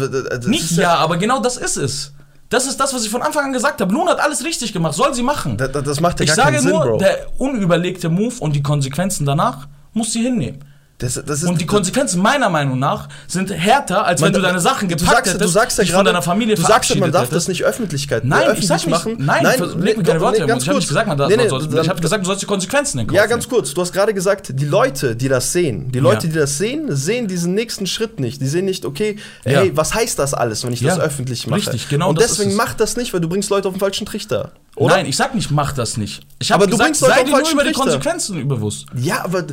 Nicht ist ja, aber genau das ist es. Das ist das, was ich von Anfang an gesagt habe. Loon hat alles richtig gemacht, soll sie machen. Das, das macht ja ich gar sage keinen Sinn, nur, Bro. der unüberlegte Move und die Konsequenzen danach muss sie hinnehmen. Das, das Und die Konsequenzen meiner Meinung nach sind härter, als wenn Man- du deine Sachen du gepackt sagst, hättest, du sagst ja dich gerade, von deiner Familie du sagst ja, man darf hättest. das nicht Öffentlichkeit Nein, öffentlich ich sag nicht, machen. nein, nein leg mir doch, keine Worte nee, ganz Ich habe nicht gesagt, man darf, Nee, nee, man soll, dann- ich habe gesagt, du sollst die Konsequenzen in Kauf Ja, nehmen. ganz kurz. Du hast gerade gesagt, die Leute, die das sehen, die Leute, Ja. die das sehen, sehen diesen nächsten Schritt nicht. Die sehen nicht, okay, Ja. hey, was heißt das alles, wenn ich das Ja, öffentlich mache? richtig, genau Und das deswegen mach das nicht, weil du bringst Leute auf den falschen Trichter. Oder? Nein, ich sag nicht, mach das nicht. Ich habe Aber du gesagt, bringst Leute sei dir nur über die. Konsequenzen bewusst. Ja, aber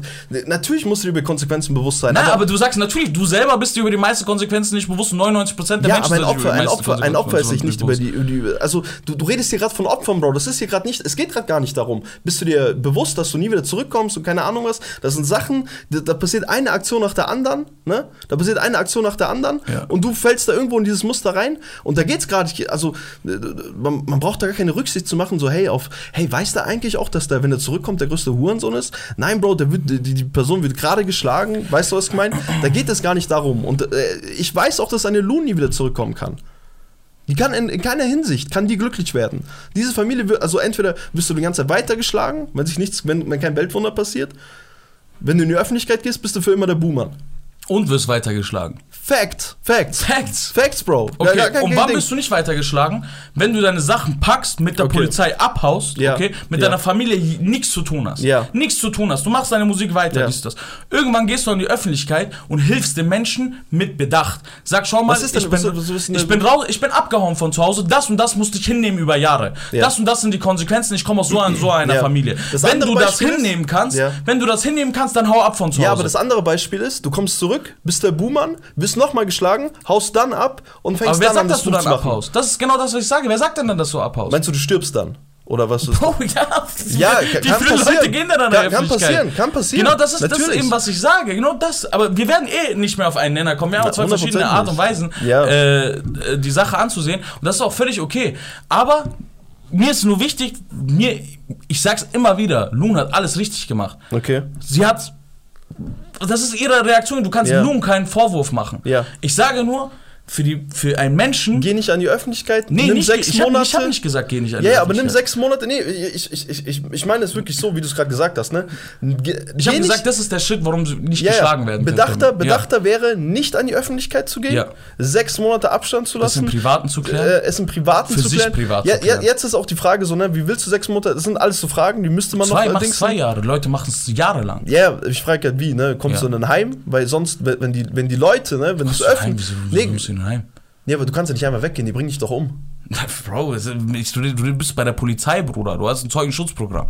natürlich musst du dir über Konsequenzen bewusst sein. Nein, aber, du sagst natürlich, du selber bist dir über die meisten Konsequenzen nicht bewusst. 99% der ja, Menschen aber ein über Opfer, ein Opfer, ein Opfer ist sich nicht über bewusst. die, über die also du, du redest hier gerade von Opfern, Bro. Das ist hier gerade nicht, es geht gerade gar nicht darum. Bist du dir bewusst, dass du nie wieder zurückkommst und keine Ahnung was? Das sind Sachen, da, da passiert eine Aktion nach der anderen, ne? Da passiert eine Aktion nach der anderen Ja. und du fällst da irgendwo in dieses Muster rein und da geht's gerade, also man, man braucht da gar keine Rücksicht zu machen, so hey auf, hey, weißt du eigentlich auch, dass der, wenn er zurückkommt, der größte Hurensohn ist? Nein, Bro, der wird, die, die Person wird gerade geschlagen, weißt du, was ich meine? Da geht es gar nicht darum und äh, ich weiß auch, dass eine nie wieder zurückkommen kann. Die kann in, in keiner Hinsicht, kann die glücklich werden. Diese Familie wird, also entweder wirst du die ganze Zeit weitergeschlagen, wenn sich nichts, wenn, wenn kein Weltwunder passiert. Wenn du in die Öffentlichkeit gehst, bist du für immer der Boomer. Und wirst weitergeschlagen. Fact, Facts. Facts. Facts, Bro. Okay, gar und wann Ding. bist du nicht weitergeschlagen? Wenn du deine Sachen packst, mit der Okay. Polizei abhaust, Ja. okay, mit Ja. deiner Familie nichts zu tun hast. Ja. Nichts zu tun hast. Du machst deine Musik weiter, Ja. dies, das. Irgendwann gehst du in die Öffentlichkeit und hilfst den Menschen mit Bedacht. Sag, schau mal, Was ist denn- ich, bin, was- was ist denn- ich, bin raus, ich bin abgehauen von zu Hause, das und das musste ich hinnehmen über Jahre. Ja. Das und das sind die Konsequenzen, ich komme aus so, einer- so einer Ja. Familie. Das wenn du das Beispiel hinnehmen kannst, Ja. wenn du das hinnehmen kannst, dann hau ab von zu Hause. Ja, aber das andere Beispiel ist, du kommst zurück, bist der Buhmann, wirst nochmal geschlagen, haust dann ab und fängst aber wer dann an, sagt, dass du Buch dann abhaust? Das ist genau das, was ich sage. Wer sagt denn dann, dass du abhaust? Meinst du, du stirbst dann? Oder was ist Oh ja, Ja, wie kann- kann viele Leute gehen da dann Kann- kann passieren, kann passieren. Genau, das ist, das ist eben, was ich sage. Genau das. Aber wir werden eh nicht mehr auf einen Nenner kommen. Wir haben zwei verschiedene 100% Art und Weisen, Ja. äh, äh, die Sache anzusehen. Und das ist auch völlig okay. Aber mir ist nur wichtig, mir, ich sag's immer wieder, Loon hat alles richtig gemacht. Okay. Sie hat. Das ist ihre Reaktion. Du kannst Ja. Loon keinen Vorwurf machen. Ja. Ich sage nur, für, die, für einen Menschen. Geh nicht an die Öffentlichkeit, nee, nimm nicht, sechs ich habe Monate. hab nicht gesagt, geh nicht an die ja, ja, aber nimm Öffentlichkeit. sechs Monate. Nee, ich, ich, ich, ich, ich meine es wirklich so, wie du es gerade gesagt hast. Ne? Ge- Ich habe gesagt, das ist der Shit, warum sie nicht ja, geschlagen ja. werden. Bedachter, können. bedachter wäre, nicht an die Öffentlichkeit zu gehen, Ja. sechs Monate Abstand zu Ja. Lassen. im Privaten zu klären. Äh, es im Privaten Für zu sich klären. privat ja, zu klären. Ja, jetzt ist auch die Frage so, ne, wie willst du sechs Monate, das sind alles so Fragen, die müsste man zwei, noch machst allerdings- zwei Jahre. Leute machen es jahrelang. Ja, ich frage halt wie, ne? Kommst Ja. du in ein Heim? Weil sonst, wenn die, wenn die Leute, ne, wenn du es öffentlich. Nee, heim? ja, aber du kannst ja nicht einmal weggehen, die bringen dich doch um. Bro, du bist bei der Polizei, Bruder. Du hast ein Zeugenschutzprogramm.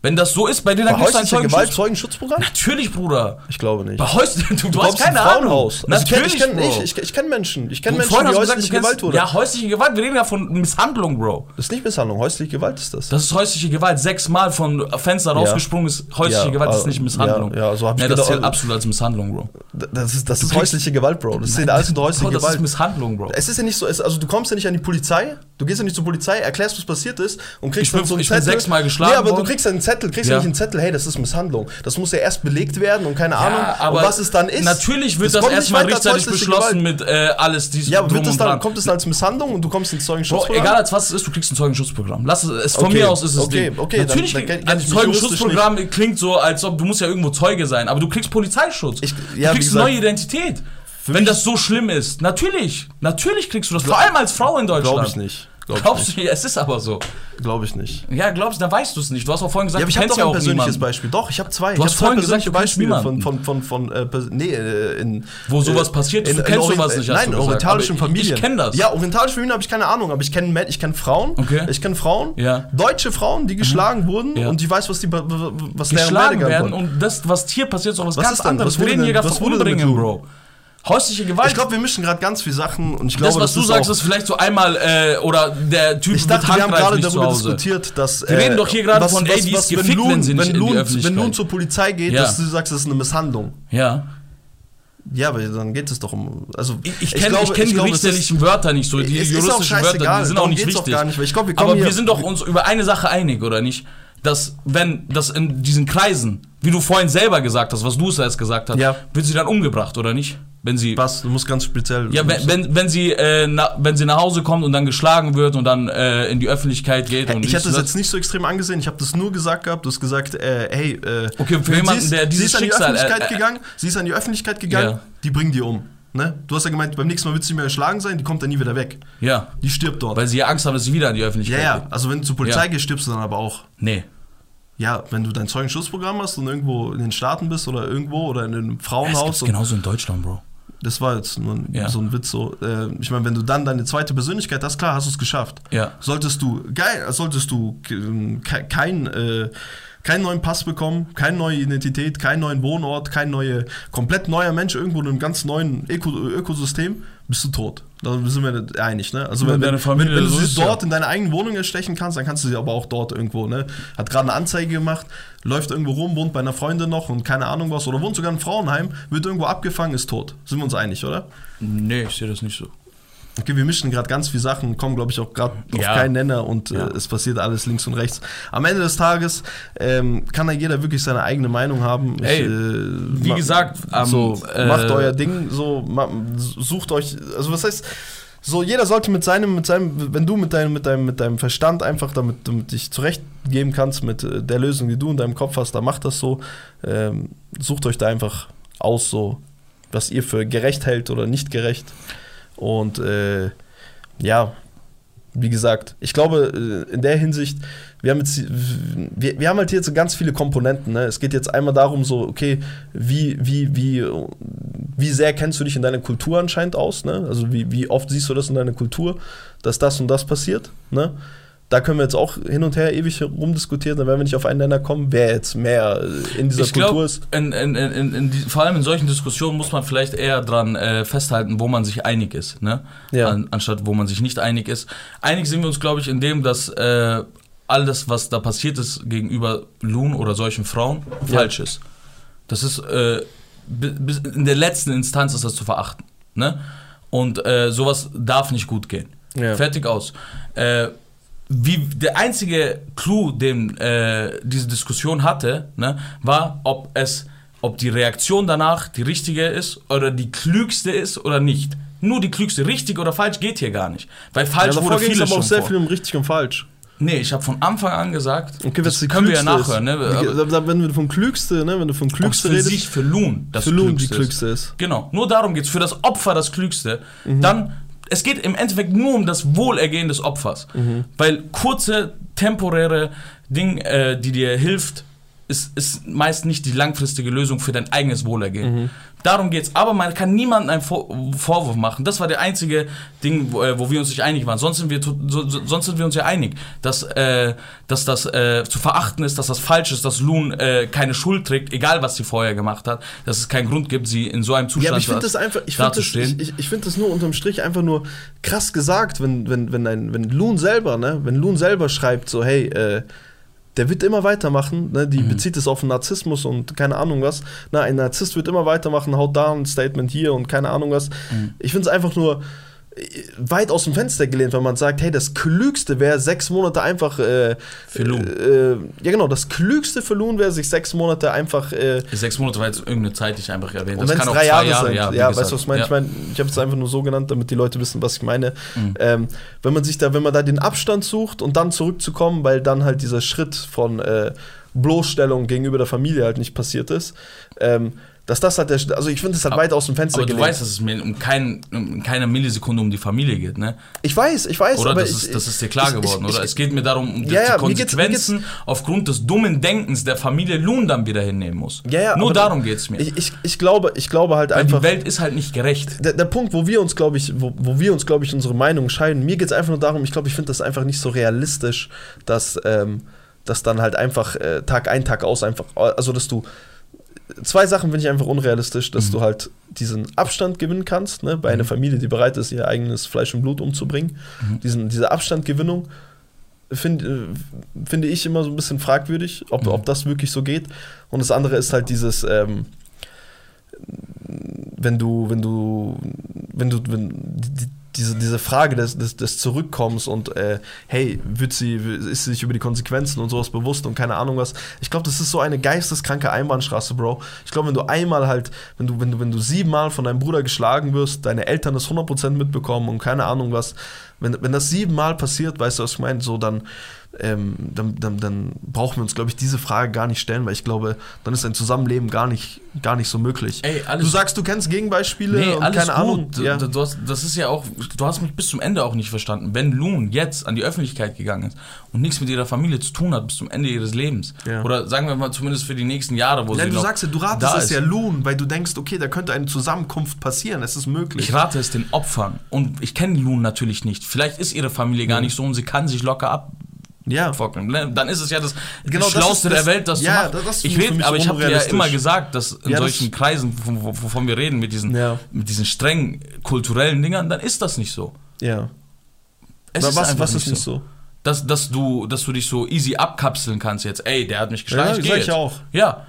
Wenn das so ist, bei dir dann kriegst du ein häuslicher Gewalt Zeugenschutz. Zeugenschutzprogramm? Natürlich, Bruder. Ich glaube nicht. Bei häuslich, du, du, Du hast keine in Ahnung. Frauenhaus. Also ich kenn- Natürlich, ich kenne Bro. ich, ich, kenn Menschen. Ich kenne Menschen, die gesagt, häusliche kennst, Gewalt wurden. Ja, häusliche Gewalt, wir reden ja von Misshandlung, Bro. Das ist nicht Misshandlung, häusliche Gewalt ist das. Das ist häusliche Gewalt. Sechsmal von Fenster rausgesprungen ist häusliche Ja, Gewalt, das ist äh, nicht Misshandlung. ja, ja, so hab ich nee, das gedacht. zählt absolut als Misshandlung, Bro. Das ist, das ist häusliche Gewalt, Bro. Das ist alles unter häusliche Bro, das ist Gewalt. Misshandlung, Bro. Es ist ja nicht so, es, also du kommst ja nicht an die Polizei, du gehst ja nicht zur Polizei, erklärst, was passiert ist und kriegst Ich bin- dann so einen ich bin Zettel. sechsmal geschlagen Nee, aber worden. du kriegst einen Zettel, kriegst Ja. ja nicht einen Zettel, hey, das ist Misshandlung. Das muss ja erst belegt werden und keine Ahnung, aber und was es dann ist. Natürlich wird das, nicht erstmal häusliche beschlossen Gewalt. mit äh, alles dies Ja, aber wird das und dann, kommt es dann als Misshandlung und du kommst ins Bro, Zeugenschutzprogramm? egal als was es ist, du kriegst ein Zeugenschutzprogramm. Lass es, es von Okay, mir aus ist es okay, Ding. okay, dann- Natürlich, dann kenn ein Zeugenschutzprogramm klingt so, als ob du musst ja irgendwo Zeuge sein, aber du kriegst Polizeischutz. Ich- du ja, wie kriegst eine neue Identität. Wenn das so schlimm ist, natürlich, natürlich kriegst du das. Vor allem als Frau in Deutschland. Glaube ich nicht. Glaub Glaubst du, es ist aber so. Glaube ich nicht. Ja, glaubst du, dann weißt du es nicht. Du hast auch vorhin gesagt, Ja, ich habe doch ja ein persönliches niemanden. Beispiel. Doch, ich habe zwei. Du ich hast zwei vorhin gesagt, persönliche du Beispiele von, niemanden. von, von, von, äh, pers- nee, äh, in. Wo sowas äh, passiert, du kennst sowas nicht, Nein, gesagt. orientalischen Aber ich- Familien. ich kenn das. Ja, orientalische Familien habe ich keine Ahnung, aber ich kenne ich kenn Frauen. Okay. Ich kenne Frauen. Ja. Deutsche Frauen, die geschlagen wurden Ja. und ich weiß, was die was geschlagen werden und das, was hier passiert, ist auch was, Was ganz anderes. Was wurde reden hier denn- gerade was von wurde denn? Bro. Häusliche Gewalt. Ich glaube, wir mischen gerade ganz viele Sachen und ich glaube, das, was du ist sagst, auch, ist vielleicht so einmal, äh, oder der Typ ich dachte, wir haben gerade darüber diskutiert, dass. Wir reden doch hier gerade von, ey, die ist wenn gefickt, Loon- wenn sie nicht in die Loon- Öffentlichkeit. Wenn Loon zur Polizei geht, Ja. dass du sagst, das ist eine Misshandlung. Ja. Ja, aber dann geht es doch um. Also, Ich, ich kenne kenn die richterlichen Wörter nicht so, die auch juristischen Wörter, die sind auch nicht auch wichtig. gar nicht, ich glaub, wir Aber wir sind doch uns über eine Sache einig, oder nicht? Dass, wenn das in diesen Kreisen, wie du vorhin selber gesagt hast, was du es erst gesagt hast, Ja. wird sie dann umgebracht, oder nicht? Wenn sie. Was? Du musst ganz speziell. Ja, wenn, wenn, wenn, sie, äh, na, wenn sie nach Hause kommt und dann geschlagen wird und dann äh, in die Öffentlichkeit geht. und ich hätte das. jetzt nicht so extrem angesehen. Ich habe das nur gesagt gehabt. Du hast gesagt, äh, hey, äh, Okay, für sie jemanden, ist- der sie dieses ist an die Schicksal, äh, Öffentlichkeit äh, gegangen. Sie ist an die Öffentlichkeit gegangen. Ja. Die bringen die um. Ne? Du hast ja gemeint, beim nächsten Mal wird sie nicht mehr erschlagen sein. Die kommt dann nie wieder weg. Ja, Die stirbt dort. weil sie ja Angst haben, dass sie wieder in die ja, Öffentlichkeit ja. geht. Also wenn du zur Polizei Ja. gehst, stirbst du dann aber auch. Nee. Ja, wenn du dein Zeugenschutzprogramm hast und irgendwo in den Staaten bist oder irgendwo oder in einem Das Frauenhaus. gibt's und- genauso in Deutschland, Bro. Das war jetzt nur Ja. so ein Witz so. Äh, ich meine, wenn du dann deine zweite Persönlichkeit hast, klar, hast du es geschafft. Ja. Solltest du geil, solltest du ke- kein äh, keinen neuen Pass bekommen, keine neue Identität, keinen neuen Wohnort, kein neue, komplett neuer Mensch irgendwo in einem ganz neuen Öko Ökosystem, bist du tot. Da sind wir einig, ne? Also Wenn wenn, wenn, wenn, du sie dort in deiner eigenen Wohnung erstechen kannst, dann kannst du sie aber auch dort irgendwo, ne? Hat gerade eine Anzeige gemacht, läuft irgendwo rum, wohnt bei einer Freundin noch und keine Ahnung was, oder wohnt sogar im Frauenheim, wird irgendwo abgefangen, ist tot. Sind wir uns einig, oder? Nee, ich sehe das nicht so. Okay, wir mischen gerade ganz viele Sachen, kommen, glaube ich, auch gerade auf Ja. keinen Nenner und Ja. äh, es passiert alles links und rechts. Am Ende des Tages ähm, kann da jeder wirklich seine eigene Meinung haben. Ich, Ey, äh, wie gesagt, so, äh, macht euer Ding, so, sucht euch, also was heißt, so jeder sollte mit seinem, mit seinem, wenn du mit deinem, mit deinem, mit deinem Verstand einfach damit, damit dich zurechtgeben kannst mit äh, der Lösung, die du in deinem Kopf hast, dann macht das so. Ähm, sucht euch da einfach aus, so, was ihr für gerecht hält oder nicht gerecht. Und äh, ja, wie gesagt, ich glaube, äh, in der Hinsicht, wir haben jetzt, wir, wir haben halt jetzt ganz viele Komponenten. Ne? Es geht jetzt einmal darum, so, okay, wie, wie, wie, wie sehr kennst du dich in deiner Kultur anscheinend aus? Ne? Also wie, wie oft siehst du das in deiner Kultur, dass das und das passiert? Ne? Da können wir jetzt auch hin und her ewig rumdiskutieren, dann werden wir nicht auf einen Nenner kommen, wer jetzt mehr äh, in dieser ich Kultur glaube, ist. in, in, in, vor allem in solchen Diskussionen muss man vielleicht eher dran äh, festhalten, wo man sich einig ist, ne? Ja. An, anstatt wo man sich nicht einig ist. Einig sind wir uns, glaube ich, in dem, dass äh, alles, was da passiert ist gegenüber Loon oder solchen Frauen, Ja. falsch ist. Das ist äh, in der letzten Instanz ist das zu verachten, ne? Und äh, sowas darf nicht gut gehen. Ja. Fertig aus. Wie der einzige Clou, den äh, diese Diskussion hatte, ne, war, ob es, ob die Reaktion danach die richtige ist oder die klügste ist oder nicht. Nur die klügste, richtig oder falsch geht hier gar nicht, weil Ja, falsch davor wurde ging es viele aber auch sehr vor. viel um richtig und falsch. Nee, ich habe von Anfang an gesagt, Okay, was das die können wir ja klügste nachhören, ne? da- Wenn du vom Klügste, ne, wenn du vom Klügste für redest, sich, für Loon, das für Lohn die Klügste ist. Klügste ist. Genau, nur darum geht's Für das Opfer das Klügste. Mhm. Dann, es geht im Endeffekt nur um das Wohlergehen des Opfers. Mhm. Weil kurze, temporäre Ding, äh, die dir hilft, ist, ist meist nicht die langfristige Lösung für dein eigenes Wohlergehen. Darum geht's. Aber man kann niemandem einen Vor Vorwurf machen. Das war der einzige Ding, wo, äh, wo wir uns nicht einig waren. Sonst sind wir, so, so, sonst sind wir uns ja einig, dass, äh, dass das äh, zu verachten ist, dass das falsch ist, dass Loon äh, keine Schuld trägt, egal was sie vorher gemacht hat, dass es keinen Grund gibt, sie in so einem Zustand Ja, aber ich finde da- das einfach, ich finde das, ich, ich, ich find das nur unterm Strich einfach nur krass gesagt, wenn, wenn, wenn, ein, wenn Loon selber, ne, wenn Loon selber schreibt, so, hey, äh, der wird immer weitermachen, ne, die bezieht es auf den Narzissmus und keine Ahnung was. Na, ein Narzisst wird immer weitermachen, haut da ein Statement hier und keine Ahnung was. Ich finde es einfach nur weit aus dem Fenster gelehnt, wenn man sagt, hey, das Klügste wäre sechs Monate einfach äh, Für Loon. Äh, ja genau, das Klügste für Loon wäre sich sechs Monate einfach äh, Sechs Monate war jetzt irgendeine Zeit, die ich einfach erwähnt und wenn es auch drei zwei Jahre, sind, ja, wie weißt du, was ich meine? Ja. Ich meine, ich habe es einfach nur so genannt, damit die Leute wissen, was ich meine. Mhm. Ähm, wenn man sich da, wenn man da den Abstand sucht und dann zurückzukommen, weil dann halt dieser Schritt von äh, Bloßstellung gegenüber der Familie halt nicht passiert ist, ähm, dass das halt der, also ich finde es halt Aber- weit aus dem Fenster Aber du gelegt. weißt, dass es mir um, kein, um keine Millisekunde um die Familie geht, ne? ich weiß, ich weiß, Oder aber das, ich, ist, das ist dir klar ich- geworden, ich, oder? Es geht mir darum, um die, Ja, ja, die mir geht's- mir Konsequenzen aufgrund des dummen Denkens der Familie Loon dann wieder hinnehmen muss. ja, ja, Nur aber darum geht es mir. ich, ich, ich glaube, ich glaube halt Weil einfach. die Welt ist halt nicht gerecht. der, der Punkt, wo wir uns, glaube ich, wo, wo wir uns, glaube ich, unsere Meinung scheiden, mir geht es einfach nur darum, ich glaube, ich finde das einfach nicht so realistisch, dass, ähm, dass dann halt einfach äh, Tag ein, Tag aus einfach, also dass du, zwei Sachen finde ich einfach unrealistisch, dass du halt diesen Abstand gewinnen kannst, ne, bei einer Familie, die bereit ist, ihr eigenes Fleisch und Blut umzubringen, diesen, diese Abstandgewinnung, find, äh, finde ich immer so ein bisschen fragwürdig, ob, Mhm. ob das wirklich so geht. Und das andere ist halt dieses, ähm, wenn du, wenn du, wenn du, wenn die, diese, diese Frage des, des, des Zurückkommens und äh, hey, wird sie, ist sie sich über die Konsequenzen und sowas bewusst und keine Ahnung was. Ich glaube, das ist so eine geisteskranke Einbahnstraße, Bro. Ich glaube, wenn du einmal halt, wenn du, wenn du, wenn du siebenmal von deinem Bruder geschlagen wirst, deine Eltern das 100% mitbekommen und keine Ahnung was, wenn, wenn das siebenmal passiert, weißt du, was ich meine, so dann, ähm, dann, dann, dann brauchen wir uns, glaube ich, diese Frage gar nicht stellen, weil ich glaube, dann ist ein Zusammenleben gar nicht, gar nicht so möglich. Ey, du sagst, du kennst Gegenbeispiele Nee, und keine gut. Ahnung. Du, Ja. du, du hast, das ist ja auch, du hast mich bis zum Ende auch nicht verstanden. Wenn Loon jetzt an die Öffentlichkeit gegangen ist und nichts mit ihrer Familie zu tun hat bis zum Ende ihres Lebens, Ja. oder sagen wir mal zumindest für die nächsten Jahre, wo Ja, sie du sagst ja, du ratest es ist. ja Loon, weil du denkst, okay, da könnte eine Zusammenkunft passieren, es ist möglich. Ich rate es den Opfern. Und ich kenne Loon natürlich nicht. Vielleicht ist ihre Familie gar nicht so und sie kann sich locker ab. Ja. Focken. Ne? Dann ist es ja das, Genau, das Schlauste das- der Welt, das ja, zu das ich mich aber ich habe dir ja immer gesagt, dass in Ja, das- solchen Kreisen, wovon, wir reden, mit diesen, Ja. mit diesen strengen kulturellen Dingern, dann ist das nicht so. ja. Es Aber ist was, was ist nicht so? Dass, dass, du, dass du dich so easy abkapseln kannst jetzt. Ey, der hat mich geschlagen, Ja, ich ich auch. Ja.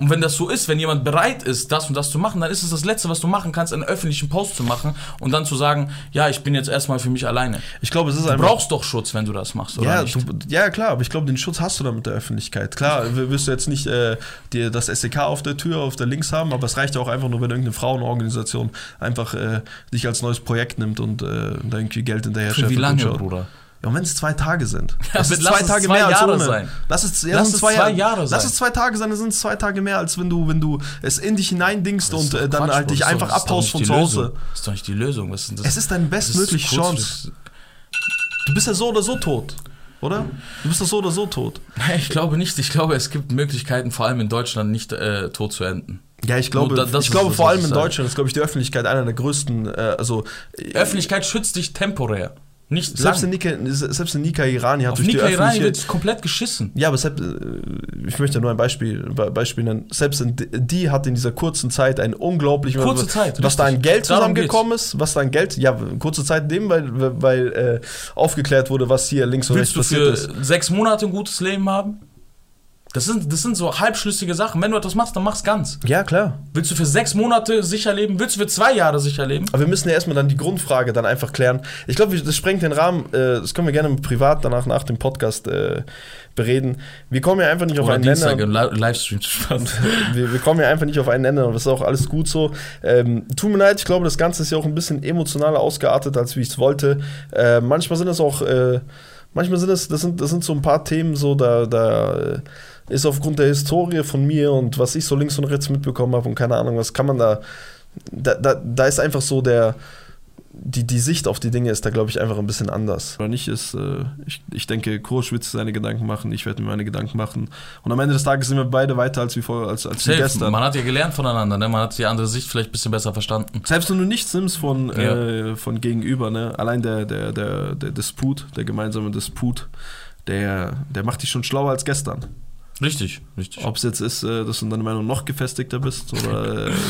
Und wenn das so ist, wenn jemand bereit ist, das und das zu machen, dann ist es das Letzte, was du machen kannst, einen öffentlichen Post zu machen und dann zu sagen, ja, ich bin jetzt erstmal für mich alleine. Ich glaube, es ist Du einfach. brauchst doch Schutz, wenn du das machst, oder ja, nicht? du, ja, klar, aber ich glaube, den Schutz hast du dann mit der Öffentlichkeit. Klar, wirst du jetzt nicht äh, dir das SEK auf der Tür, auf der Links haben, aber es reicht ja auch einfach nur, wenn irgendeine Frauenorganisation einfach äh, dich als neues Projekt nimmt und äh, da irgendwie Geld hinterher für wie lange. Bruder? Ja, und wenn es zwei Tage sind. Ja, das aber ist zwei Tage zwei mehr als Jahre ohne. sein. Lass es, ja, Lass es zwei, zwei Jahre Jahre Lass sein. es zwei Tage sein, dann sind es zwei Tage mehr, als wenn du, wenn du es in dich hineindingst und äh, dann Quatsch, halt dich einfach abhaust von zu Hause. Lösung. Das ist doch nicht die Lösung. Was ist denn das? Es ist deine Das ist bestmögliche Chance. Du bist ja so oder so tot, oder? Du bist doch so oder so tot. Ich glaube nicht. Ich glaube, es gibt Möglichkeiten, vor allem in Deutschland, nicht äh, tot zu enden. Ja, ich glaube, da- ich glaube vor allem in. Deutschland ist, glaube ich, die Öffentlichkeit einer der größten, äh, also äh, Öffentlichkeit schützt dich temporär. Nicht selbst in, lang. Nika, selbst in Nika Irani hat Auf durch die Nika Irani Öffentlichkeit... wird komplett geschissen. Ja, aber selbst, äh, ich möchte nur ein Beispiel, Be- Beispiel nennen. Selbst in, die hat in dieser kurzen Zeit ein unglaublich, Kurze Zeit, was da an richtig. Geld zusammengekommen ist, was da an Geld, ja, kurze Zeit dem, weil, weil äh, aufgeklärt wurde, was hier links und Willst rechts du passiert für ist. sechs Monate ein gutes Leben haben? Das sind, das sind so halbschlüssige Sachen. Wenn du etwas machst, dann mach's ganz. Ja, klar. Willst du für sechs Monate sicher leben? Willst du für zwei Jahre sicher leben? Aber wir müssen ja erstmal dann die Grundfrage dann einfach klären. Ich glaube, das sprengt den Rahmen, äh, das können wir gerne privat danach nach dem Podcast äh, bereden. Wir kommen ja einfach nicht auf Oder einen Dienstag Nenner. im Li- Livestream wir, wir kommen ja einfach nicht auf einen Nenner und das ist auch alles gut so. Ähm, tut mir leid, ich glaube, das Ganze ist ja auch ein bisschen emotionaler ausgeartet, als wie ich es wollte. Äh, manchmal sind es auch, äh, manchmal sind es, das sind, das sind so ein paar Themen so, da, da äh, ist aufgrund der Historie von mir und was ich so links und rechts mitbekommen habe und keine Ahnung, was kann man da, da, da, da ist einfach so der, die, die Sicht auf die Dinge ist da, glaube ich, einfach ein bisschen anders. Oder nicht ist, äh, ich, ich denke, Kurs wird seine Gedanken machen, ich werde mir meine Gedanken machen. Und am Ende des Tages sind wir beide weiter als wie, vor, als, als wie Safe. gestern. Man hat ja gelernt voneinander, ne? man hat die andere Sicht vielleicht ein bisschen besser verstanden. Selbst wenn du nichts nimmst von, Ja. äh, von gegenüber, ne? allein der, der, der, der Disput, der gemeinsame Disput, der, der macht dich schon schlauer als gestern. Richtig, richtig. Ob es jetzt ist, äh, dass du in deiner Meinung noch gefestigter bist oder. Äh,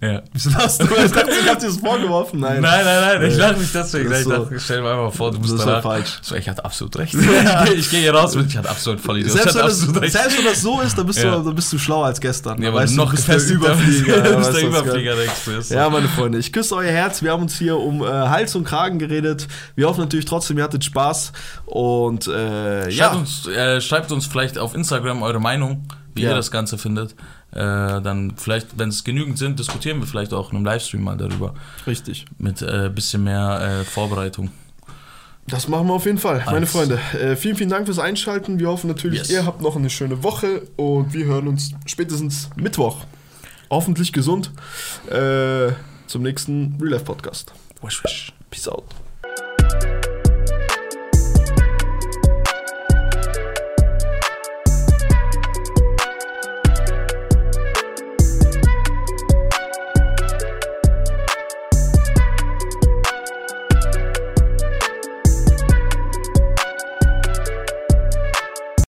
Ja. wieso lachst du? Ich dachte, ich hab dir das vorgeworfen. Nein, Nein, nein, nein, ich Äh, lache nicht deswegen. das Ich so- dachte, stell dir einfach vor, du Das bist ist ja danach. falsch. So, ich hatte absolut recht. ich gehe ich geh hier raus mit, ich hatte absolut voll. Ich Selbst das, selbst wenn das so ist, dann bist, Ja. du, dann bist du schlauer als gestern. Ja, weil weißt du du, noch bist der Überflieger. Du Ja, bist der Überflieger, denkst du. Ist. Ja, meine Freunde, ich küsse euer Herz. Wir haben uns hier um äh, Hals und Kragen geredet. Wir hoffen natürlich trotzdem, ihr hattet Spaß. Und äh, Schreibt, ja, uns, äh, schreibt uns vielleicht auf Instagram eure Meinung, wie Ja. ihr das Ganze findet. Äh, dann vielleicht, wenn es genügend sind, diskutieren wir vielleicht auch in einem Livestream mal darüber. richtig. Mit äh, bisschen mehr äh, Vorbereitung. Das machen wir auf jeden Fall, meine Alles. Freunde. Äh, vielen, vielen Dank fürs Einschalten. Wir hoffen natürlich, Yes. ihr habt noch eine schöne Woche und wir hören uns spätestens Mittwoch. Hoffentlich gesund. Äh, zum nächsten Real Life Podcast. Wish, wish. Peace out.